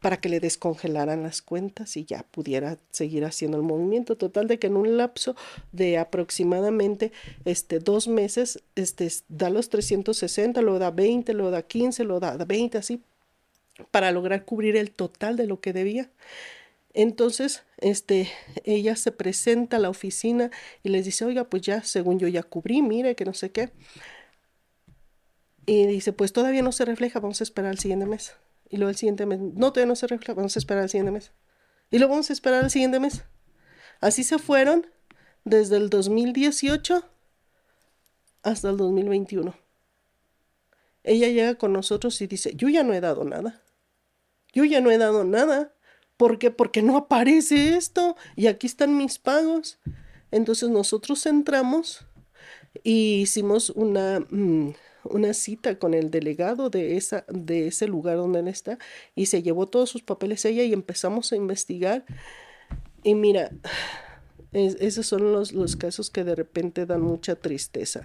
para que le descongelaran las cuentas y ya pudiera seguir haciendo el movimiento. Total de que en un lapso de aproximadamente este, dos meses este, da los 360, luego da 20, luego da 15, luego da 20, así, para lograr cubrir el total de lo que debía. Entonces, este, ella se presenta a la oficina y les dice, oiga, pues ya, según yo ya cubrí, mire, que no sé qué. Y dice, pues todavía no se refleja, vamos a esperar al siguiente mes. Y luego el siguiente mes, no, todavía no se refleja, vamos a esperar al siguiente mes. Y luego vamos a esperar al siguiente mes. Así se fueron desde el 2018 hasta el 2021. Ella llega con nosotros y dice, yo ya no he dado nada. Yo ya no he dado nada. ¿Por qué? Porque no aparece esto y aquí están mis pagos. Entonces nosotros entramos y hicimos una, mm, una cita con el delegado de, esa, de ese lugar donde él está y se llevó todos sus papeles ella y empezamos a investigar. Y mira, esos son los, los casos que de repente dan mucha tristeza.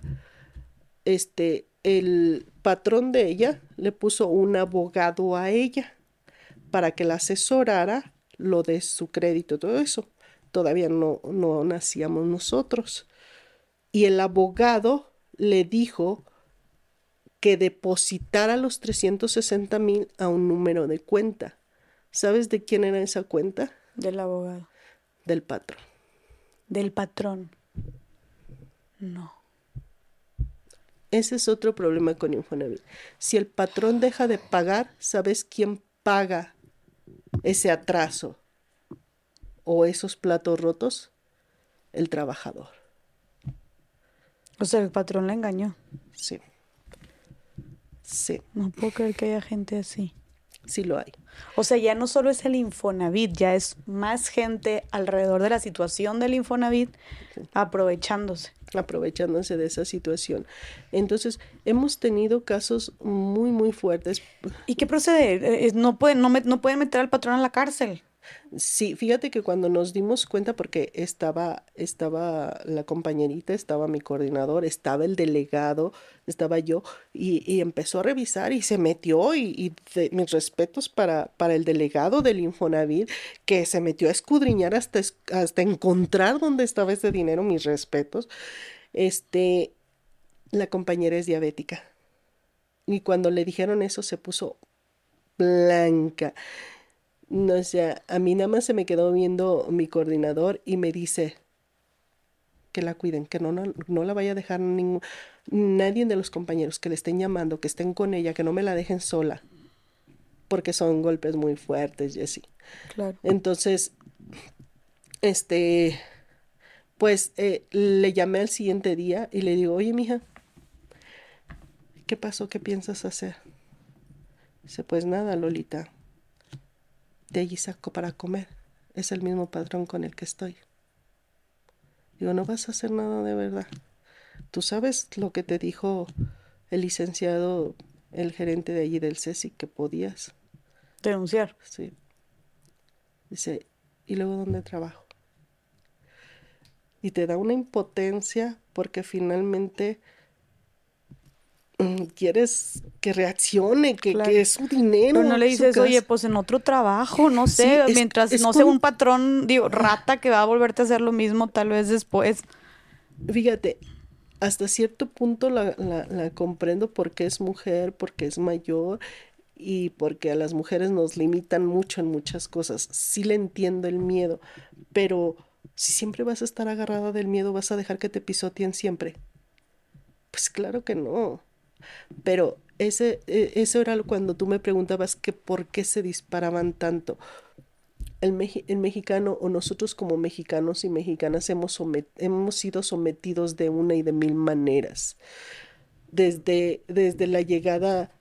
Este, el patrón de ella le puso un abogado a ella para que la asesorara lo de su crédito, todo eso. Todavía no, no nacíamos nosotros. Y el abogado le dijo que depositara los 360 mil a un número de cuenta. ¿Sabes de quién era esa cuenta? Del abogado. Del patrón. Del patrón. No. Ese es otro problema con Infonavit. Si el patrón deja de pagar, ¿sabes quién paga ese atraso o esos platos rotos? El trabajador. O sea, el patrón le engañó. Sí. Sí. No puedo creer que haya gente así. Sí lo hay. O sea, ya no solo es el Infonavit, ya es más gente alrededor de la situación del Infonavit aprovechándose. Aprovechándose de esa situación. Entonces, hemos tenido casos muy, muy fuertes. ¿Y qué procede? Eh, no pueden, no, no pueden meter al patrón a la cárcel. Sí, fíjate que cuando nos dimos cuenta, porque estaba, estaba la compañerita, estaba mi coordinador, estaba el delegado, estaba yo, y, empezó a revisar y se metió, y, mis respetos para, para el delegado del Infonavit, que se metió a escudriñar hasta, hasta encontrar dónde estaba ese dinero, mis respetos. Este, la compañera es diabética. Y cuando le dijeron eso se puso blanca. No, o sea, a mí nada más se me quedó viendo mi coordinador y me dice que la cuiden, que no, no, la vaya a dejar ningún, nadie de los compañeros que le estén llamando, que estén con ella, que no me la dejen sola, porque son golpes muy fuertes, Jessie. Claro. Entonces, este, pues eh, le llamé al siguiente día y le digo, oye, mija, ¿qué pasó? ¿Qué piensas hacer? Dice, pues nada, Lolita, de allí saco para comer. Es el mismo patrón con el que estoy. Digo, no vas a hacer nada de verdad. Tú sabes lo que te dijo el licenciado, el gerente de allí del CESI, que podías. Denunciar. Sí. Dice, ¿y luego dónde trabajo? y te da una impotencia porque finalmente quieres que reaccione, que, es su dinero. Pero no le dices, oye, pues en otro trabajo, no sé, mientras no sea un patrón, digo, rata que va a volverte a hacer lo mismo tal vez después. Fíjate, hasta cierto punto la, la, comprendo porque es mujer, porque es mayor y porque a las mujeres nos limitan mucho en muchas cosas. Sí le entiendo el miedo, pero si siempre vas a estar agarrada del miedo, vas a dejar que te pisoteen siempre. Pues claro que no. Pero ese, e, eso era cuando tú me preguntabas que por qué se disparaban tanto. El, el mexicano o nosotros como mexicanos y mexicanas hemos, hemos sido sometidos de una y de mil maneras. Desde, desde la llegada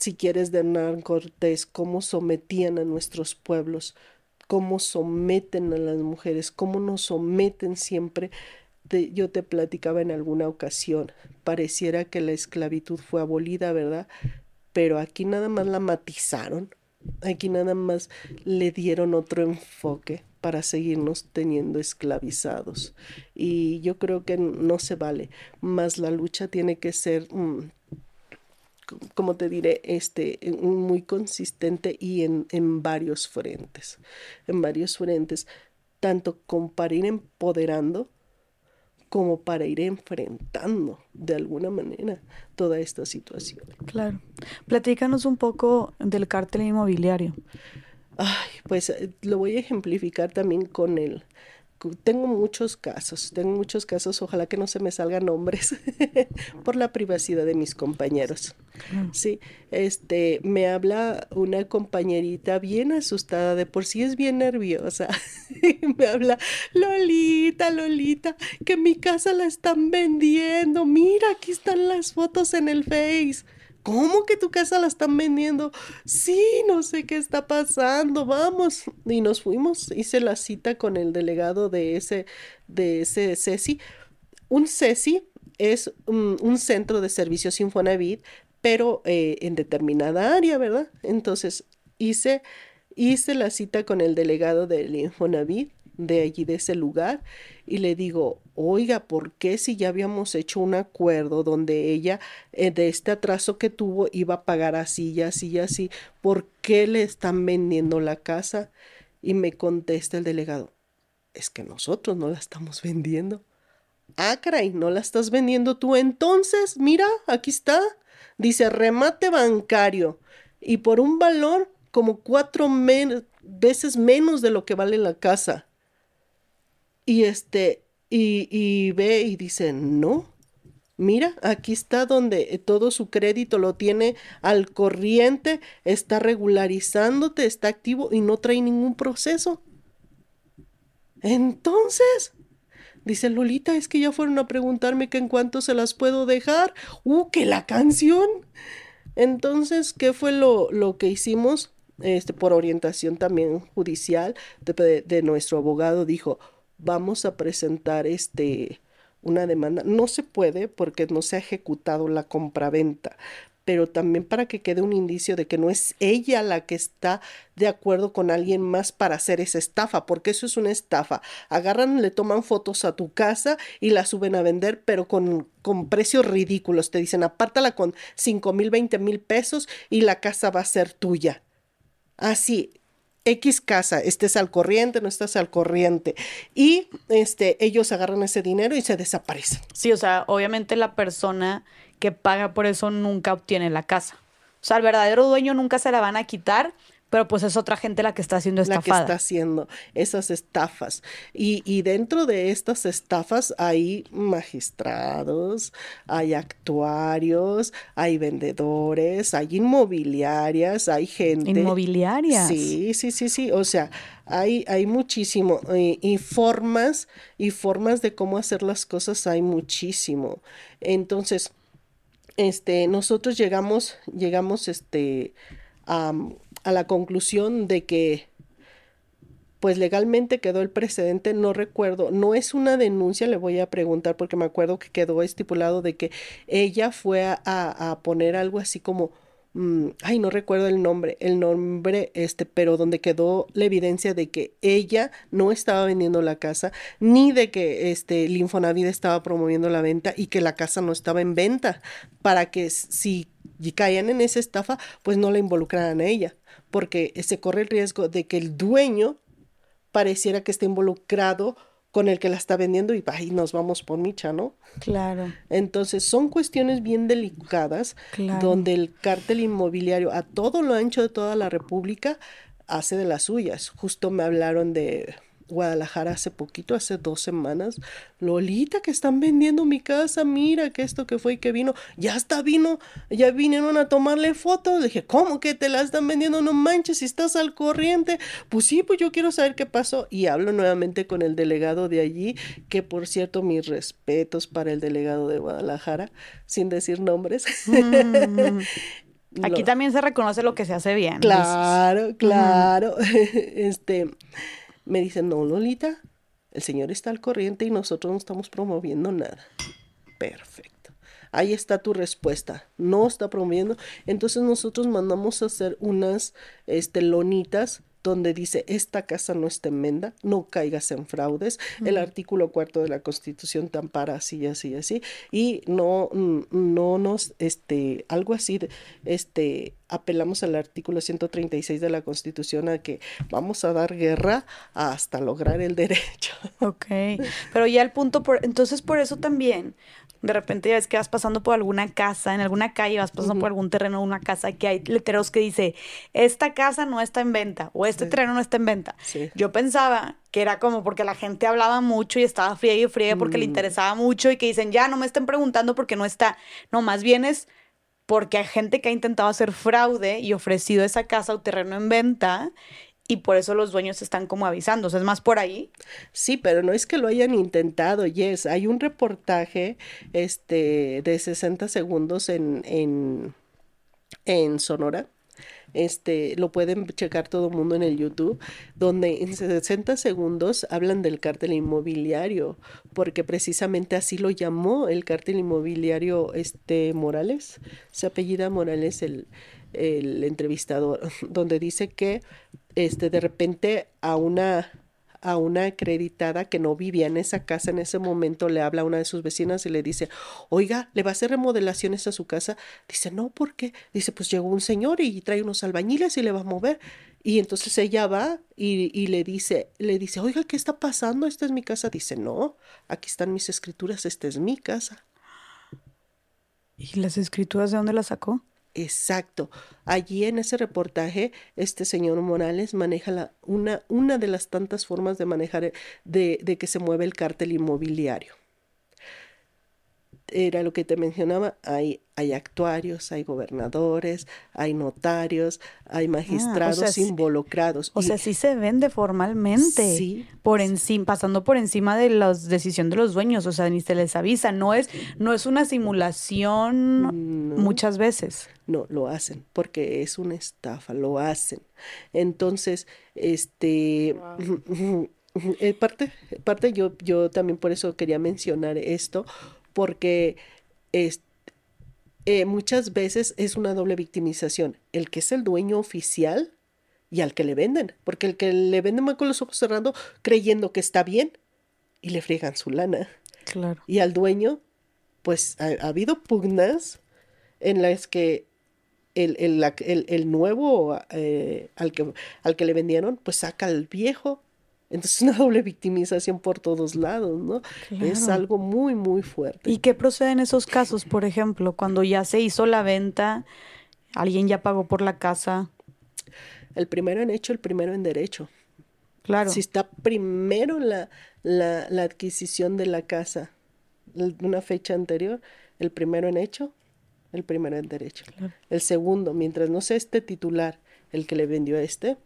si quieres, de Hernán Cortés, cómo sometían a nuestros pueblos, cómo someten a las mujeres, cómo nos someten siempre. yo te platicaba en alguna ocasión, pareciera que la esclavitud fue abolida, ¿verdad? Pero aquí nada más la matizaron, aquí nada más le dieron otro enfoque para seguirnos teniendo esclavizados. Y yo creo que no se vale, más la lucha tiene que ser mm, como te diré, este, muy consistente y en, en varios frentes, en varios frentes, tanto ir empoderando como para ir enfrentando de alguna manera toda esta situación. Claro. Platícanos un poco del cártel inmobiliario. Ay, pues eh, lo voy a ejemplificar también con el, tengo muchos casos, tengo muchos casos, ojalá que no se me salgan nombres por la privacidad de mis compañeros. Sí, este, me habla una compañerita bien asustada, de por sí es bien nerviosa. me habla, Lolita, Lolita, que mi casa la están vendiendo. Mira, aquí están las fotos en el Face. ¿Cómo que tu casa la están vendiendo? Sí, no sé qué está pasando, vamos. Y nos fuimos, hice la cita con el delegado de ese, de ese CESI. Un CESI es un, centro de servicios Infonavit, pero eh, en determinada área, ¿verdad? Entonces hice, hice la cita con el delegado del Infonavit de allí, de ese lugar, y le digo, oiga, ¿por qué si ya habíamos hecho un acuerdo donde ella eh, de este atraso que tuvo iba a pagar así y así y así, ¿por qué le están vendiendo la casa? Y me contesta el delegado, es que nosotros no la estamos vendiendo. Ah, caray, ¿no la estás vendiendo tú? Entonces, mira, aquí está. Dice remate bancario. Y por un valor como cuatro veces menos de lo que vale la casa. Y este, y, ve y dice, no, mira, aquí está donde todo su crédito lo tiene al corriente, está regularizándote, está activo y no trae ningún proceso. Entonces, dice Lolita, es que ya fueron a preguntarme que en cuánto se las puedo dejar. ¡Uh, que la canción! Entonces, ¿qué fue lo, lo que hicimos? Este, por orientación también judicial de nuestro abogado, dijo, vamos a presentar este una demanda. No se puede porque no se ha ejecutado la compraventa, pero también para que quede un indicio de que no es ella la que está de acuerdo con alguien más para hacer esa estafa, porque eso es una estafa. Agarran, le toman fotos a tu casa y la suben a vender, pero con, con precios ridículos. Te dicen, apártala con 5 mil, 20 mil pesos y la casa va a ser tuya. Así, X casa, estés al corriente, no estás al corriente. Y este, ellos agarran ese dinero y se desaparecen. Sí, o sea, obviamente la persona que paga por eso nunca obtiene la casa. O sea, el verdadero dueño nunca se la van a quitar pero pues es otra gente la que está haciendo estafada. La que está haciendo esas estafas. Y, y dentro de estas estafas hay magistrados, hay actuarios, hay vendedores, hay inmobiliarias, hay gente. Inmobiliarias. Sí, sí, sí, sí. O sea, hay, hay muchísimo. Y, y, formas, y formas de cómo hacer las cosas hay muchísimo. Entonces, este, nosotros llegamos, llegamos, este, a a la conclusión de que pues legalmente quedó el precedente, no recuerdo, no es una denuncia, le voy a preguntar porque me acuerdo que quedó estipulado de que ella fue a, a poner algo así como mm, ay, no recuerdo el nombre, el nombre, este, pero donde quedó la evidencia de que ella no estaba vendiendo la casa, ni de que este Linfonavida estaba promoviendo la venta y que la casa no estaba en venta, para que si caían en esa estafa, pues no la involucraran a ella, porque se corre el riesgo de que el dueño pareciera que esté involucrado con el que la está vendiendo y, ahí nos vamos por micha, ¿no? Claro. Entonces son cuestiones bien delicadas donde el cártel inmobiliario a todo lo ancho de toda la República hace de las suyas. Justo me hablaron de Guadalajara hace poquito, hace dos semanas. Lolita, que están vendiendo mi casa, mira que esto que fue y que vino, ya está vino, ya vinieron a tomarle fotos. Le dije, ¿cómo que te la están vendiendo? No manches, si estás al corriente. Pues sí, pues yo quiero saber qué pasó. Y hablo nuevamente con el delegado de allí, que por cierto, mis respetos para el delegado de Guadalajara, sin decir nombres. Mm. Aquí también se reconoce lo que se hace bien. Claro, claro. este me dicen, no, Lolita, el Señor está al corriente y nosotros no estamos promoviendo nada. Perfecto. Ahí está tu respuesta. No está promoviendo. Entonces nosotros mandamos a hacer unas este, lonitas donde dice esta casa no está enmenda, no caigas en fraudes, el artículo cuarto de la Constitución te ampara así, así, así, y no, no nos, este, algo así, este, apelamos al artículo 136 de la Constitución a que vamos a dar guerra hasta lograr el derecho. Ok, pero ya el punto, por, entonces por eso también, de repente ya ves que vas pasando por alguna casa, en alguna calle, vas pasando por algún terreno, una casa, que hay letreros que dice, esta casa no está en venta o este terreno no está en venta. Yo pensaba que era como porque la gente hablaba mucho y estaba fría y fría porque le mm. interesaba mucho y que dicen, ya no me estén preguntando porque no está. No, más bien es porque hay gente que ha intentado hacer fraude y ofrecido esa casa o terreno en venta y por eso los dueños están como avisando. ¿Es más por ahí? Sí, pero no es que lo hayan intentado, Yes. Hay un reportaje este, de 60 segundos en, en, en Sonora este, lo pueden checar todo el mundo en el YouTube, donde en 60 segundos hablan del cártel inmobiliario, porque precisamente así lo llamó el cártel inmobiliario este Morales, se apellida Morales el, el entrevistador, donde dice que este, de repente a una a una acreditada que no vivía en esa casa en ese momento, le habla a una de sus vecinas y le dice, oiga, ¿le va a hacer remodelaciones a su casa? Dice, no, ¿por qué? Dice, pues llegó un señor y trae unos albañiles y le va a mover. Y entonces ella va y, y, le dice, le dice, oiga, ¿qué está pasando? Esta es mi casa. Dice, no, aquí están mis escrituras, esta es mi casa. ¿Y las escrituras de dónde las sacó? Exacto. Allí en ese reportaje, este señor Morales maneja la, una, una de las tantas formas de manejar, de, de que se mueve el cártel inmobiliario era lo que te mencionaba, hay, hay actuarios, hay gobernadores, hay notarios, hay ah, magistrados involucrados. O sea, sí se vende formalmente. Sí. Por encima, pasando por encima de la decisión de los dueños, o sea, ni se les avisa, no es, no es una simulación muchas veces. No, lo hacen, porque es una estafa, lo hacen. Entonces, este eh, parte, parte yo, yo también por eso quería mencionar esto, porque es, eh, muchas veces es una doble victimización. El que es el dueño oficial y al que le venden, porque el que le venden va con los ojos cerrando creyendo que está bien y le friegan su lana. Claro. Y al dueño, pues ha, habido pugnas en las que el, el, el, nuevo eh, al, que, al que le vendieron, pues saca al viejo entonces, una doble victimización por todos lados, ¿no? Es algo muy, muy fuerte. ¿Y qué procede en esos casos, por ejemplo, cuando ya se hizo la venta, alguien ya pagó por la casa? El primero en hecho, el primero en derecho. Claro. Si está primero la, la, la adquisición de la casa, una fecha anterior, el primero en hecho, el primero en derecho. El segundo, mientras no sea este titular el que le vendió a este,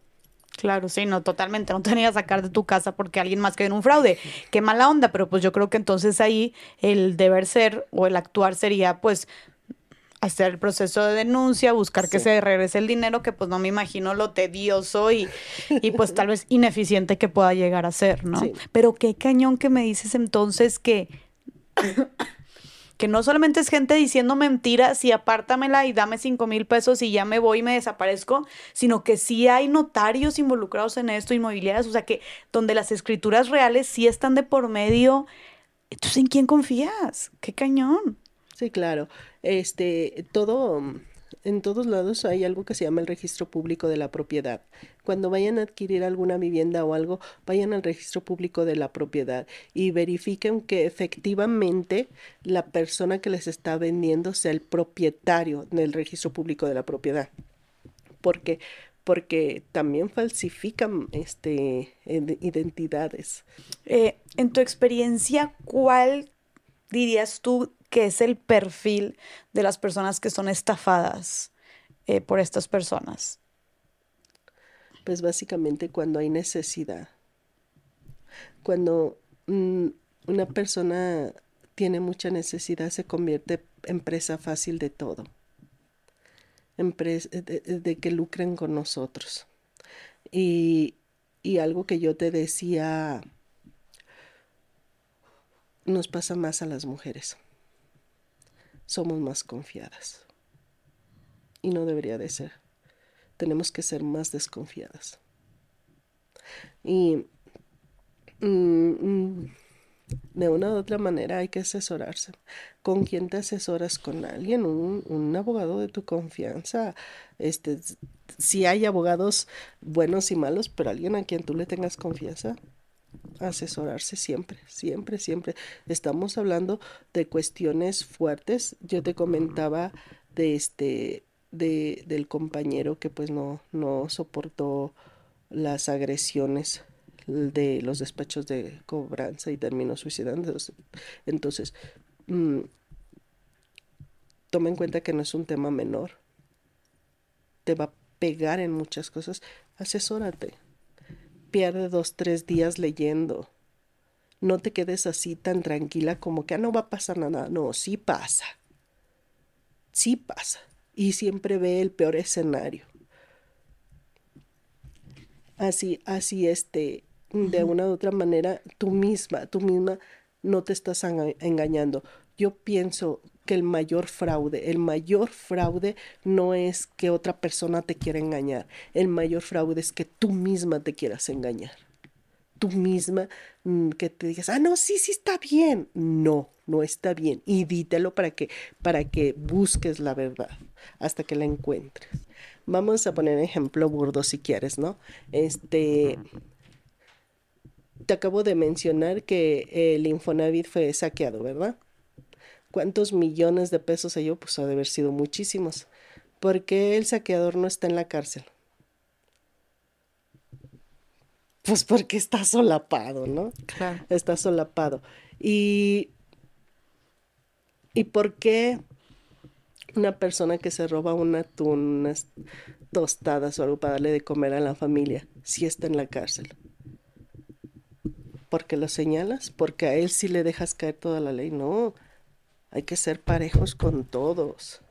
Claro, sí, no, totalmente. No tenía que sacar de tu casa porque alguien más quedó en un fraude. Qué mala onda, pero pues yo creo que entonces ahí el deber ser o el actuar sería pues hacer el proceso de denuncia, buscar que se regrese el dinero, que pues no me imagino lo tedioso y, y pues tal vez ineficiente que pueda llegar a ser, ¿no? Pero qué cañón que me dices entonces que que no solamente es gente diciendo mentiras y apártamela y dame cinco mil pesos y ya me voy y me desaparezco, sino que sí hay notarios involucrados en esto, inmobiliarias, o sea que donde las escrituras reales sí están de por medio. Entonces, ¿en quién confías? ¡Qué cañón! Sí, claro. Este, todo en todos lados hay algo que se llama el registro público de la propiedad. Cuando vayan a adquirir alguna vivienda o algo, vayan al registro público de la propiedad y verifiquen que efectivamente la persona que les está vendiendo sea el propietario del registro público de la propiedad. Porque porque también falsifican este, identidades. Eh, en tu experiencia, ¿cuál dirías tú que es el perfil de las personas que son estafadas eh, por estas personas? Pues básicamente cuando hay necesidad. Cuando mm, una persona tiene mucha necesidad se convierte en presa fácil de todo. de, de, que lucren con nosotros. Y, y algo que yo te decía nos pasa más a las mujeres somos más confiadas. Y no debería de ser. Tenemos que ser más desconfiadas. Y mm, mm, de una u otra manera hay que asesorarse. ¿Con quién te asesoras? Con alguien, un, un, abogado de tu confianza. Este, si hay abogados buenos y malos, pero alguien a quien tú le tengas confianza, asesorarse siempre, siempre, siempre. Estamos hablando de cuestiones fuertes. Yo te comentaba de este, de, del compañero que pues no, no soportó las agresiones de los despachos de cobranza y terminó suicidándose. Entonces, mm, toma en cuenta que no es un tema menor. Te va a pegar en muchas cosas. Asesórate pierde dos, tres días leyendo. No te quedes así tan tranquila como que ah, no va a pasar nada. No, sí pasa. Sí pasa. Y siempre ve el peor escenario. Así, así, este, de una u otra manera, tú misma, tú misma no te estás engañando. Yo pienso que el mayor fraude, el mayor fraude no es que otra persona te quiera engañar, el mayor fraude es que tú misma te quieras engañar. Tú misma mm, que te digas, ah, no, sí, sí está bien. No, no está bien. Y dítelo para que, para que busques la verdad hasta que la encuentres. Vamos a poner ejemplo burdo si quieres, ¿no? Este, te acabo de mencionar que el Infonavit fue saqueado, ¿verdad? ¿Cuántos millones de pesos yo? Pues ha de haber sido muchísimos. ¿Por qué el saqueador no está en la cárcel? Pues porque está solapado, ¿no? Claro. Está solapado. Y, ¿Y por qué una persona que se roba un atún, unas tostadas o algo para darle de comer a la familia, si está en la cárcel? ¿Porque lo señalas? ¿Porque a él sí le dejas caer toda la ley? No, hay que ser parejos con todos.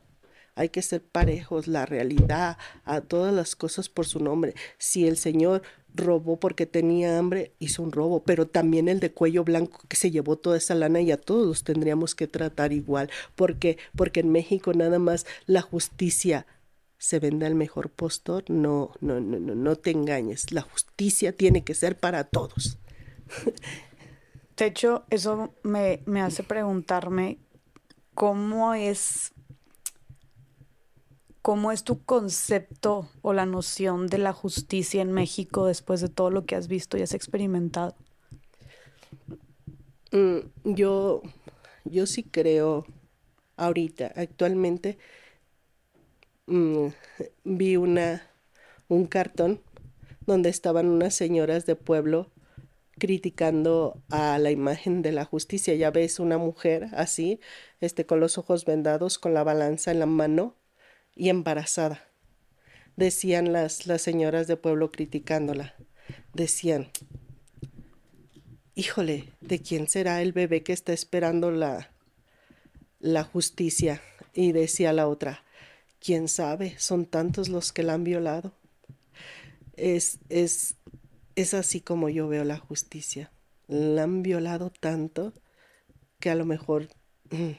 Hay que ser parejos, la realidad, a todas las cosas por su nombre. Si el Señor robó porque tenía hambre, hizo un robo, pero también el de cuello blanco que se llevó toda esa lana y a todos los tendríamos que tratar igual, porque porque en México nada más la justicia se vende al mejor postor, no, no, no, no, no te engañes, la justicia tiene que ser para todos. De hecho, eso me, me hace preguntarme ¿cómo es, cómo es tu concepto o la noción de la justicia en México después de todo lo que has visto y has experimentado? Mm, yo, yo sí creo ahorita, actualmente, mm, vi una, un cartón donde estaban unas señoras de pueblo criticando a la imagen de la justicia. Ya ves una mujer así, este, con los ojos vendados, con la balanza en la mano y embarazada. Decían las, las señoras de pueblo criticándola. Decían, híjole, ¿de quién será el bebé que está esperando la, la justicia? Y decía la otra, ¿quién sabe? Son tantos los que la han violado. Es, es, es así como yo veo la justicia. La han violado tanto que a lo mejor mm,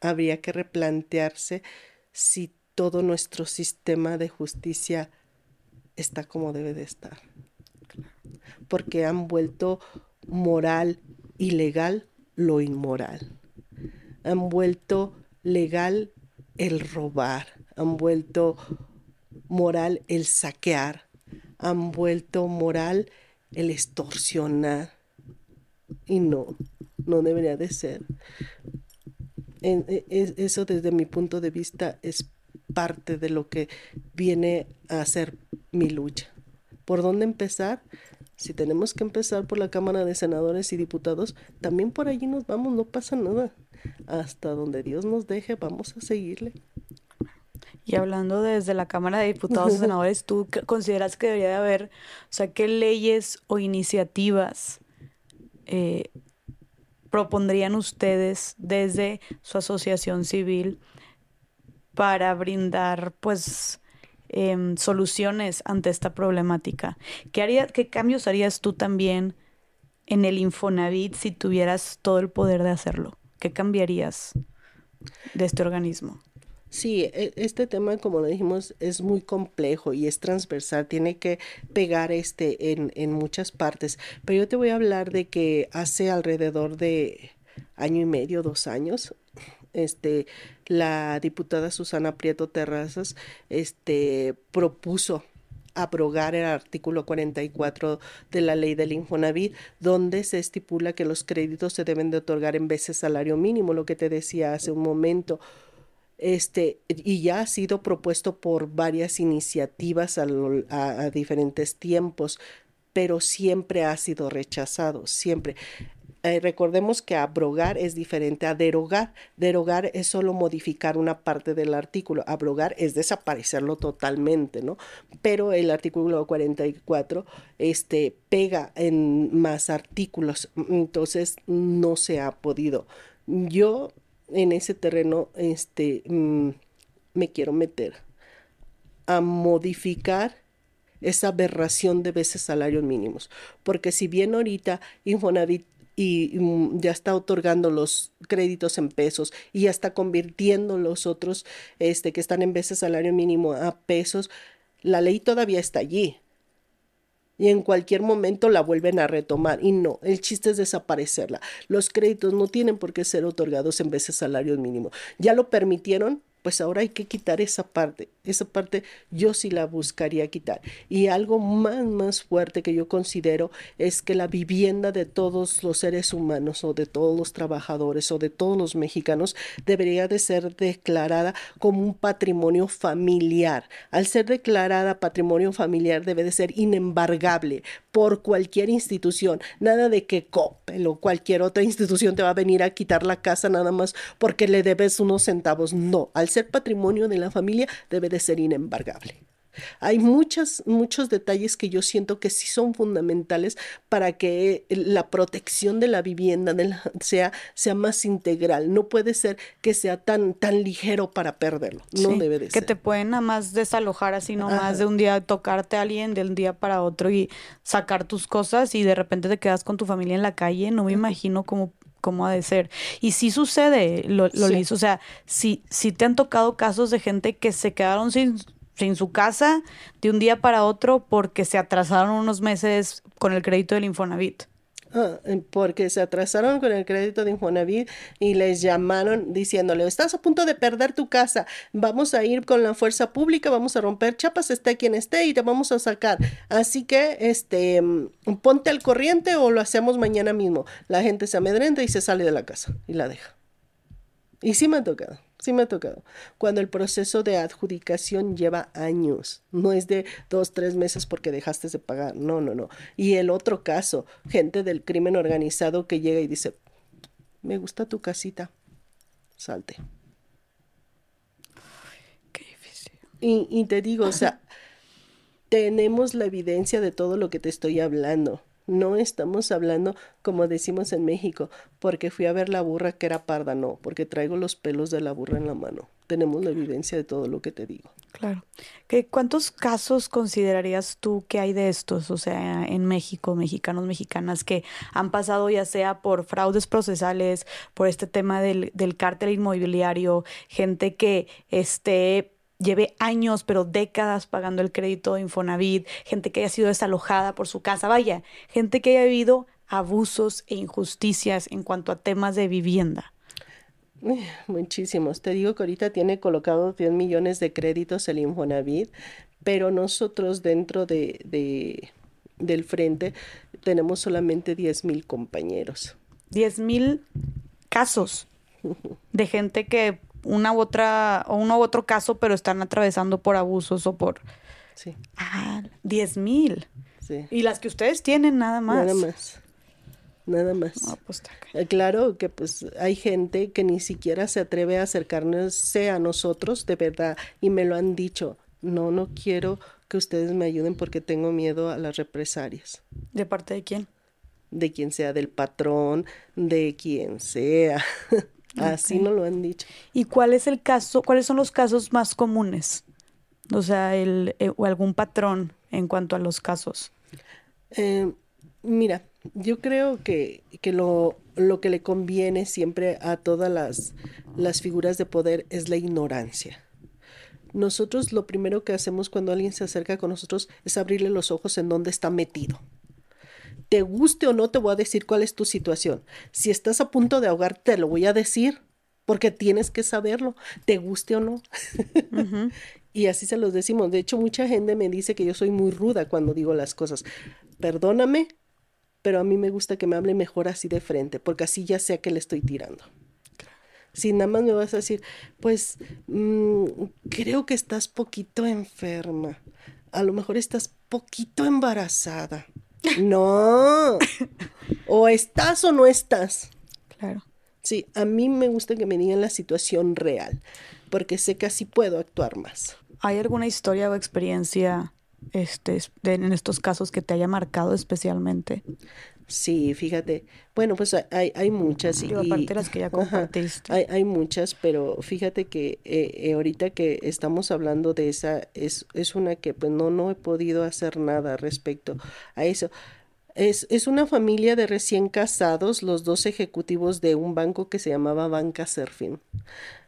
habría que replantearse si todo nuestro sistema de justicia está como debe de estar. Porque han vuelto moral y legal lo inmoral. Han vuelto legal el robar. Han vuelto moral el saquear. Han vuelto moral el extorsionar. Y no, no debería de ser. E, eso desde mi punto de vista es parte de lo que viene a ser mi lucha. ¿Por dónde empezar? Si tenemos que empezar por la Cámara de Senadores y Diputados, también por allí nos vamos, no pasa nada. Hasta donde Dios nos deje, vamos a seguirle. Y hablando desde la Cámara de Diputados y Senadores, ¿tú consideras que debería de haber, o sea, qué leyes o iniciativas eh, propondrían ustedes desde su asociación civil para brindar, pues, em, soluciones ante esta problemática? ¿Qué, haría, ¿Qué cambios harías tú también en el Infonavit si tuvieras todo el poder de hacerlo? ¿Qué cambiarías de este organismo? Sí, e, este tema, como lo dijimos, es muy complejo y es transversal, tiene que pegar este en, en muchas partes. Pero yo te voy a hablar de que hace alrededor de año y medio, dos años, este, la diputada Susana Prieto Terrazas, este, propuso abrogar el artículo 44 de la ley del Infonavit, donde se estipula que los créditos se deben de otorgar en veces salario mínimo, lo que te decía hace un momento este, y ya ha sido propuesto por varias iniciativas a, diferentes tiempos, pero siempre ha sido rechazado, siempre. Eh, recordemos que abrogar es diferente a derogar. Derogar es solo modificar una parte del artículo. Abrogar es desaparecerlo totalmente, ¿no? Pero el artículo 44 este, pega en más artículos, entonces no se ha podido. Yo en ese terreno este, mm, me quiero meter a modificar esa aberración de veces salarios mínimos. Porque si bien ahorita Infonavit y mm, ya está otorgando los créditos en pesos y ya está convirtiendo los otros este, que están en veces salario mínimo a pesos, la ley todavía está allí y en cualquier momento la vuelven a retomar. Y no, el chiste es desaparecerla. Los créditos no tienen por qué ser otorgados en veces salarios mínimos. Ya lo permitieron, pues ahora hay que quitar esa parte. Esa parte yo sí la buscaría quitar. Y algo más, más fuerte que yo considero es que la vivienda de todos los seres humanos o de todos los trabajadores o de todos los mexicanos debería de ser declarada como un patrimonio familiar. Al ser declarada patrimonio familiar debe de ser inembargable por cualquier institución. Nada de que Coppel o cualquier otra institución te va a venir a quitar la casa nada más porque le debes unos centavos. No, al ser patrimonio de la familia debe de ser inembargable. Hay muchas, muchos detalles que yo siento que sí son fundamentales para que la protección de la vivienda sea, sea más integral. No puede ser que sea tan, tan ligero para perderlo. No debe de que ser. Que te pueden nada más desalojar así nomás de un día, tocarte a alguien de un día para otro y sacar tus cosas y de repente te quedas con tu familia en la calle. No me imagino cómo cómo ha de ser. Y sí sucede, lo, lo o sea, sí, sí te han tocado casos de gente que se quedaron sin, sin su casa de un día para otro porque se atrasaron unos meses con el crédito del Infonavit. Ah, porque se atrasaron con el crédito de Infonavit y les llamaron diciéndole, estás a punto de perder tu casa, vamos a ir con la fuerza pública, vamos a romper chapas, esté quien esté y te vamos a sacar. Así que, este, ponte al corriente o lo hacemos mañana mismo. La gente se amedrenta y se sale de la casa y la deja. Y sí me ha tocado. Sí me ha tocado. Cuando el proceso de adjudicación lleva años, no es de dos, tres meses porque dejaste de pagar, no, no, no. Y el otro caso, gente del crimen organizado que llega y dice, me gusta tu casita, salte. Qué difícil. Y, y te digo, o sea, tenemos la evidencia de todo lo que te estoy hablando. No estamos hablando, como decimos en México, porque fui a ver la burra que era parda, no, porque traigo los pelos de la burra en la mano. Tenemos la evidencia de todo lo que te digo. Claro. ¿Qué, ¿Cuántos casos considerarías tú que hay de estos, o sea, en México, mexicanos, mexicanas, que han pasado ya sea por fraudes procesales, por este tema del, del cártel inmobiliario, gente que esté lleve años, pero décadas pagando el crédito de Infonavit, gente que haya sido desalojada por su casa, vaya, gente que haya vivido abusos e injusticias en cuanto a temas de vivienda. Muchísimos. Te digo que ahorita tiene colocados 10 millones de créditos el Infonavit, pero nosotros dentro de, de del frente tenemos solamente 10 mil compañeros. 10 mil casos de gente que una u otra, o uno u otro caso, pero están atravesando por abusos o por... Sí. Ah, 10 mil. Sí. Y las que ustedes tienen nada más. Nada más. Nada más. No, pues, Eh, Claro que pues hay gente que ni siquiera se atreve a acercarse a nosotros de verdad y me lo han dicho. No, no quiero que ustedes me ayuden porque tengo miedo a las represalias. ¿De parte de quién? De quien sea, del patrón, de quien sea. Así nos lo han dicho. ¿Y cuál es el caso, cuáles son los casos más comunes? O sea, el, eh, o algún patrón en cuanto a los casos. Eh, mira, yo creo que, que lo, lo que le conviene siempre a todas las, las figuras de poder es la ignorancia. Nosotros lo primero que hacemos cuando alguien se acerca con nosotros es abrirle los ojos en dónde está metido. Te guste o no, te voy a decir cuál es tu situación. Si estás a punto de ahogar, te lo voy a decir, porque tienes que saberlo, te guste o no. Ujú. Y así se los decimos. De hecho, mucha gente me dice que yo soy muy ruda cuando digo las cosas. Perdóname, pero a mí me gusta que me hable mejor así de frente, porque así ya sé a qué le estoy tirando. Si nada más me vas a decir, pues mm, creo que estás poquito enferma. A lo mejor estás poquito embarazada. No. O estás o no estás. Claro. Sí, a mí me gusta que me digan la situación real, porque sé que así puedo actuar más. ¿Hay alguna historia o experiencia este, de- en estos casos que te haya marcado especialmente? Sí, fíjate. Bueno, pues hay- hay, muchas. Digo, y- aparte las que ya Ajá, compartiste. hay, hay muchas, pero fíjate que eh, eh, ahorita que estamos hablando de esa, es, es una que pues no, no he podido hacer nada respecto a eso. Es, es una familia de recién casados, los dos ejecutivos de un banco que se llamaba Banca Serfín.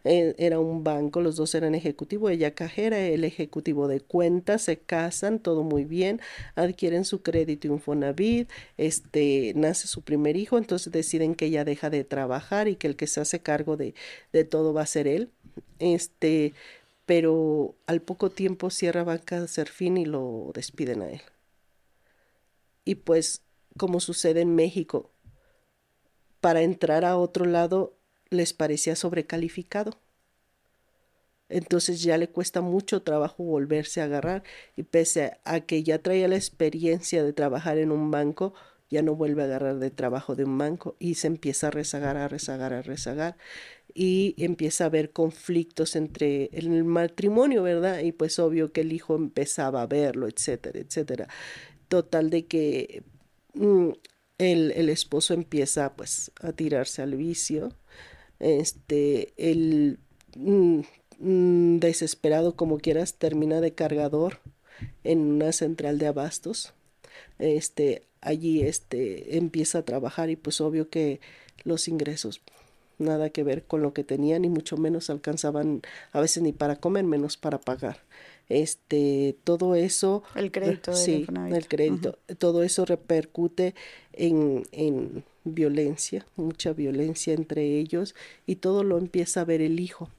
Eh, era un banco, los dos eran ejecutivos, ella cajera, el ejecutivo de cuentas, se casan, todo muy bien, adquieren su crédito Infonavit, este, nace su primer hijo, entonces deciden que ella deja de trabajar y que el que se hace cargo de, de todo va a ser él. Este, pero al poco tiempo cierra Banca Serfín y lo despiden a él. Y pues, como sucede en México, para entrar a otro lado les parecía sobrecalificado. Entonces ya le cuesta mucho trabajo volverse a agarrar y pese a que ya traía la experiencia de trabajar en un banco, ya no vuelve a agarrar de trabajo de un banco y se empieza a rezagar, a rezagar, a rezagar y empieza a haber conflictos entre el matrimonio, ¿verdad? Y pues obvio que el hijo empezaba a verlo, etcétera, etcétera. Total de que mm, el, el esposo empieza pues a tirarse al vicio, este, el mm, mm, desesperado como quieras termina de cargador en una central de abastos, este, allí este, empieza a trabajar y pues obvio que los ingresos nada que ver con lo que tenían y mucho menos alcanzaban a veces ni para comer, menos para pagar. Este, todo eso, El crédito del sí, el crédito, todo eso repercute en, en violencia, mucha violencia entre ellos y todo lo empieza a ver el hijo,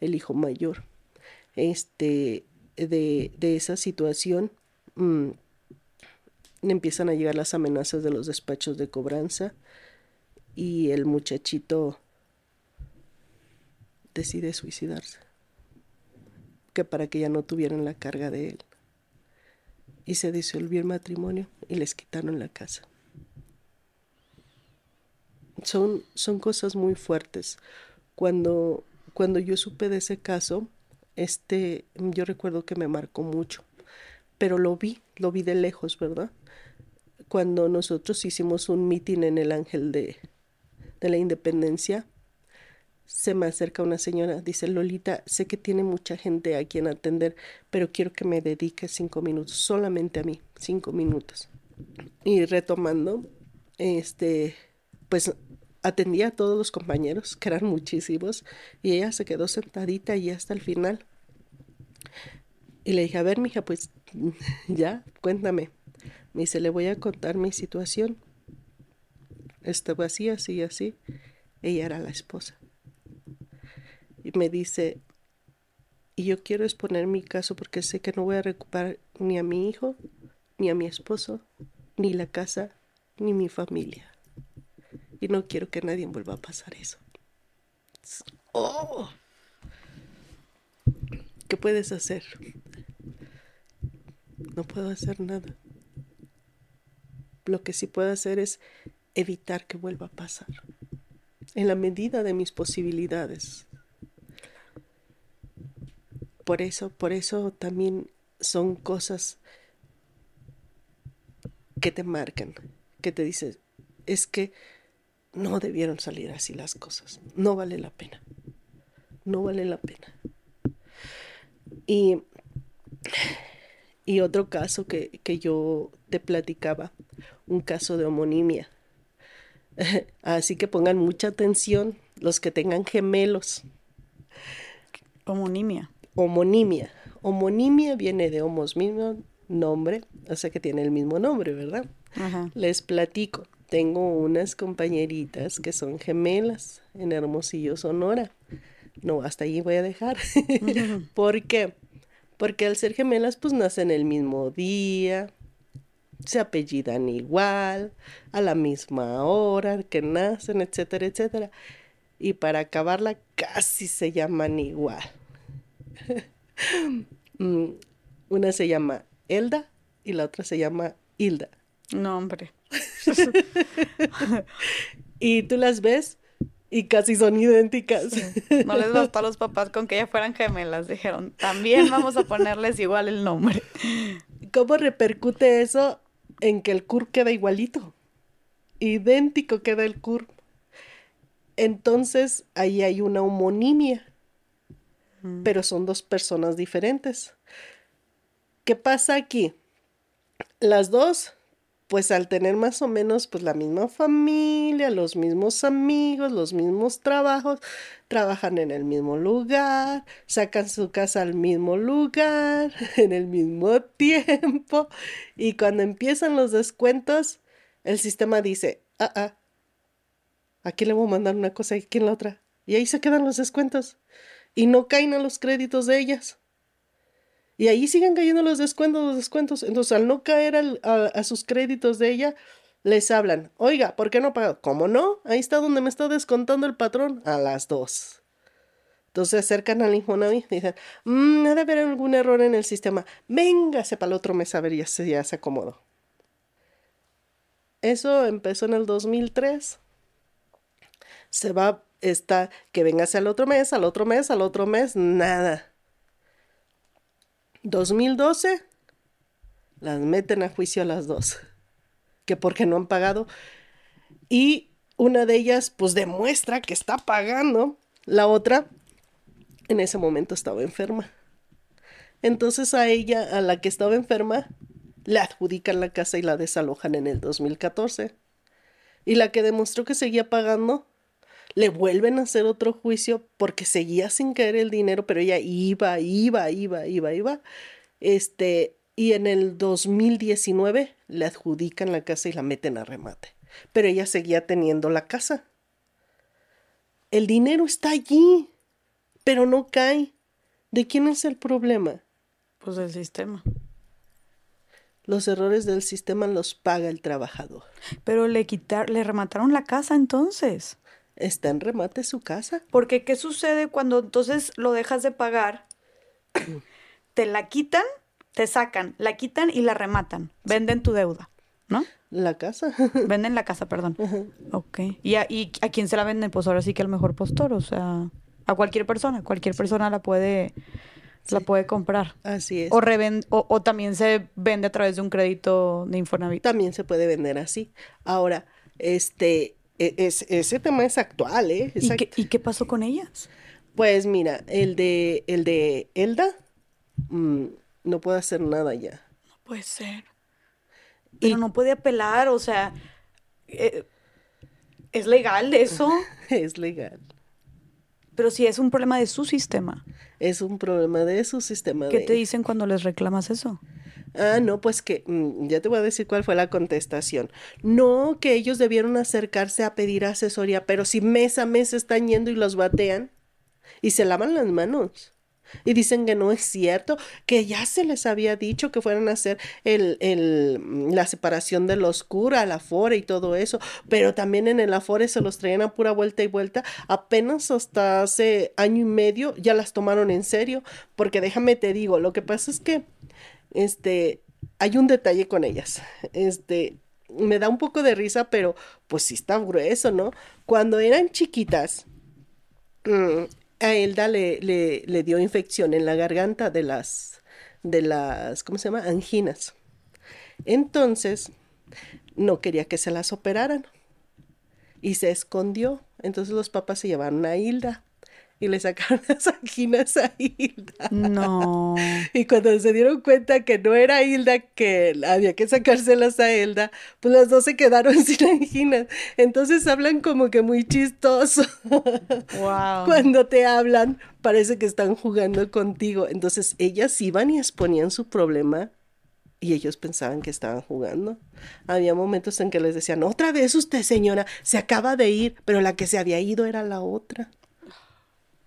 el hijo mayor. Este, de, de esa situación mm, empiezan a llegar las amenazas de los despachos de cobranza y el muchachito decide suicidarse, que para que ya no tuvieran la carga de él. Y se disolvió el matrimonio y les quitaron la casa. Son, son cosas muy fuertes. Cuando, cuando yo supe de ese caso, este, yo recuerdo que me marcó mucho, pero lo vi, lo vi de lejos, ¿verdad? cuando nosotros hicimos un mitin en el Ángel de, de la Independencia, se me acerca una señora, dice, Lolita, sé que tiene mucha gente a quien atender, pero quiero que me dedique cinco minutos, solamente a mí, cinco minutos. Y retomando, este, pues atendía a todos los compañeros, que eran muchísimos, y ella se quedó sentadita y hasta el final. Y le dije, a ver, mija, pues ya, cuéntame. Me dice, le voy a contar mi situación. Estaba así, así, así. Ella era la esposa. Y me dice, y yo quiero exponer mi caso porque sé que no voy a recuperar ni a mi hijo, ni a mi esposo, ni la casa, ni mi familia. Y no quiero que nadie vuelva a pasar eso. Oh. ¿Qué puedes hacer? No puedo hacer nada. Lo que sí puedo hacer es evitar que vuelva a pasar. En la medida de mis posibilidades. Por eso, por eso también son cosas que te marcan, que te dicen, es que no debieron salir así las cosas. No vale la pena. No vale la pena. Y, y otro caso que, que yo te platicaba, un caso de homonimia. Así que pongan mucha atención los que tengan gemelos. Homonimia. Homonimia. Homonimia viene de homos mismo nombre, o sea que tiene el mismo nombre, ¿verdad? Les platico tengo unas compañeritas que son gemelas en Hermosillo, Sonora. No, hasta allí voy a dejar. ¿Por qué? Porque al ser gemelas, pues nacen el mismo día, se apellidan igual, a la misma hora que nacen, etcétera, etcétera. Y para acabarla, casi se llaman igual. Mm, una se llama Elda y la otra se llama Hilda. No, hombre. y tú las ves y casi son idénticas. No les bastó a los papás con que ya fueran gemelas. Dijeron, también vamos a ponerles igual el nombre. ¿Cómo repercute eso en que el CUR queda igualito? Idéntico queda el CUR. Entonces ahí hay una homonimia, pero son dos personas diferentes. ¿Qué pasa aquí? Las dos pues al tener más o menos pues la misma familia, los mismos amigos, los mismos trabajos, trabajan en el mismo lugar, sacan su casa al mismo lugar, en el mismo tiempo y cuando empiezan los descuentos, el sistema dice, ah, ah, aquí le voy a mandar una cosa y aquí la otra. Y ahí se quedan los descuentos y no caen a los créditos de ellas. Y ahí siguen cayendo los descuentos, los descuentos. Entonces, al no caer a, sus créditos de ella, les hablan, oiga, ¿por qué no paga? ¿Cómo no? Ahí está donde me está descontando el patrón. A las dos. Entonces se acercan al Infonavit y dicen, mmm, debe haber algún error en el sistema. Véngase para el otro mes a ver, ya se, ya se acomodó. Eso empezó en el 2003. Se va, está, que véngase al otro mes, al otro mes, al otro mes, nada. 2012, las meten a juicio a las dos, que porque no han pagado. Y una de ellas, pues demuestra que está pagando. La otra, en ese momento estaba enferma. Entonces a ella, a la que estaba enferma, le adjudican la casa y la desalojan en el 2014. Y la que demostró que seguía pagando, le vuelven a hacer otro juicio porque seguía sin caer el dinero, pero ella iba, iba, iba, iba, iba. Este, y en el 2019 le adjudican la casa y la meten a remate. Pero ella seguía teniendo la casa. El dinero está allí, pero no cae. ¿De quién es el problema? Pues del sistema. Los errores del sistema los paga el trabajador. Pero le quitar, le remataron la casa entonces está en remate su casa. Porque ¿qué sucede cuando entonces lo dejas de pagar? te la quitan, te sacan, la quitan y la rematan. Venden tu deuda, ¿no? La casa. Venden la casa, perdón. Ok. ¿Y a, ¿Y a quién se la venden? Pues ahora sí que al mejor postor, o sea, a cualquier persona. Cualquier persona la puede la puede comprar. Así es. O, o, también se vende a través de un crédito de Infonavit. También se puede vender así. Ahora, este, es, ese tema es actual, ¿eh? ¿Y qué, ¿Y qué, pasó con ellas? Pues mira, el de, el de Elda mm, no puede hacer nada ya. No puede ser. Pero no puede apelar, o sea, eh, ¿es legal eso? es legal. Pero si es un problema de su sistema. Es un problema de su sistema. ¿Qué te dicen cuando les reclamas eso? Ah, no, pues que mm, ya te voy a decir cuál fue la contestación. No, que ellos debieron acercarse a pedir asesoría, pero si mes a mes están yendo y los batean y se lavan las manos. Y dicen que no es cierto, que ya se les había dicho que fueran a hacer el, el, mm, la separación de los cura, la Afore y todo eso, pero también en el Afore se los traían a pura vuelta y vuelta. Apenas hasta hace año y medio ya las tomaron en serio, porque déjame te digo, lo que pasa es que este, hay un detalle con ellas. Este, me da un poco de risa, pero pues sí está grueso, ¿no? Cuando eran chiquitas, mm, a Elda le, le, le, dio infección en la garganta de las, de las, ¿cómo se llama? Anginas. Entonces, no quería que se las operaran. Y se escondió. Entonces los papás se llevaron a Hilda y le sacaron las anginas a Hilda. No. Y cuando se dieron cuenta que no era Hilda que había que sacárselas a Hilda, pues las dos se quedaron sin anginas. Entonces hablan como que muy chistoso. Wow. Cuando te hablan, parece que están jugando contigo. Entonces ellas iban y exponían su problema y ellos pensaban que estaban jugando. Había momentos en que les decían, otra vez usted, señora, se acaba de ir, pero la que se había ido era la otra.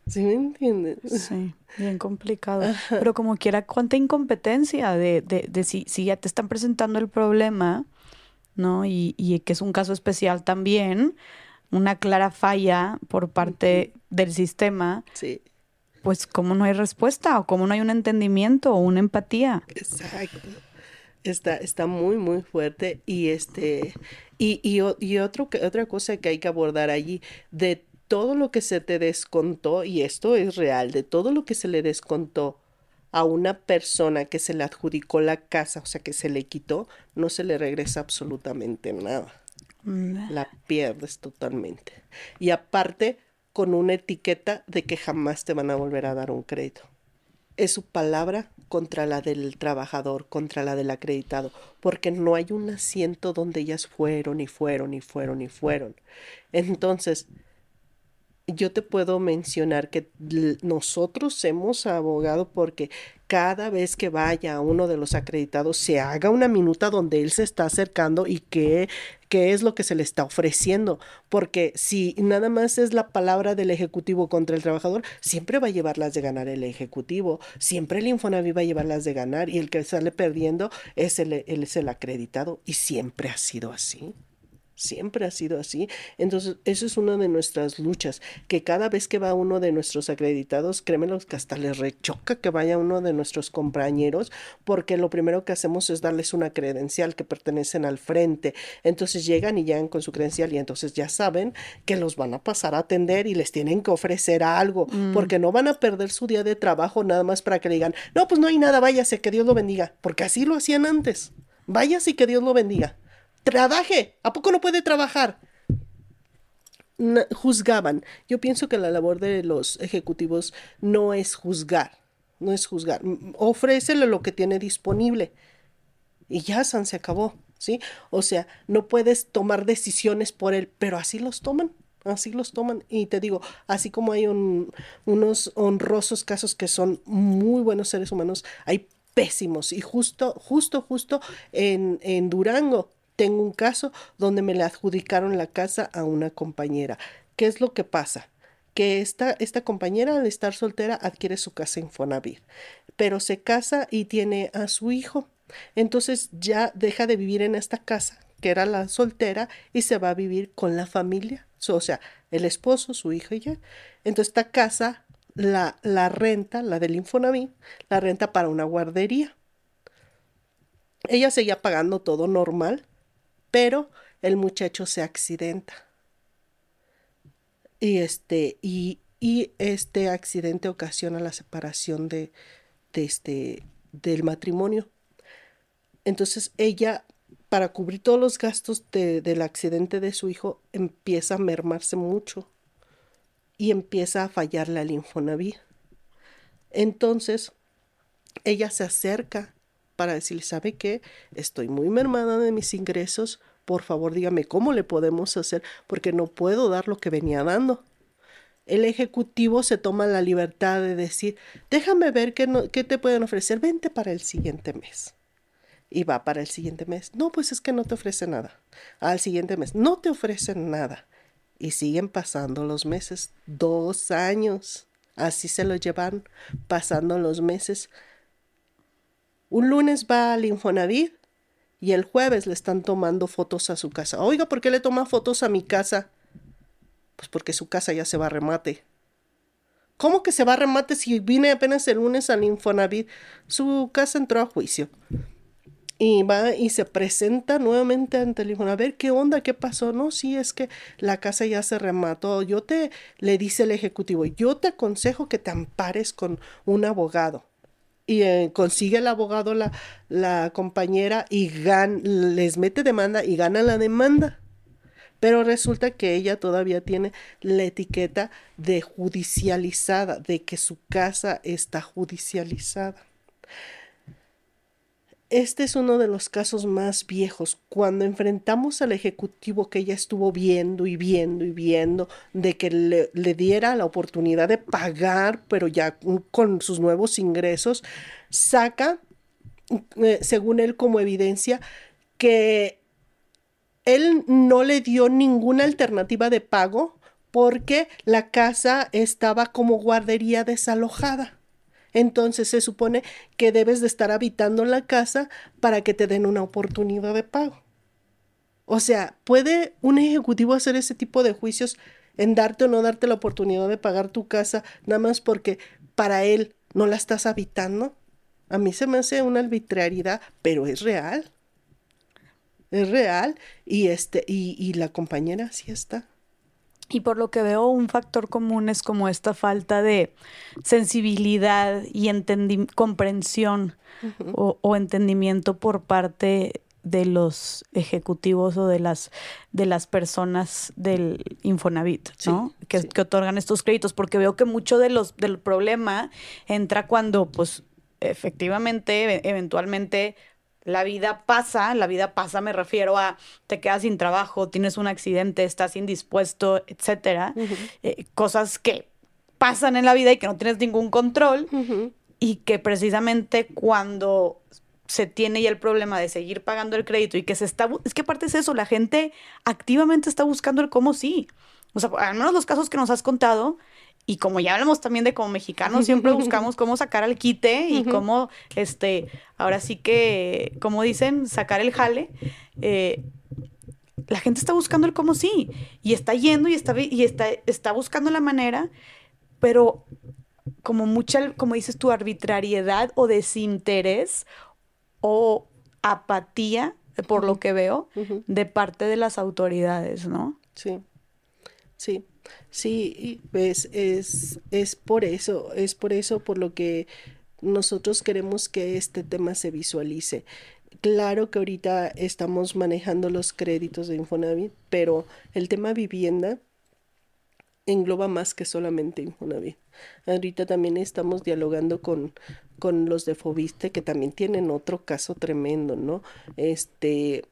¿Sí me entiendes? Sí, bien complicado. Pero como quiera, cuánta incompetencia de, de, de si, si, ya te están presentando el problema, ¿no? Y, y, que es un caso especial también, una clara falla por parte del sistema. Sí. Pues como no hay respuesta o como no hay un entendimiento o una empatía. Exacto. Está, está muy, muy fuerte. Y este, y, y, y otro, otra cosa que hay que abordar allí, de todo lo que se te descontó, y esto es real, de todo lo que se le descontó a una persona que se le adjudicó la casa, o sea, que se le quitó, no se le regresa absolutamente nada. Mm. La pierdes totalmente. Y aparte, con una etiqueta de que jamás te van a volver a dar un crédito. Es su palabra contra la del trabajador, contra la del acreditado, porque no hay un asiento donde ellas fueron y fueron y fueron y fueron. Entonces, yo te puedo mencionar que nosotros hemos abogado porque cada vez que vaya uno de los acreditados se haga una minuta donde él se está acercando y qué, qué es lo que se le está ofreciendo. Porque si nada más es la palabra del ejecutivo contra el trabajador, siempre va a llevarlas de ganar el ejecutivo, siempre el Infonavit va a llevarlas de ganar y el que sale perdiendo es el, es el acreditado y siempre ha sido así. Siempre ha sido así. Entonces, eso es una de nuestras luchas, que cada vez que va uno de nuestros acreditados, créeme que hasta les rechoca que vaya uno de nuestros compañeros, porque lo primero que hacemos es darles una credencial que pertenecen al frente. Entonces llegan y llegan con su credencial y entonces ya saben que los van a pasar a atender y les tienen que ofrecer algo, Mm. porque no van a perder su día de trabajo nada más para que le digan, no, pues no hay nada, váyase, que Dios lo bendiga, porque así lo hacían antes. Váyase y que Dios lo bendiga trabaje, ¿a poco no puede trabajar? Juzgaban. Yo pienso que la labor de los ejecutivos no es juzgar, no es juzgar. Ofrécele lo que tiene disponible y ya San se acabó, ¿sí? O sea, no puedes tomar decisiones por él, pero así los toman. Así los toman. Y te digo, así como hay un, unos honrosos casos que son muy buenos seres humanos, hay pésimos. Y justo, justo, justo en, en Durango, tengo un caso donde me le adjudicaron la casa a una compañera. ¿Qué es lo que pasa? Que esta, esta compañera al estar soltera adquiere su casa en Fonavir, pero se casa y tiene a su hijo. Entonces ya deja de vivir en esta casa, que era la soltera, y se va a vivir con la familia. O sea, el esposo, su hijo y ya. Entonces esta casa la, la renta, la del Infonavit, la renta para una guardería. Ella seguía pagando todo normal, pero el muchacho se accidenta. Y este, y, este accidente ocasiona la separación de, de este, del matrimonio. Entonces ella, para cubrir todos los gastos del accidente de su hijo, empieza a mermarse mucho y empieza a fallarle al Infonavit. Entonces, ella se acerca para decirle, ¿sabe qué? Estoy muy mermada de mis ingresos, por favor dígame cómo le podemos hacer, porque no puedo dar lo que venía dando. El ejecutivo se toma la libertad de decir, déjame ver qué, qué te pueden ofrecer, vente para el siguiente mes. Y va para el siguiente mes. No, pues es que no te ofrece nada. Al siguiente mes, no te ofrecen nada. Y siguen pasando los meses, dos años. Así se lo llevan pasando los meses. Un lunes va al Infonavit y el jueves le están tomando fotos a su casa. Oiga, ¿por qué le toma fotos a mi casa? Pues porque su casa ya se va a remate. ¿Cómo que se va a remate si vine apenas el lunes al Infonavit? Su casa entró a juicio. Y va y se presenta nuevamente ante el Infonavit. A ver, ¿qué onda? ¿Qué pasó? No, sí, es que la casa ya se remató. Yo te, le dice el ejecutivo, yo te aconsejo que te ampares con un abogado y eh, consigue el abogado la, la compañera y gan, les mete demanda y gana la demanda. Pero resulta que ella todavía tiene la etiqueta de judicializada, de que su casa está judicializada. Este es uno de los casos más viejos. Cuando enfrentamos al ejecutivo que ella estuvo viendo y viendo y viendo, de que le, diera la oportunidad de pagar, pero ya con sus nuevos ingresos, saca, eh, según él como evidencia, que él no le dio ninguna alternativa de pago porque la casa estaba como guardería desalojada entonces se supone que debes de estar habitando la casa para que te den una oportunidad de pago. O sea, ¿puede un ejecutivo hacer ese tipo de juicios en darte o no darte la oportunidad de pagar tu casa nada más porque para él no la estás habitando? A mí se me hace una arbitrariedad, pero es real. Es real y este y, y la compañera sí está. Y por lo que veo, un factor común es como esta falta de sensibilidad y comprensión o, entendimiento por parte de los ejecutivos o de las, de las personas del Infonavit, ¿no? que, que, otorgan estos créditos, porque veo que mucho de los, del problema entra cuando, pues, efectivamente, eventualmente la vida pasa, la vida pasa me refiero a te quedas sin trabajo, tienes un accidente, estás indispuesto, etcétera, eh, cosas que pasan en la vida y que no tienes ningún control y que precisamente cuando se tiene ya el problema de seguir pagando el crédito y que se está, es que aparte es eso, la gente activamente está buscando el cómo sí. O sea, al menos los casos que nos has contado, y como ya hablamos también de como mexicanos, siempre buscamos cómo sacar al quite y cómo, este, ahora sí que, como dicen, sacar el jale. Eh, la gente está buscando el cómo sí y está yendo y está, y está, está buscando la manera, pero como mucha, como dices tu arbitrariedad o desinterés o apatía, por lo que veo, de parte de las autoridades, ¿no? Sí, sí. Sí, pues es, es por eso, es por eso por lo que nosotros queremos que este tema se visualice. Claro que ahorita estamos manejando los créditos de Infonavit, pero el tema vivienda engloba más que solamente Infonavit. Ahorita también estamos dialogando con, con los de Fobiste, que también tienen otro caso tremendo, ¿no? Este,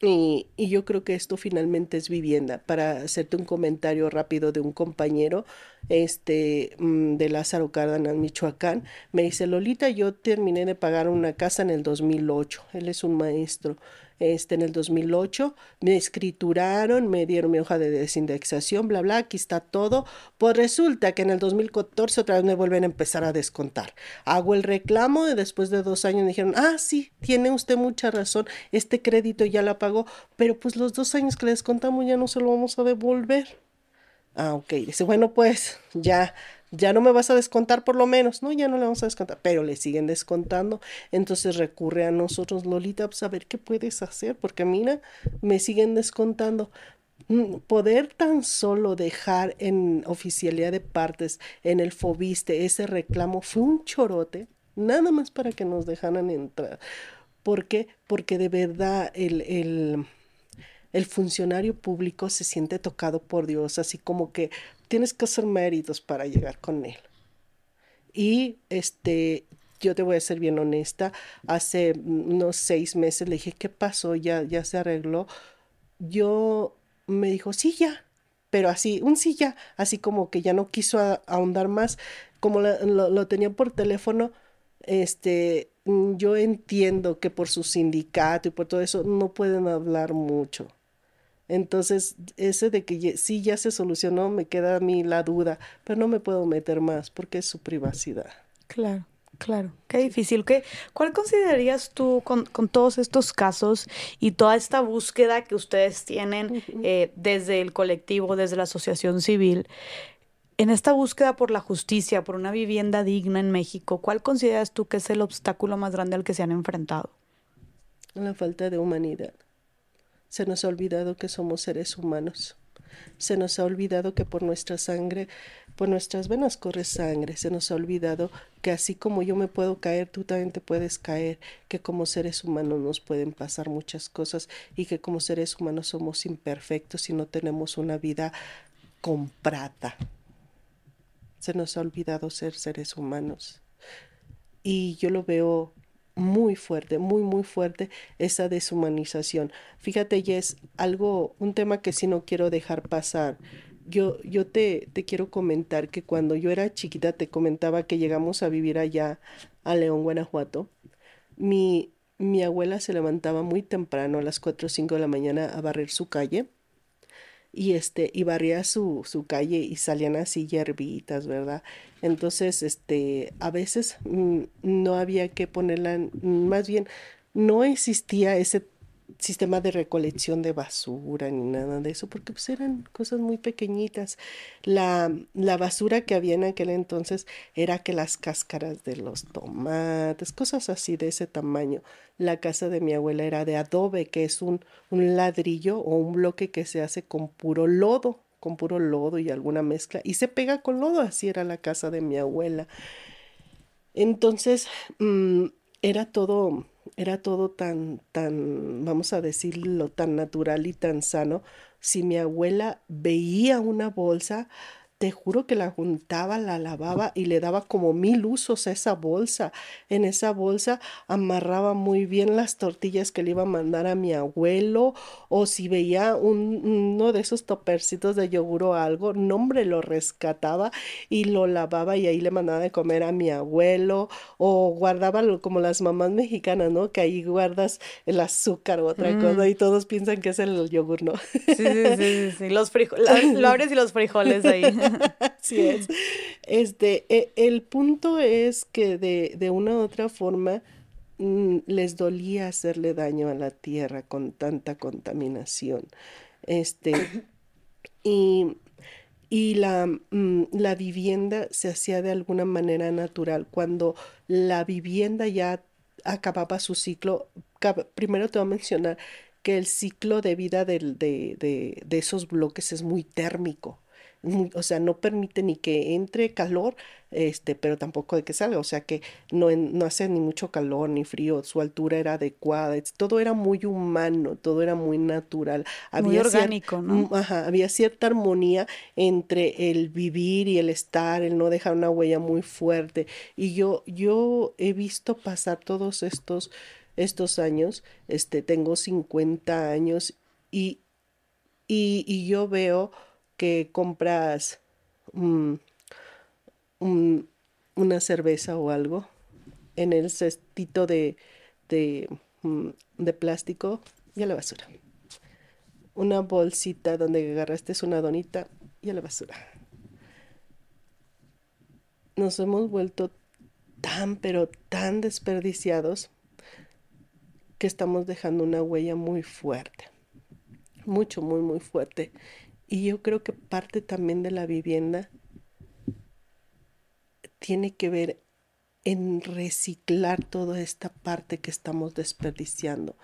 y, yo creo que esto finalmente es vivienda. Para hacerte un comentario rápido de un compañero este, mm, de Lázaro Cárdenas, Michoacán, me dice, Lolita, yo terminé de pagar una casa en el 2008. Él es un maestro este, en el 2008, me escrituraron, me dieron mi hoja de desindexación, bla, bla, aquí está todo. Pues resulta que en el 2014 otra vez me vuelven a empezar a descontar. Hago el reclamo y después de dos años me dijeron, ah, sí, tiene usted mucha razón, este crédito ya la pagó, pero pues los dos años que le descontamos ya no se lo vamos a devolver. Ah, ok, dice, bueno, pues ya ya no me vas a descontar por lo menos, no, ya no le vamos a descontar, pero le siguen descontando, entonces recurre a nosotros, Lolita, pues a ver qué puedes hacer, porque mira, me siguen descontando. mm, poder tan solo dejar en oficialidad de partes, en el FOBISTE, ese reclamo fue un chorote, nada más para que nos dejaran entrar. ¿Por qué? Porque de verdad el, el, el funcionario público se siente tocado por Dios, así como que tienes que hacer méritos para llegar con él. Y este, yo te voy a ser bien honesta, hace unos seis meses le dije, ¿qué pasó? Ya, ya se arregló. Yo me dijo, sí, ya, pero así, un sí ya, así como que ya no quiso ahondar más, como lo, lo, tenía por teléfono, este, yo entiendo que por su sindicato y por todo eso no pueden hablar mucho. Entonces, ese de que sí ya se solucionó, me queda a mí la duda, pero no me puedo meter más porque es su privacidad. Claro. Claro, qué difícil. ¿Qué, ¿Cuál considerarías tú con, todos estos casos y toda esta búsqueda que ustedes tienen eh, desde el colectivo, desde la asociación civil, en esta búsqueda por la justicia, por una vivienda digna en México, ¿cuál consideras tú que es el obstáculo más grande al que se han enfrentado? La falta de humanidad. Se nos ha olvidado que somos seres humanos. Se nos ha olvidado que por nuestra sangre, por nuestras venas corre sangre. Se nos ha olvidado que así como yo me puedo caer, tú también te puedes caer. Que como seres humanos nos pueden pasar muchas cosas y que como seres humanos somos imperfectos y no tenemos una vida comprada. Se nos ha olvidado ser seres humanos. Y yo lo veo muy fuerte, muy, muy fuerte esa deshumanización. Fíjate, y es algo, un tema que sí no quiero dejar pasar. Yo, yo te, te quiero comentar que cuando yo era chiquita te comentaba que llegamos a vivir allá a León, Guanajuato. Mi, mi abuela se levantaba muy temprano, a las 4 o 5 de la mañana, a barrer su calle y este y barría su, su calle y salían así hierbitas, ¿verdad? Entonces, este, a veces mm, no había que ponerla, más bien no existía ese sistema de recolección de basura ni nada de eso, porque pues eran cosas muy pequeñitas. La, la basura que había en aquel entonces era que las cáscaras de los tomates, cosas así de ese tamaño. La casa de mi abuela era de adobe, que es un, un ladrillo o un bloque que se hace con puro lodo, con puro lodo y alguna mezcla, y se pega con lodo, así era la casa de mi abuela. Entonces, mm, era todo era todo tan, tan, vamos a decirlo, tan natural y tan sano. Si mi abuela veía una bolsa, te juro que la juntaba, la lavaba y le daba como mil usos a esa bolsa. En esa bolsa amarraba muy bien las tortillas que le iba a mandar a mi abuelo o si veía uno de esos topercitos de yogur o algo, nombre lo rescataba y lo lavaba y ahí le mandaba de comer a mi abuelo o guardaba como las mamás mexicanas, ¿no? Que ahí guardas el azúcar o otra cosa mm. y todos piensan que es el yogur, ¿no? Sí, sí, sí, sí, los frijoles, lo abres y los frijoles ahí. Así es. Este, e, el punto es que de, de una u otra forma mm, les dolía hacerle daño a la tierra con tanta contaminación. Este, y, y la, mm, la vivienda se hacía de alguna manera natural. Cuando la vivienda ya acababa su ciclo, primero te voy a mencionar que el ciclo de vida de, de, de, esos bloques es muy térmico o sea, no permite ni que entre calor, este, pero tampoco de que salga, o sea que no, no hace ni mucho calor ni frío, su altura era adecuada, todo era muy humano, todo era muy natural. Había muy orgánico, ¿no? Mm, ajá, había cierta armonía entre el vivir y el estar, el no dejar una huella muy fuerte. Y yo, yo he visto pasar todos estos, estos años, este, tengo 50 años y, y, y yo veo que compras una cerveza o algo en el cestito de, de, mm, de plástico y a la basura. Una bolsita donde agarraste una donita y a la basura. Nos hemos vuelto tan, pero tan desperdiciados que estamos dejando una huella muy fuerte. Mucho, muy, muy fuerte. Y yo creo que parte también de la vivienda tiene que ver en reciclar toda esta parte que estamos desperdiciando.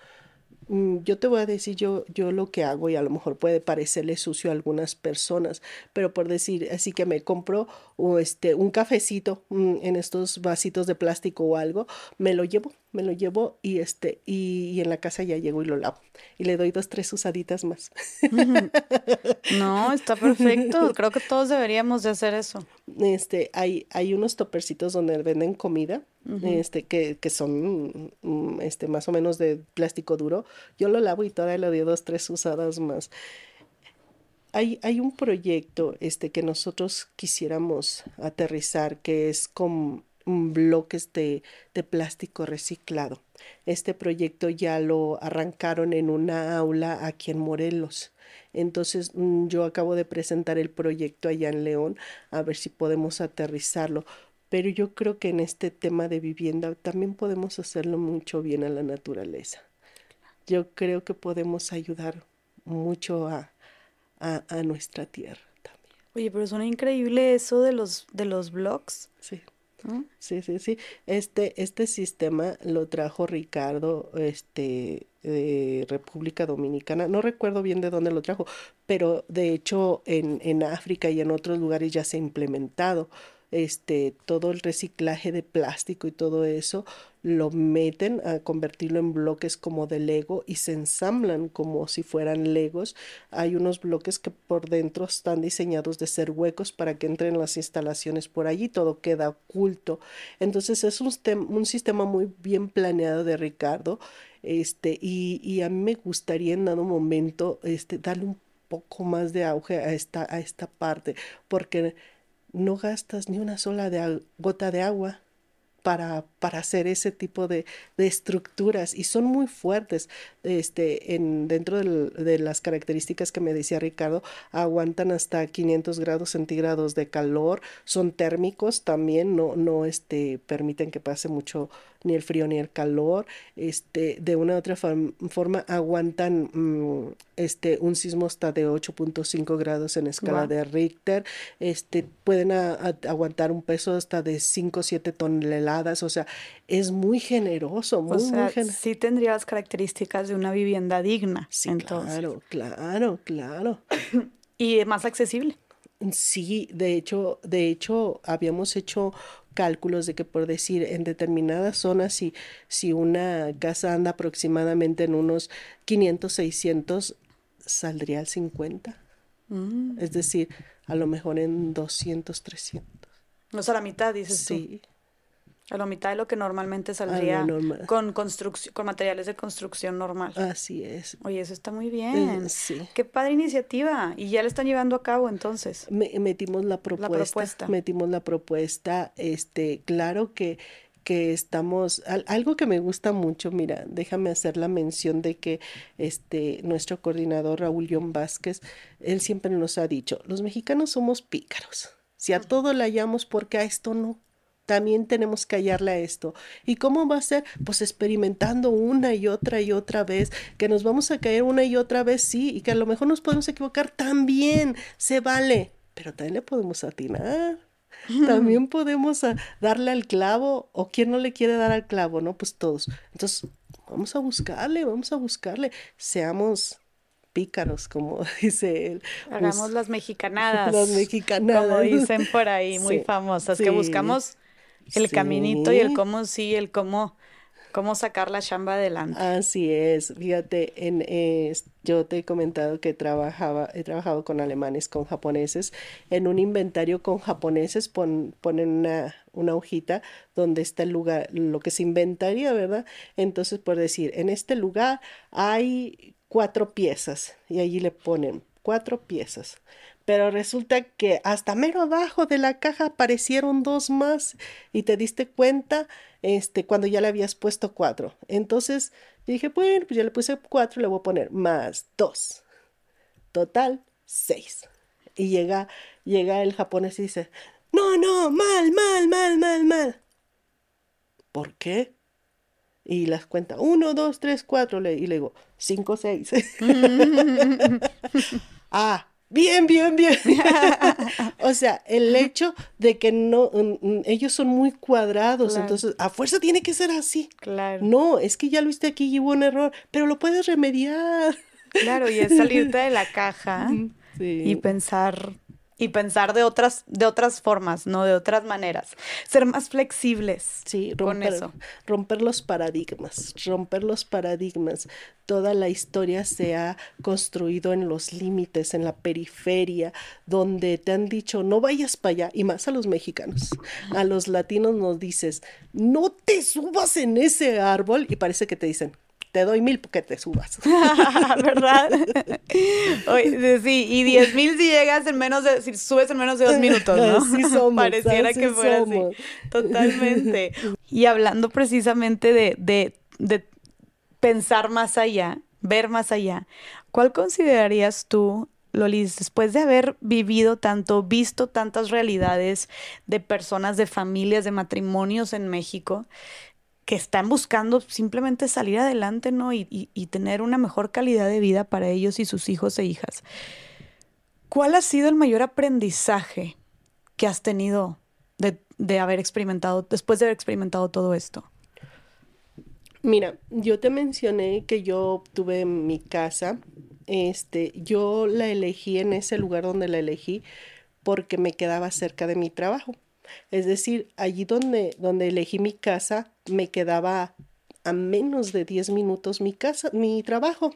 Mm, yo te voy a decir yo, yo lo que hago y a lo mejor puede parecerle sucio a algunas personas, pero por decir, así que me compro este, un cafecito mm, en estos vasitos de plástico o algo, me lo llevo, me lo llevo y, este, y, en la casa ya llego y lo lavo y le doy dos, tres usaditas más. No, está perfecto. Creo que todos deberíamos de hacer eso. Este, hay, hay unos topercitos donde venden comida este, que, que son mm, este, más o menos de plástico duro. Yo lo lavo y todavía le doy dos, tres usadas más. Hay, hay, un proyecto este, que nosotros quisiéramos aterrizar que es con bloques de, de, plástico reciclado. Este proyecto ya lo arrancaron en una aula aquí en Morelos. Entonces mm, yo acabo de presentar el proyecto allá en León a ver si podemos aterrizarlo pero yo creo que en este tema de vivienda también podemos hacerlo mucho bien a la naturaleza. Yo creo que podemos ayudar mucho a, a, nuestra tierra también. Oye, pero suena increíble eso de los, de los blogs. Sí. Sí, sí, sí. Este, este sistema lo trajo Ricardo, este, de República Dominicana. No recuerdo bien de dónde lo trajo, pero de hecho en, en África y en otros lugares ya se ha implementado este, todo el reciclaje de plástico y todo eso, lo meten a convertirlo en bloques como de Lego y se ensamblan como si fueran Legos. Hay unos bloques que por dentro están diseñados de ser huecos para que entren las instalaciones por allí, todo queda oculto. Entonces es un, sistema muy bien planeado de Ricardo. Este, y, y a mí me gustaría en dado momento este, darle un poco más de auge a esta, a esta parte, porque no gastas ni una sola gota de agua para, para hacer ese tipo de, estructuras y son muy fuertes. Este, en, dentro de las características que me decía Ricardo, aguantan hasta 500 grados centígrados de calor, son térmicos también, no, no este, permiten que pase mucho ni el frío ni el calor, este, de una u otra forma aguantan mm, este, un sismo hasta de 8.5 grados en escala de Richter, este, pueden aguantar un peso hasta de 5 o 7 toneladas, o sea, es muy generoso, muy, o Sí tendría las características de una vivienda digna. Sí, claro, claro, claro. y más accesible. Sí, de hecho, de hecho, habíamos hecho cálculos de que por decir en determinadas zonas si, si una casa anda aproximadamente en unos 500, 600, saldría al 50. Mm. Es decir, a lo mejor en 200, 300. No sea, la mitad, dices sí. A la mitad de lo que normalmente saldría con construcción, con materiales de construcción normal. Así es. Oye, eso está muy bien. sí. Qué padre iniciativa. Y ya la están llevando a cabo entonces. metimos la propuesta, la propuesta. Metimos la propuesta. Este, claro que que estamos, algo que me gusta mucho, mira, déjame hacer la mención de que este, nuestro coordinador Raúl John Vázquez, él siempre nos ha dicho, los mexicanos somos pícaros, si a todo le hallamos, porque a esto no? También tenemos que hallarle a esto. ¿Y cómo va a ser? Pues experimentando una y otra y otra vez, que nos vamos a caer una y otra vez, sí, y que a lo mejor nos podemos equivocar también, se vale, pero también le podemos atinar. También podemos darle al clavo, o quien no le quiere dar al clavo, ¿no? Pues todos. Entonces, vamos a buscarle, vamos a buscarle. Seamos pícaros, como dice él. Hagamos las mexicanadas. Las mexicanadas. Como dicen por ahí, muy famosas, que buscamos el caminito y el cómo sí, el cómo, cómo sacar la chamba adelante. Así es. Fíjate, en, yo te he comentado que trabajaba, he trabajado con alemanes, con japoneses. En un inventario con japoneses ponen una, una hojita donde está el lugar, lo que se inventaría, ¿verdad? Entonces, por decir, en este lugar hay cuatro piezas y allí le ponen cuatro piezas pero resulta que hasta mero abajo de la caja aparecieron dos más y te diste cuenta este, cuando ya le habías puesto cuatro. Entonces dije, bueno, pues ya le puse cuatro, le voy a poner más dos. Total, seis. Y llega, llega el japonés y dice, no, no, mal, mal, mal, mal, mal. ¿Por qué? Y las cuenta, uno, dos, tres, cuatro, y le digo, cinco, seis. ah, Bien, bien, bien. o sea, el hecho de que no, ellos son muy cuadrados, entonces a fuerza tiene que ser así. Claro. No, es que ya lo viste aquí y hubo un error, pero lo puedes remediar. Claro, y es salirte de la caja y pensar y pensar de otras, de otras formas, no de otras maneras. Ser más flexibles. Sí, romper, eso. romper los paradigmas, romper los paradigmas. Toda la historia se ha construido en los límites, en la periferia, donde te han dicho no vayas para allá, y más a los mexicanos. A los latinos nos dices, no te subas en ese árbol, y parece que te dicen, te doy mil porque te subas. ¿Verdad? sí, y diez mil si llegas en menos de, si subes en menos de dos minutos, ¿no? Sí somos, Pareciera que fuera así. Totalmente. Y hablando precisamente de, de, de pensar más allá, ver más allá, ¿cuál considerarías tú Lolis, después de haber vivido tanto, visto tantas realidades de personas, de familias, de matrimonios en México, que están buscando simplemente salir adelante, ¿no? Y, tener una mejor calidad de vida para ellos y sus hijos e hijas. ¿Cuál ha sido el mayor aprendizaje que has tenido de, haber experimentado, después de haber experimentado todo esto? Mira, yo te mencioné que yo tuve mi casa. Este, yo la elegí en ese lugar donde la elegí porque me quedaba cerca de mi trabajo. Es decir, allí donde, donde elegí mi casa, me quedaba a menos de 10 minutos mi casa, mi trabajo.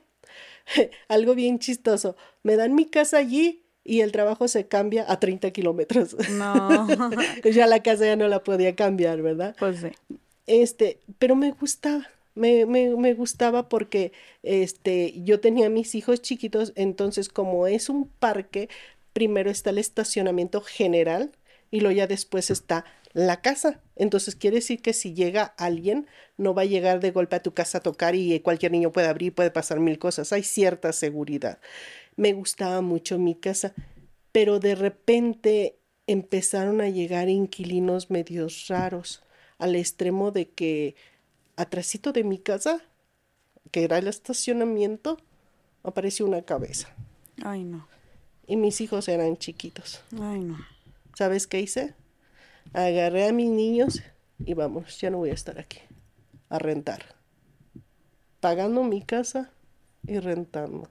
Algo bien chistoso. Me dan mi casa allí y el trabajo se cambia a 30 kilómetros. No. ya la casa ya no la podía cambiar, ¿verdad? Pues sí. Este, pero me gustaba. Me, me, me, gustaba porque este, yo tenía mis hijos chiquitos, entonces como es un parque, primero está el estacionamiento general, y luego ya después está la casa. Entonces quiere decir que si llega alguien, no va a llegar de golpe a tu casa a tocar y cualquier niño puede abrir, puede pasar mil cosas. Hay cierta seguridad. Me gustaba mucho mi casa, pero de repente empezaron a llegar inquilinos medios raros, al extremo de que atrásito de mi casa, que era el estacionamiento, apareció una cabeza. Ay, no. Y mis hijos eran chiquitos. Ay, no. ¿Sabes qué hice? Agarré a mis niños y vamos, ya no voy a estar aquí. A rentar. Pagando mi casa y rentando.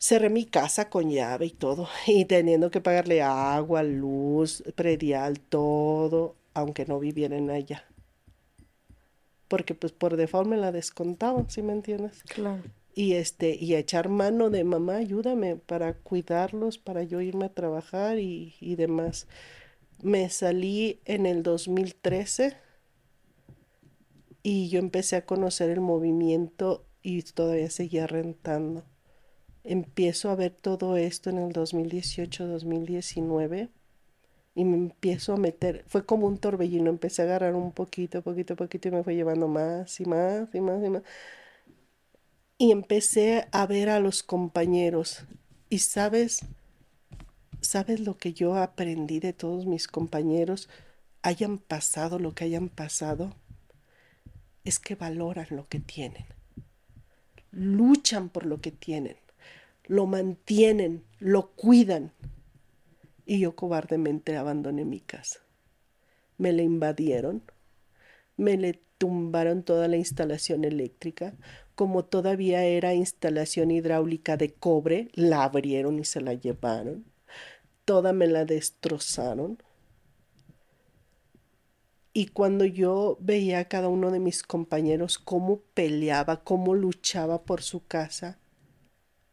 Cerré mi casa con llave y todo. Y teniendo que pagarle agua, luz, predial, todo, aunque no vivieran allá. Porque pues por default me la descontaban, ¿sí me entiendes? Claro y este y echar mano de mamá ayúdame para cuidarlos para yo irme a trabajar y, y demás me salí en el 2013 y yo empecé a conocer el movimiento y todavía seguía rentando empiezo a ver todo esto en el 2018 2019 y me empiezo a meter, fue como un torbellino, empecé a agarrar un poquito, poquito, poquito y me fue llevando más y más y más y más y empecé a ver a los compañeros. Y sabes, sabes lo que yo aprendí de todos mis compañeros, hayan pasado lo que hayan pasado, es que valoran lo que tienen, luchan por lo que tienen, lo mantienen, lo cuidan. Y yo cobardemente abandoné mi casa. Me le invadieron, me le tumbaron toda la instalación eléctrica, como todavía era instalación hidráulica de cobre, la abrieron y se la llevaron. Toda me la destrozaron. Y cuando yo veía a cada uno de mis compañeros cómo peleaba, cómo luchaba por su casa,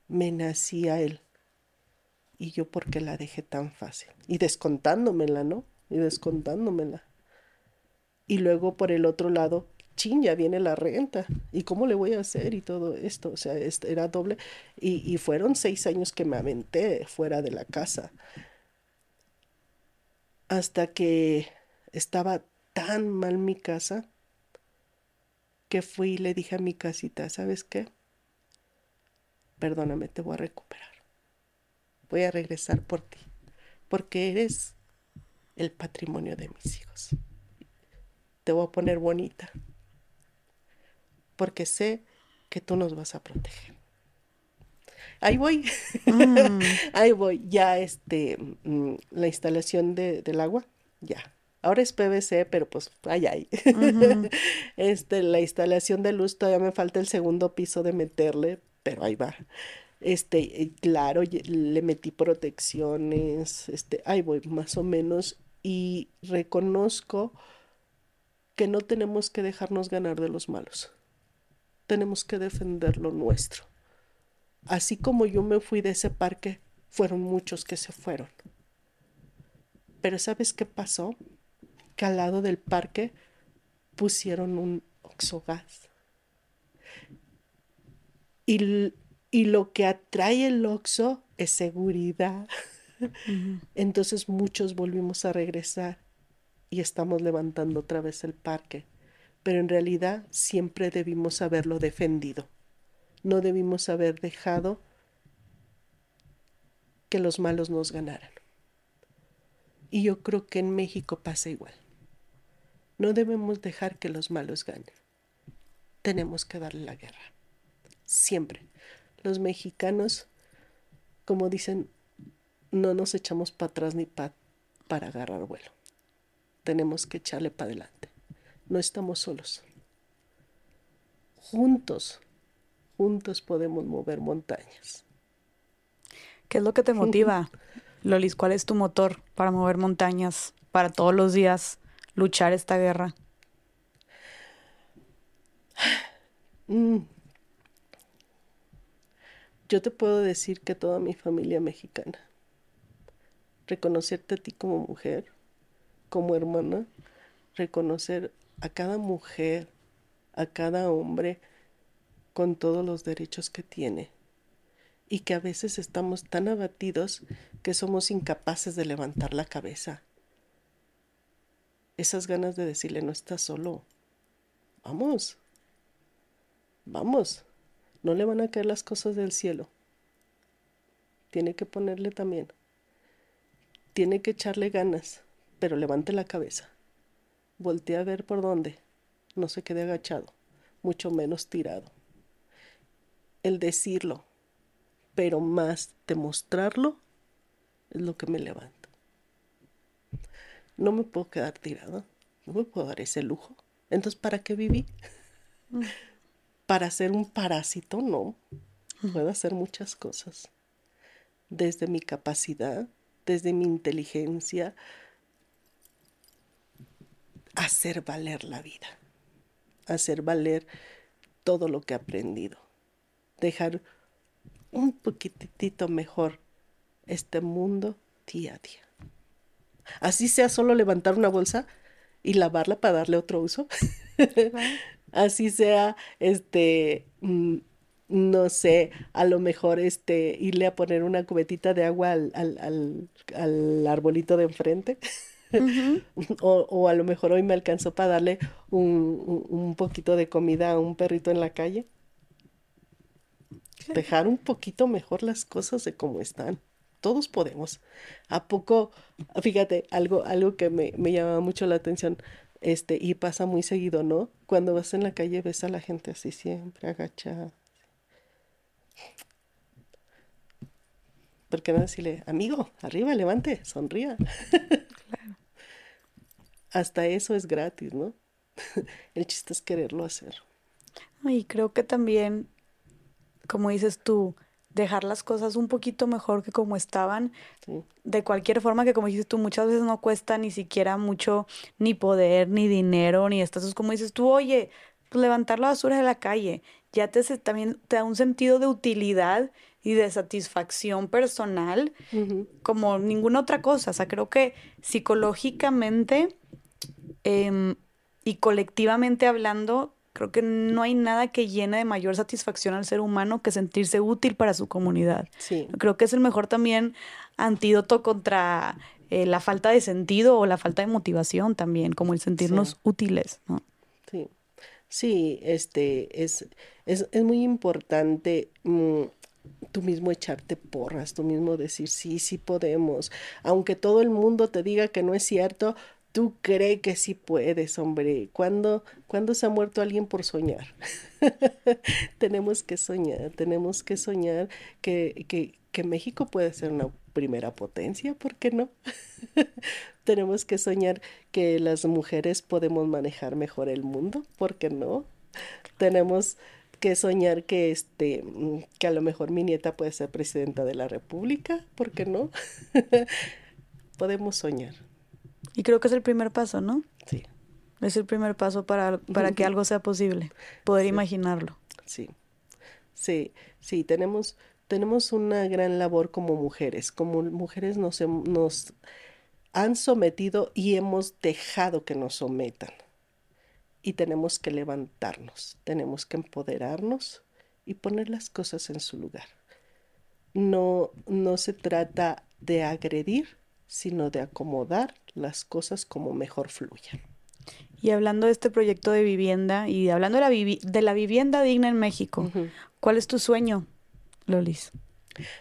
me nacía él. Y yo, ¿por qué la dejé tan fácil? Y descontándomela, ¿no? Y descontándomela. Y luego por el otro lado, chin, ya viene la renta, ¿y cómo le voy a hacer? Y todo esto, o sea, era doble. Y, fueron seis años que me aventé fuera de la casa. Hasta que estaba tan mal mi casa que fui y le dije a mi casita, ¿sabes qué? Perdóname, te voy a recuperar. Voy a regresar por ti, porque eres el patrimonio de mis hijos. Te voy a poner bonita porque sé que tú nos vas a proteger. ahí voy, mm. ahí voy, ya este, mm, la instalación de, del agua, ya. Ahora es PVC, pero pues ay, ay. este, la instalación de luz todavía me falta el segundo piso de meterle, pero ahí va. Este, claro, le metí protecciones, este, ahí voy, más o menos, y reconozco que no tenemos que dejarnos ganar de los malos. Tenemos que defender lo nuestro. Así como yo me fui de ese parque, fueron muchos que se fueron. Pero ¿sabes qué pasó? Que al lado del parque pusieron un oxogas. Y, y lo que atrae el oxo es seguridad. Entonces muchos volvimos a regresar y estamos levantando otra vez el parque. Pero en realidad siempre debimos haberlo defendido no debimos haber dejado que los malos nos ganaran. Y yo creo que en México pasa igual. No debemos dejar que los malos ganen. Tenemos que darle la guerra. Siempre. Los mexicanos, como dicen, no nos echamos para atrás ni para agarrar vuelo. Tenemos que echarle para adelante. No estamos solos. Juntos juntos podemos mover montañas. ¿Qué es lo que te motiva, Lolis? ¿Cuál es tu motor para mover montañas, para todos los días luchar esta guerra? Mm. Yo te puedo decir que toda mi familia mexicana, reconocerte a ti como mujer, como hermana, reconocer a cada mujer, a cada hombre, con todos los derechos que tiene y que a veces estamos tan abatidos que somos incapaces de levantar la cabeza. Esas ganas de decirle no estás solo. Vamos. Vamos. No le van a caer las cosas del cielo. Tiene que ponerle también. Tiene que echarle ganas, pero levante la cabeza. Voltee a ver por dónde. No se quede agachado, mucho menos tirado el decirlo, pero más demostrarlo es lo que me levanta. No me puedo quedar tirado, no me puedo dar ese lujo. Entonces, ¿para qué viví? Mm. ¿Para ser un parásito? No. Puedo hacer muchas cosas. Desde mi capacidad, desde mi inteligencia, hacer valer la vida, hacer valer todo lo que he aprendido dejar un poquitito mejor este mundo día a día. Así sea solo levantar una bolsa y lavarla para darle otro uso. Así sea, este, mm, no sé, a lo mejor este, irle a poner una cubetita de agua al, al, al, arbolito de enfrente. o, o, a lo mejor hoy me alcanzó para darle un, un poquito de comida a un perrito en la calle dejar un poquito mejor las cosas de cómo están. Todos podemos. ¿A poco? Fíjate, algo, algo que me, me llama mucho la atención, este, y pasa muy seguido, ¿no? Cuando vas en la calle ves a la gente así siempre agachada. ¿Por qué no decirle, amigo, arriba, levante, sonría? Hasta eso es gratis, ¿no? El chiste es quererlo hacer. Y creo que también como dices tú, dejar las cosas un poquito mejor que como estaban, de cualquier forma que como dices tú, muchas veces no cuesta ni siquiera mucho, ni poder, ni dinero, ni estas, como dices tú, oye, pues levantar la basura de la calle, ya te también te da un sentido de utilidad y de satisfacción personal como ninguna otra cosa. O sea, creo que psicológicamente em, y colectivamente hablando, Creo que no hay nada que llene de mayor satisfacción al ser humano que sentirse útil para su comunidad. Sí. Creo que es el mejor también antídoto contra eh, la falta de sentido o la falta de motivación también, como el sentirnos útiles, ¿no? Sí. Sí, este es, es, es muy importante mm, tú mismo echarte porras, tú mismo decir sí, sí podemos. Aunque todo el mundo te diga que no es cierto, Tú crees que sí puedes, hombre. ¿Cuándo, ¿Cuándo se ha muerto alguien por soñar? tenemos que soñar, tenemos que soñar que, que, que México puede ser una primera potencia, ¿por qué no? tenemos que soñar que las mujeres podemos manejar mejor el mundo, ¿por qué no? Tenemos que soñar que este que a lo mejor mi nieta puede ser presidenta de la República, ¿por qué no? podemos soñar. Y creo que es el primer paso, ¿no? Sí. Es el primer paso para, para que algo sea posible, poder imaginarlo. Sí, sí, sí, tenemos, tenemos una gran labor como mujeres. Como mujeres nos, nos han sometido y hemos dejado que nos sometan. Y tenemos que levantarnos, tenemos que empoderarnos y poner las cosas en su lugar. No, no se trata de agredir, sino de acomodar las cosas como mejor fluyan. Y hablando de este proyecto de vivienda y hablando de la, de la vivienda digna en México, ¿cuál es tu sueño, Lolis?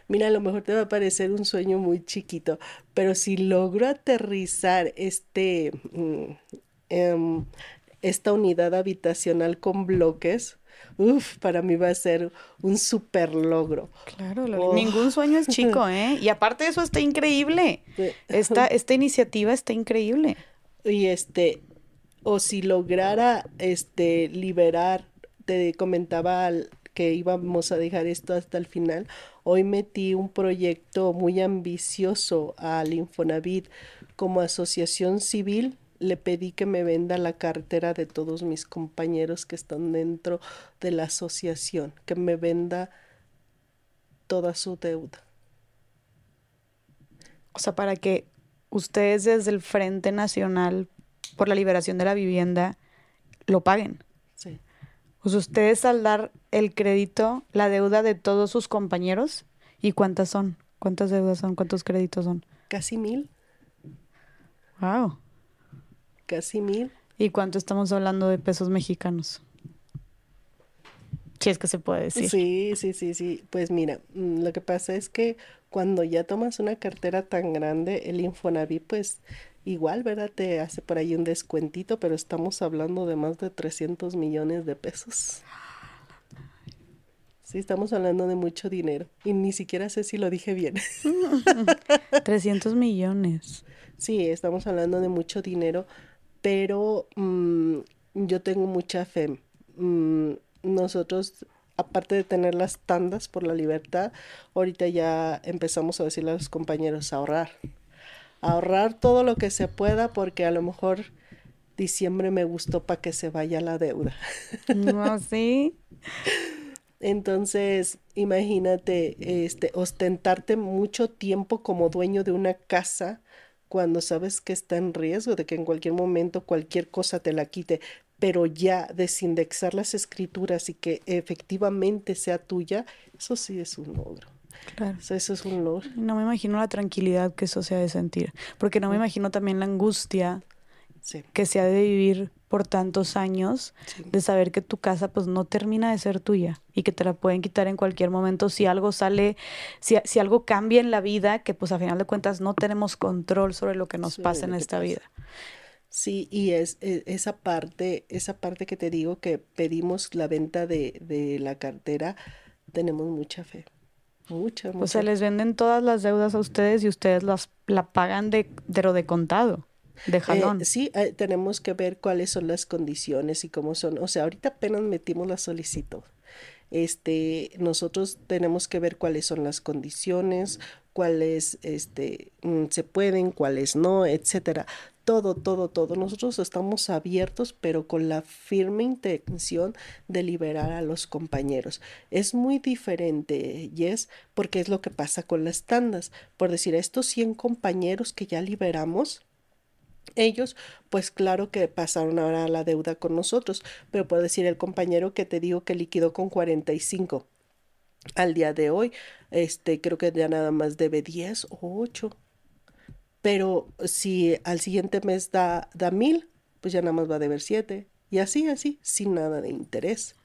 Mira, a lo mejor te va a parecer un sueño muy chiquito, pero si logro aterrizar este, mm, em, esta unidad habitacional con bloques, Uf, para mí va a ser un super logro. Claro, oh. ningún sueño es chico, ¿eh? Y aparte de eso está increíble. Esta, esta iniciativa está increíble. Y este, o si lograra este liberar, te comentaba que íbamos a dejar esto hasta el final. Hoy metí un proyecto muy ambicioso al Infonavit como asociación civil le pedí que me venda la cartera de todos mis compañeros que están dentro de la asociación, que me venda toda su deuda. O sea, para que ustedes desde el Frente Nacional por la Liberación de la Vivienda lo paguen. Sí. Sea, ustedes al dar el crédito, la deuda de todos sus compañeros, ¿y cuántas son? ¿Cuántas deudas son? ¿Cuántos créditos son? Casi mil. Wow casi mil. ¿Y cuánto estamos hablando de pesos mexicanos? Si es que se puede decir. Sí, sí, sí, sí. Pues mira, mm, lo que pasa es que cuando ya tomas una cartera tan grande, el Infonavit, pues igual, ¿verdad? Te hace por ahí un descuentito, pero estamos hablando de más de 300 millones de pesos. Sí, estamos hablando de mucho dinero. Y ni siquiera sé si lo dije bien. 300 millones. Sí, estamos hablando de mucho dinero pero mm, yo tengo mucha fe. Mm, nosotros, aparte de tener las tandas por la libertad, ahorita ya empezamos a decirle a los compañeros ahorrar. Ahorrar todo lo que se pueda porque a lo mejor diciembre me gustó para que se vaya la deuda. No, sí. Entonces, imagínate, este, ostentarte mucho tiempo como dueño de una casa cuando sabes que está en riesgo de que en cualquier momento cualquier cosa te la quite, pero ya desindexar las escrituras y que efectivamente sea tuya, eso sí es un logro. Claro. eso es un logro. No me imagino la tranquilidad que eso se ha de sentir, porque no me imagino también la angustia que se ha de vivir por tantos años de saber que tu casa pues no termina de ser tuya y que te la pueden quitar en cualquier momento si algo sale, si, si algo cambia en la vida, que pues a final de cuentas no tenemos control sobre lo que nos pasa en esta vida. Sí, y es, e, esa parte, esa parte que te digo que pedimos la venta de, de la cartera, tenemos mucha fe. Mucha, mucha. O sea, les venden todas las deudas a ustedes y ustedes las la pagan de, de lo de contado. De jalón. Eh, sí, eh, tenemos que ver cuáles son las condiciones y cómo son. O sea, ahorita apenas metimos la solicitud. Este, nosotros tenemos que ver cuáles son las condiciones, cuáles este, mm, se pueden, cuáles no, etcétera. Todo, todo, todo. Nosotros estamos abiertos, pero con la firme intención de liberar a los compañeros. Es muy diferente, Yes, porque es lo que pasa con las tandas. Por decir, estos 100 compañeros que ya liberamos, ellos, pues claro que pasaron ahora la deuda con nosotros, pero puedo decir el compañero que te digo que liquidó con 45 al día de hoy, este creo que ya nada más debe 10 o 8. Pero si al siguiente mes da, da mil, pues ya nada más va a deber 7. Y así, así, sin nada de interés.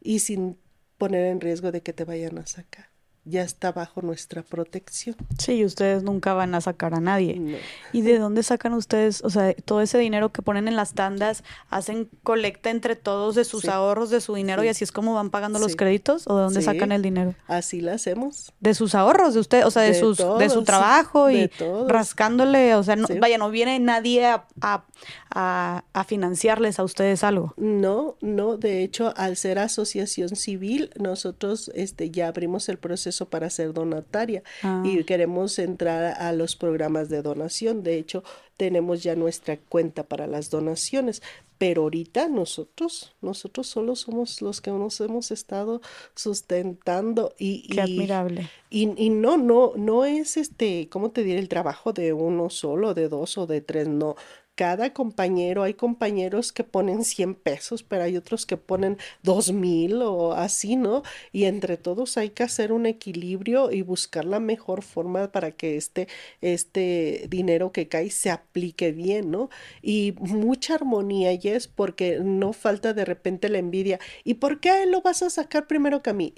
Y sin poner en riesgo de que te vayan a sacar. Ya está bajo nuestra protección. Sí, ustedes nunca van a sacar a nadie. ¿Y de dónde sacan ustedes, o sea, todo ese dinero que ponen en las tandas, hacen colecta entre todos de sus ahorros, de su dinero y así es como van pagando los créditos o de dónde sacan el dinero? Así lo hacemos. De sus ahorros, de usted, o sea, de, sus de su trabajo y rascándole, o sea, no, vaya, no viene nadie a, a, a, financiarles a ustedes algo. No, no, de hecho, al ser asociación civil, nosotros este ya abrimos el proceso para ser donataria y ah. queremos entrar a los programas de donación. De hecho, tenemos ya nuestra cuenta para las donaciones, pero ahorita nosotros, nosotros solo somos los que nos hemos estado sustentando y... Qué admirable. Y, y, no, no, no es este, ¿cómo te diré? El trabajo de uno solo, de dos o de tres, no cada compañero, hay compañeros que ponen 100 pesos, pero hay otros que ponen 2000 o así, ¿no? Y entre todos hay que hacer un equilibrio y buscar la mejor forma para que este, este dinero que cae se aplique bien, ¿no? Y mucha armonía y es porque no falta de repente la envidia. ¿Y por qué lo vas a sacar primero que a mí?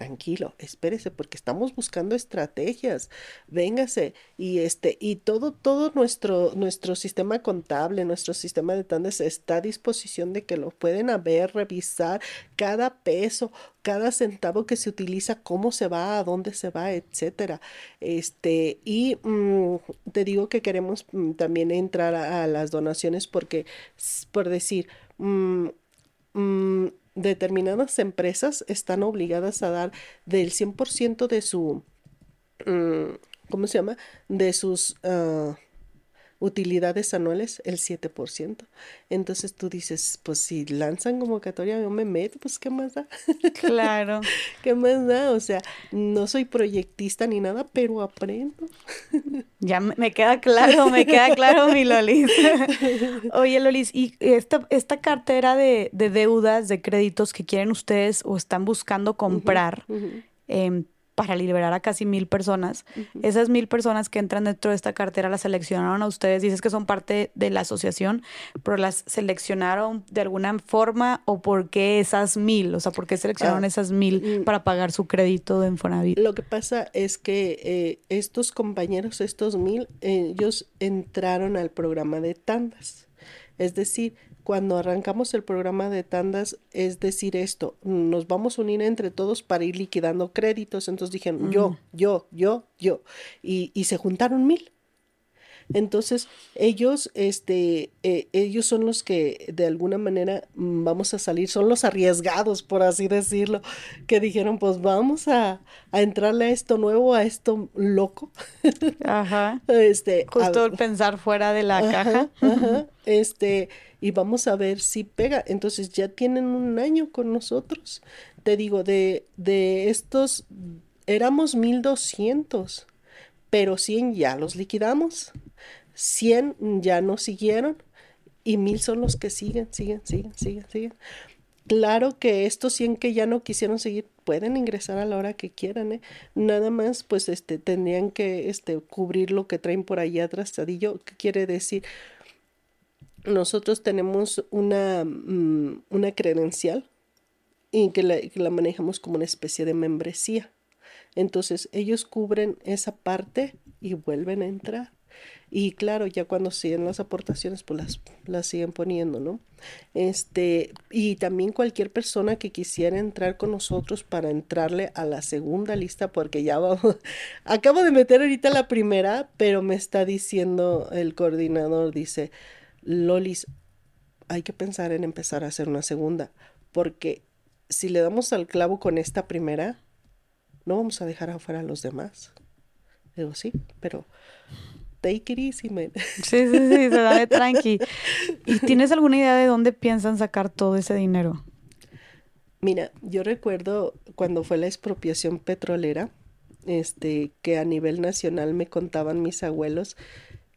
Tranquilo, espérese, porque estamos buscando estrategias, véngase, y este, y todo, todo nuestro, nuestro sistema contable, nuestro sistema de tandas está a disposición de que lo pueden ver, revisar cada peso, cada centavo que se utiliza, cómo se va, a dónde se va, etcétera. Este, y mm, te digo que queremos mm, también entrar a, las donaciones porque, por decir, mm, determinadas empresas están obligadas a dar del 100% de su, mm, ¿cómo se llama? De sus... Ah, utilidades anuales el 7%. Entonces tú dices, pues si lanzan convocatoria, yo me meto, pues ¿qué más da? Claro. ¿Qué más da? O sea, no soy proyectista ni nada, pero aprendo. Ya me queda claro, me queda claro, mi Lolis. Oye, Lolis, y esta, esta cartera de, deudas, de créditos que quieren ustedes o están buscando comprar, para liberar a casi mil personas. Esas mil personas que entran dentro de esta cartera las seleccionaron a ustedes. Dices que son parte de la asociación, pero las seleccionaron de alguna forma o por qué esas mil? O sea, ¿por qué seleccionaron ah, esas mil mm. para pagar su crédito de Infonavit? Lo que pasa es que eh, estos compañeros, estos mil, ellos entraron al programa de tandas. Es decir, cuando arrancamos el programa de tandas, es decir esto, nos vamos a unir entre todos para ir liquidando créditos. Entonces dijeron, yo, yo, yo, yo. Y, y se juntaron mil. Entonces, ellos, este, eh, ellos son los que de alguna manera mm, vamos a salir, son los arriesgados, por así decirlo, que dijeron, pues vamos a, a entrarle a esto nuevo, a esto loco. Ajá. Este, Justo pensar fuera de la caja. Ajá. Este, y vamos a ver si pega. Entonces ya tienen un año con nosotros. Te digo, de, de estos éramos 1200, pero 100 ya los liquidamos. 100 ya no siguieron y 1000 son los que siguen, siguen, siguen, siguen, siguen. Claro que estos 100 que ya no quisieron seguir pueden ingresar a la hora que quieran, ¿eh? Nada más, pues, este, tendrían que, este, cubrir lo que traen por ahí atrasadillo. ¿Qué quiere decir? nosotros tenemos una, mm, una credencial y que la, manejamos como una especie de membresía. Entonces ellos cubren esa parte y vuelven a entrar. Y claro, ya cuando siguen las aportaciones, pues las, las siguen poniendo, ¿no? Este, y también cualquier persona que quisiera entrar con nosotros para entrarle a la segunda lista, porque ya vamos, acabo de meter ahorita la primera, pero me está diciendo el coordinador, dice, Lolis, hay que pensar en empezar a hacer una segunda, porque si le damos al clavo con esta primera, no vamos a dejar afuera a los demás. Digo, sí, pero take it easy, man. Sí, sí, sí, se da de tranqui. ¿Y tienes alguna idea de dónde piensan sacar todo ese dinero? Mira, yo recuerdo cuando fue la expropiación petrolera, este, que a nivel nacional me contaban mis abuelos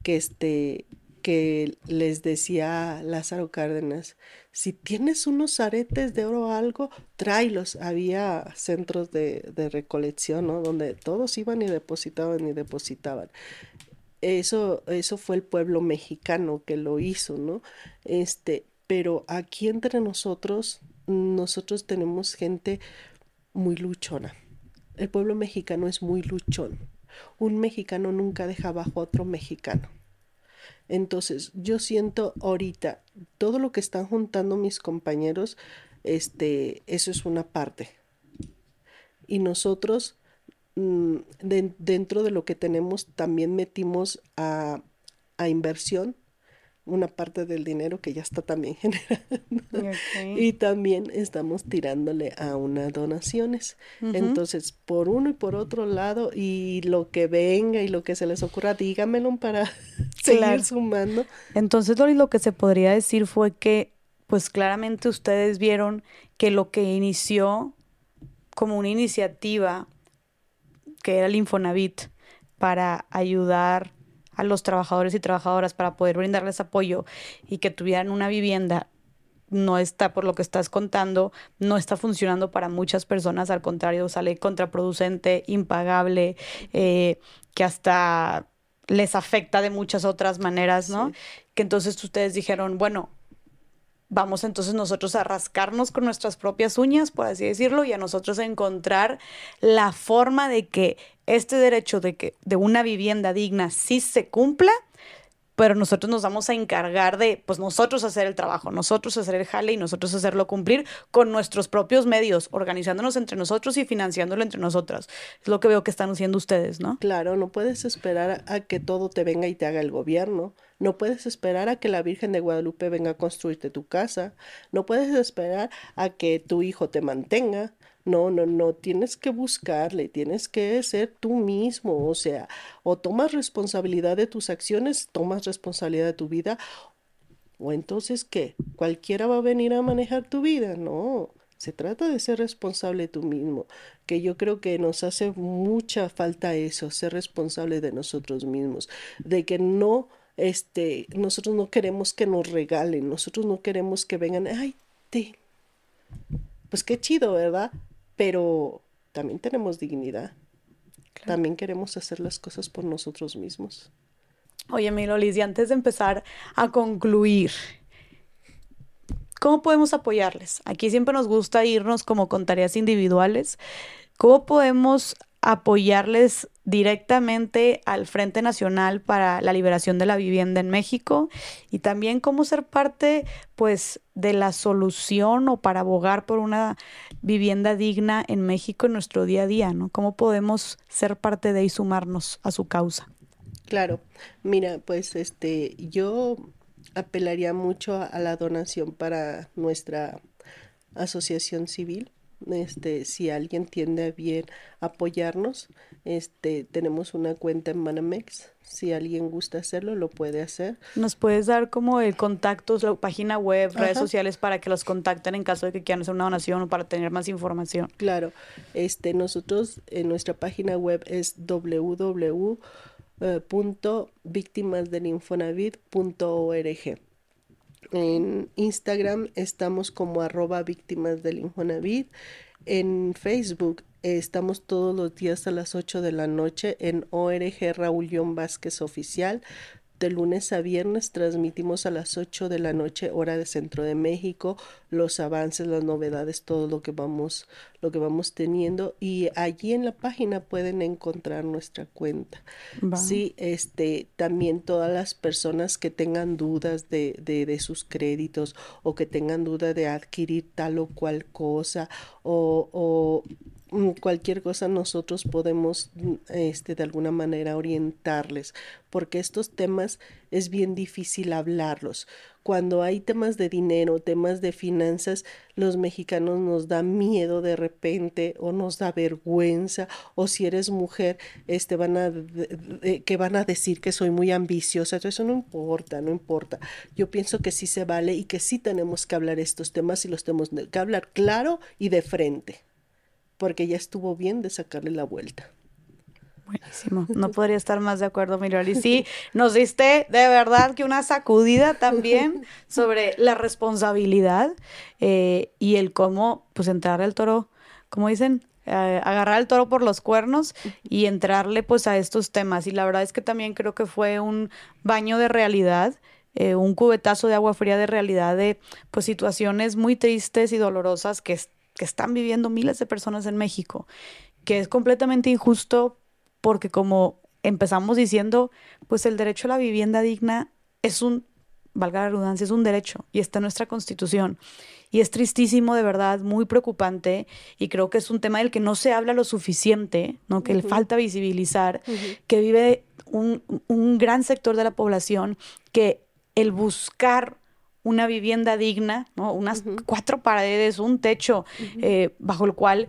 que este que les decía Lázaro Cárdenas, si tienes unos aretes de oro o algo, tráelos. Había centros de, de recolección, ¿no? Donde todos iban y depositaban y depositaban. Eso, eso fue el pueblo mexicano que lo hizo, ¿no? Este, pero aquí entre nosotros, nosotros tenemos gente muy luchona el pueblo mexicano es muy luchón. Un mexicano nunca deja abajo a otro mexicano. Entonces, yo siento ahorita todo lo que están juntando mis compañeros, este, eso es una parte. Y nosotros, mm, dentro de lo que tenemos, también metimos a, a inversión una parte del dinero que ya está también generando. Y también estamos tirándole a unas donaciones. Entonces, por uno y por otro lado, y lo que venga y lo que se les ocurra, dígamelo para seguir sumando. Entonces, lo que se podría decir fue que, pues claramente ustedes vieron que lo que inició como una iniciativa, que era el Infonavit, para ayudar a los trabajadores y trabajadoras para poder brindarles apoyo y que tuvieran una vivienda no está, por lo que estás contando, no está funcionando para muchas personas, al contrario, sale contraproducente, impagable, eh, que hasta les afecta de muchas otras maneras, ¿no? Que entonces ustedes dijeron, bueno, vamos entonces nosotros a rascarnos con nuestras propias uñas, por así decirlo, y a nosotros a encontrar la forma de que este derecho de que de una vivienda digna sí se cumpla, pero nosotros nos vamos a encargar de, pues nosotros hacer el trabajo, nosotros hacer el jale y nosotros hacerlo cumplir con nuestros propios medios, organizándonos entre nosotros y financiándolo entre nosotras. Es lo que veo que están haciendo ustedes, ¿no? Claro, no puedes esperar a que todo te venga y te haga el gobierno. No puedes esperar a que la Virgen de Guadalupe venga a construirte tu casa. No puedes esperar a que tu hijo te mantenga. No, no, no, tienes que buscarle, tienes que ser tú mismo, o sea, o tomas responsabilidad de tus acciones, tomas responsabilidad de tu vida, o entonces qué, cualquiera va a venir a manejar tu vida, no. Se trata de ser responsable tú mismo, que yo creo que nos hace mucha falta eso, ser responsable de nosotros mismos, de que no, este, nosotros no queremos que nos regalen, nosotros no queremos que vengan, ay, te, pues qué chido, ¿verdad? pero también tenemos dignidad. También queremos hacer las cosas por nosotros mismos. Oye, Milolis, y antes de empezar a concluir, ¿cómo podemos apoyarles? Aquí siempre nos gusta irnos como con tareas individuales. ¿Cómo podemos apoyarles directamente al Frente Nacional para la Liberación de la Vivienda en México y también cómo ser parte pues de la solución o para abogar por una vivienda digna en México en nuestro día a día, ¿no? ¿Cómo podemos ser parte de y sumarnos a su causa? Claro, mira, pues este yo apelaría mucho a la donación para nuestra asociación civil este, si alguien tiende a bien apoyarnos, este, tenemos una cuenta en Manamex. Si alguien gusta hacerlo, lo puede hacer. ¿Nos puedes dar como el contacto, la página web, redes sociales para que los contacten en caso de que quieran hacer una donación o para tener más información? Claro. Este, nosotros en nuestra página web es www.victimasdelinfonavit.org. En Instagram estamos como arroba víctimas del Infonavit. En Facebook estamos todos los días a las 8 de la noche en ORG Raúl Vázquez Oficial de lunes a viernes transmitimos a las 8 de la noche hora de Centro de México los avances, las novedades, todo lo que vamos lo que vamos teniendo y allí en la página pueden encontrar nuestra cuenta. Sí, este también todas las personas que tengan dudas de, de, de sus créditos o que tengan duda de adquirir tal o cual cosa o, o cualquier cosa nosotros podemos mm, este de alguna manera orientarles porque estos temas es bien difícil hablarlos. Cuando hay temas de dinero temas de finanzas los mexicanos nos da miedo de repente o nos da vergüenza o si eres mujer este van a que van a decir que soy muy ambiciosa. Eso no importa no importa. Yo pienso que sí se vale y que sí tenemos que hablar estos temas y los tenemos que hablar claro y de frente porque ya estuvo bien de sacarle la vuelta. Buenísimo, no podría estar más de acuerdo, Miriam. Y sí, nos diste de verdad que una sacudida también sobre la responsabilidad eh, y el cómo, pues, entrar al toro, como dicen, eh, agarrar al toro por los cuernos y entrarle, pues, a estos temas. Y la verdad es que también creo que fue un baño de realidad. Eh, un cubetazo de agua fría de realidad de pues situaciones muy tristes y dolorosas que que están viviendo miles de personas en México, que es completamente injusto porque como empezamos diciendo, pues el derecho a la vivienda digna es un, valga la redundancia, es un derecho y está en nuestra constitución. Y es tristísimo, de verdad, muy preocupante y creo que es un tema del que no se habla lo suficiente, ¿no? que le falta visibilizar, que vive un, un gran sector de la población que el buscar una vivienda digna, ¿no? unas cuatro paredes, un techo eh, bajo el cual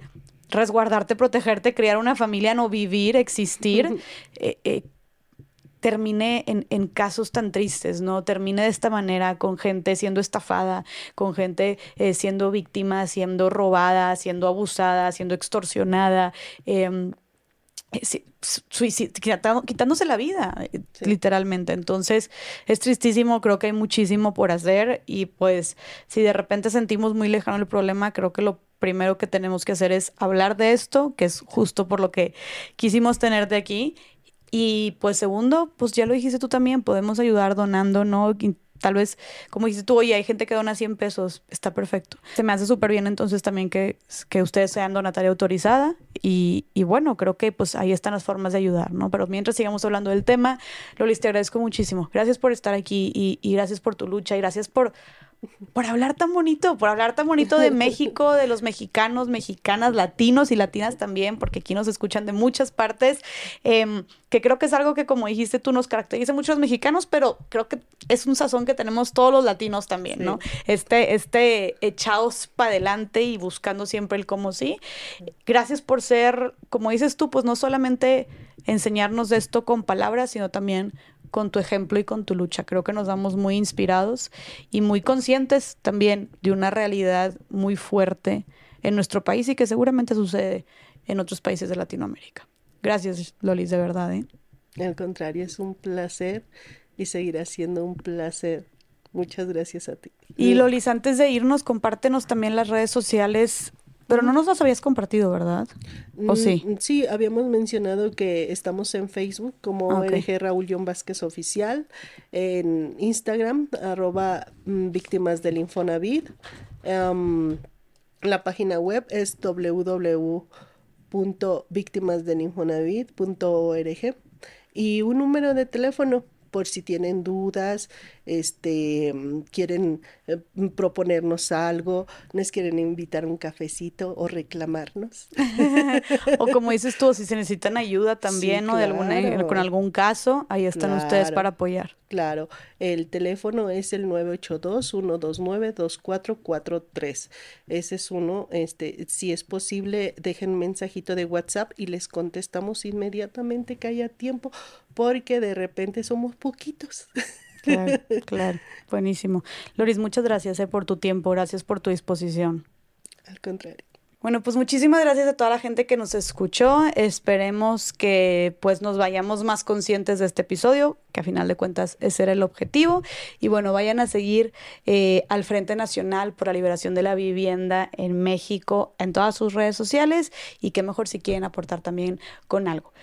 resguardarte, protegerte, crear una familia, no vivir, existir, eh, eh, termine en, casos tan tristes, ¿no? Termine de esta manera con gente siendo estafada, con gente siendo víctima, siendo robada, siendo abusada, siendo extorsionada. Em, quitándose la vida, eh, literalmente. Entonces, es tristísimo, creo que hay muchísimo por hacer y pues si de repente sentimos muy lejano el problema, creo que lo primero que tenemos que hacer es hablar de esto, que es justo por lo que quisimos tenerte aquí. Y pues segundo, pues ya lo dijiste tú también, podemos ayudar donando, ¿no? Tal vez, como dices tú, oye, hay gente que dona 100 pesos, está perfecto. Se me hace súper bien entonces también que, que ustedes sean donataria autorizada y, y, bueno, creo que pues ahí están las formas de ayudar, ¿no? Pero mientras sigamos hablando del tema, Lolis, te agradezco muchísimo. Gracias por estar aquí y, y gracias por tu lucha y gracias por por hablar tan bonito, por hablar tan bonito de México, de los mexicanos, mexicanas, latinos y latinas también, porque aquí nos escuchan de muchas partes, em, que creo que es algo que, como dijiste tú, nos caracteriza mucho a los mexicanos, pero creo que es un sazón que tenemos todos los latinos también, ¿no? Este, este echados para adelante y buscando siempre el cómo sí. Gracias por ser, como dices tú, pues no solamente enseñarnos esto con palabras, sino también con tu ejemplo y con tu lucha. Creo que nos damos muy inspirados y muy conscientes también de una realidad muy fuerte en nuestro país y que seguramente sucede en otros países de Latinoamérica. Gracias, Lolis, de verdad. ¿eh? Al contrario, es un placer y seguirá siendo un placer. Muchas gracias a ti. Y Lolis, antes de irnos, compártenos también las redes sociales pero no nos las habías compartido, ¿verdad? ¿O sí? Mm, sí, habíamos mencionado que estamos en Facebook como ah, RG Raúl John Vázquez Oficial, en Instagram, arroba mm, víctimas del Infonavit. la página web es www.victimasdelinfonavit.org y un número de teléfono por si tienen dudas, este, quieren eh, proponernos algo, nos quieren invitar un cafecito o reclamarnos. o como dices tú, si se necesitan ayuda también, o De alguna, con algún caso, ahí están ustedes para apoyar. Claro, el teléfono es el 982-129-2443. Ese es uno, este, si es posible, dejen mensajito de WhatsApp y les contestamos inmediatamente que haya tiempo, porque de repente somos poquitos. Claro, claro, buenísimo. Loris, muchas gracias eh, por tu tiempo, gracias por tu disposición. Al contrario. Bueno, pues muchísimas gracias a toda la gente que nos escuchó. Esperemos que pues nos vayamos más conscientes de este episodio, que a final de cuentas ese era el objetivo. Y bueno, vayan a seguir eh, al Frente Nacional por la Liberación de la Vivienda en México en todas sus redes sociales y qué mejor si quieren aportar también con algo.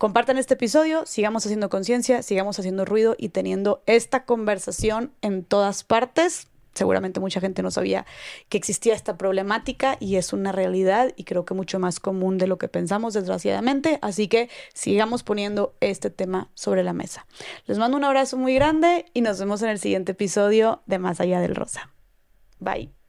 Compartan este episodio, sigamos haciendo conciencia, sigamos haciendo ruido y teniendo esta conversación en todas partes seguramente mucha gente no sabía que existía esta problemática y es una realidad y creo que mucho más común de lo que pensamos desgraciadamente, así que sigamos poniendo este tema sobre la mesa. Les mando un abrazo muy grande y nos vemos en el siguiente episodio de Más allá del rosa. Bye.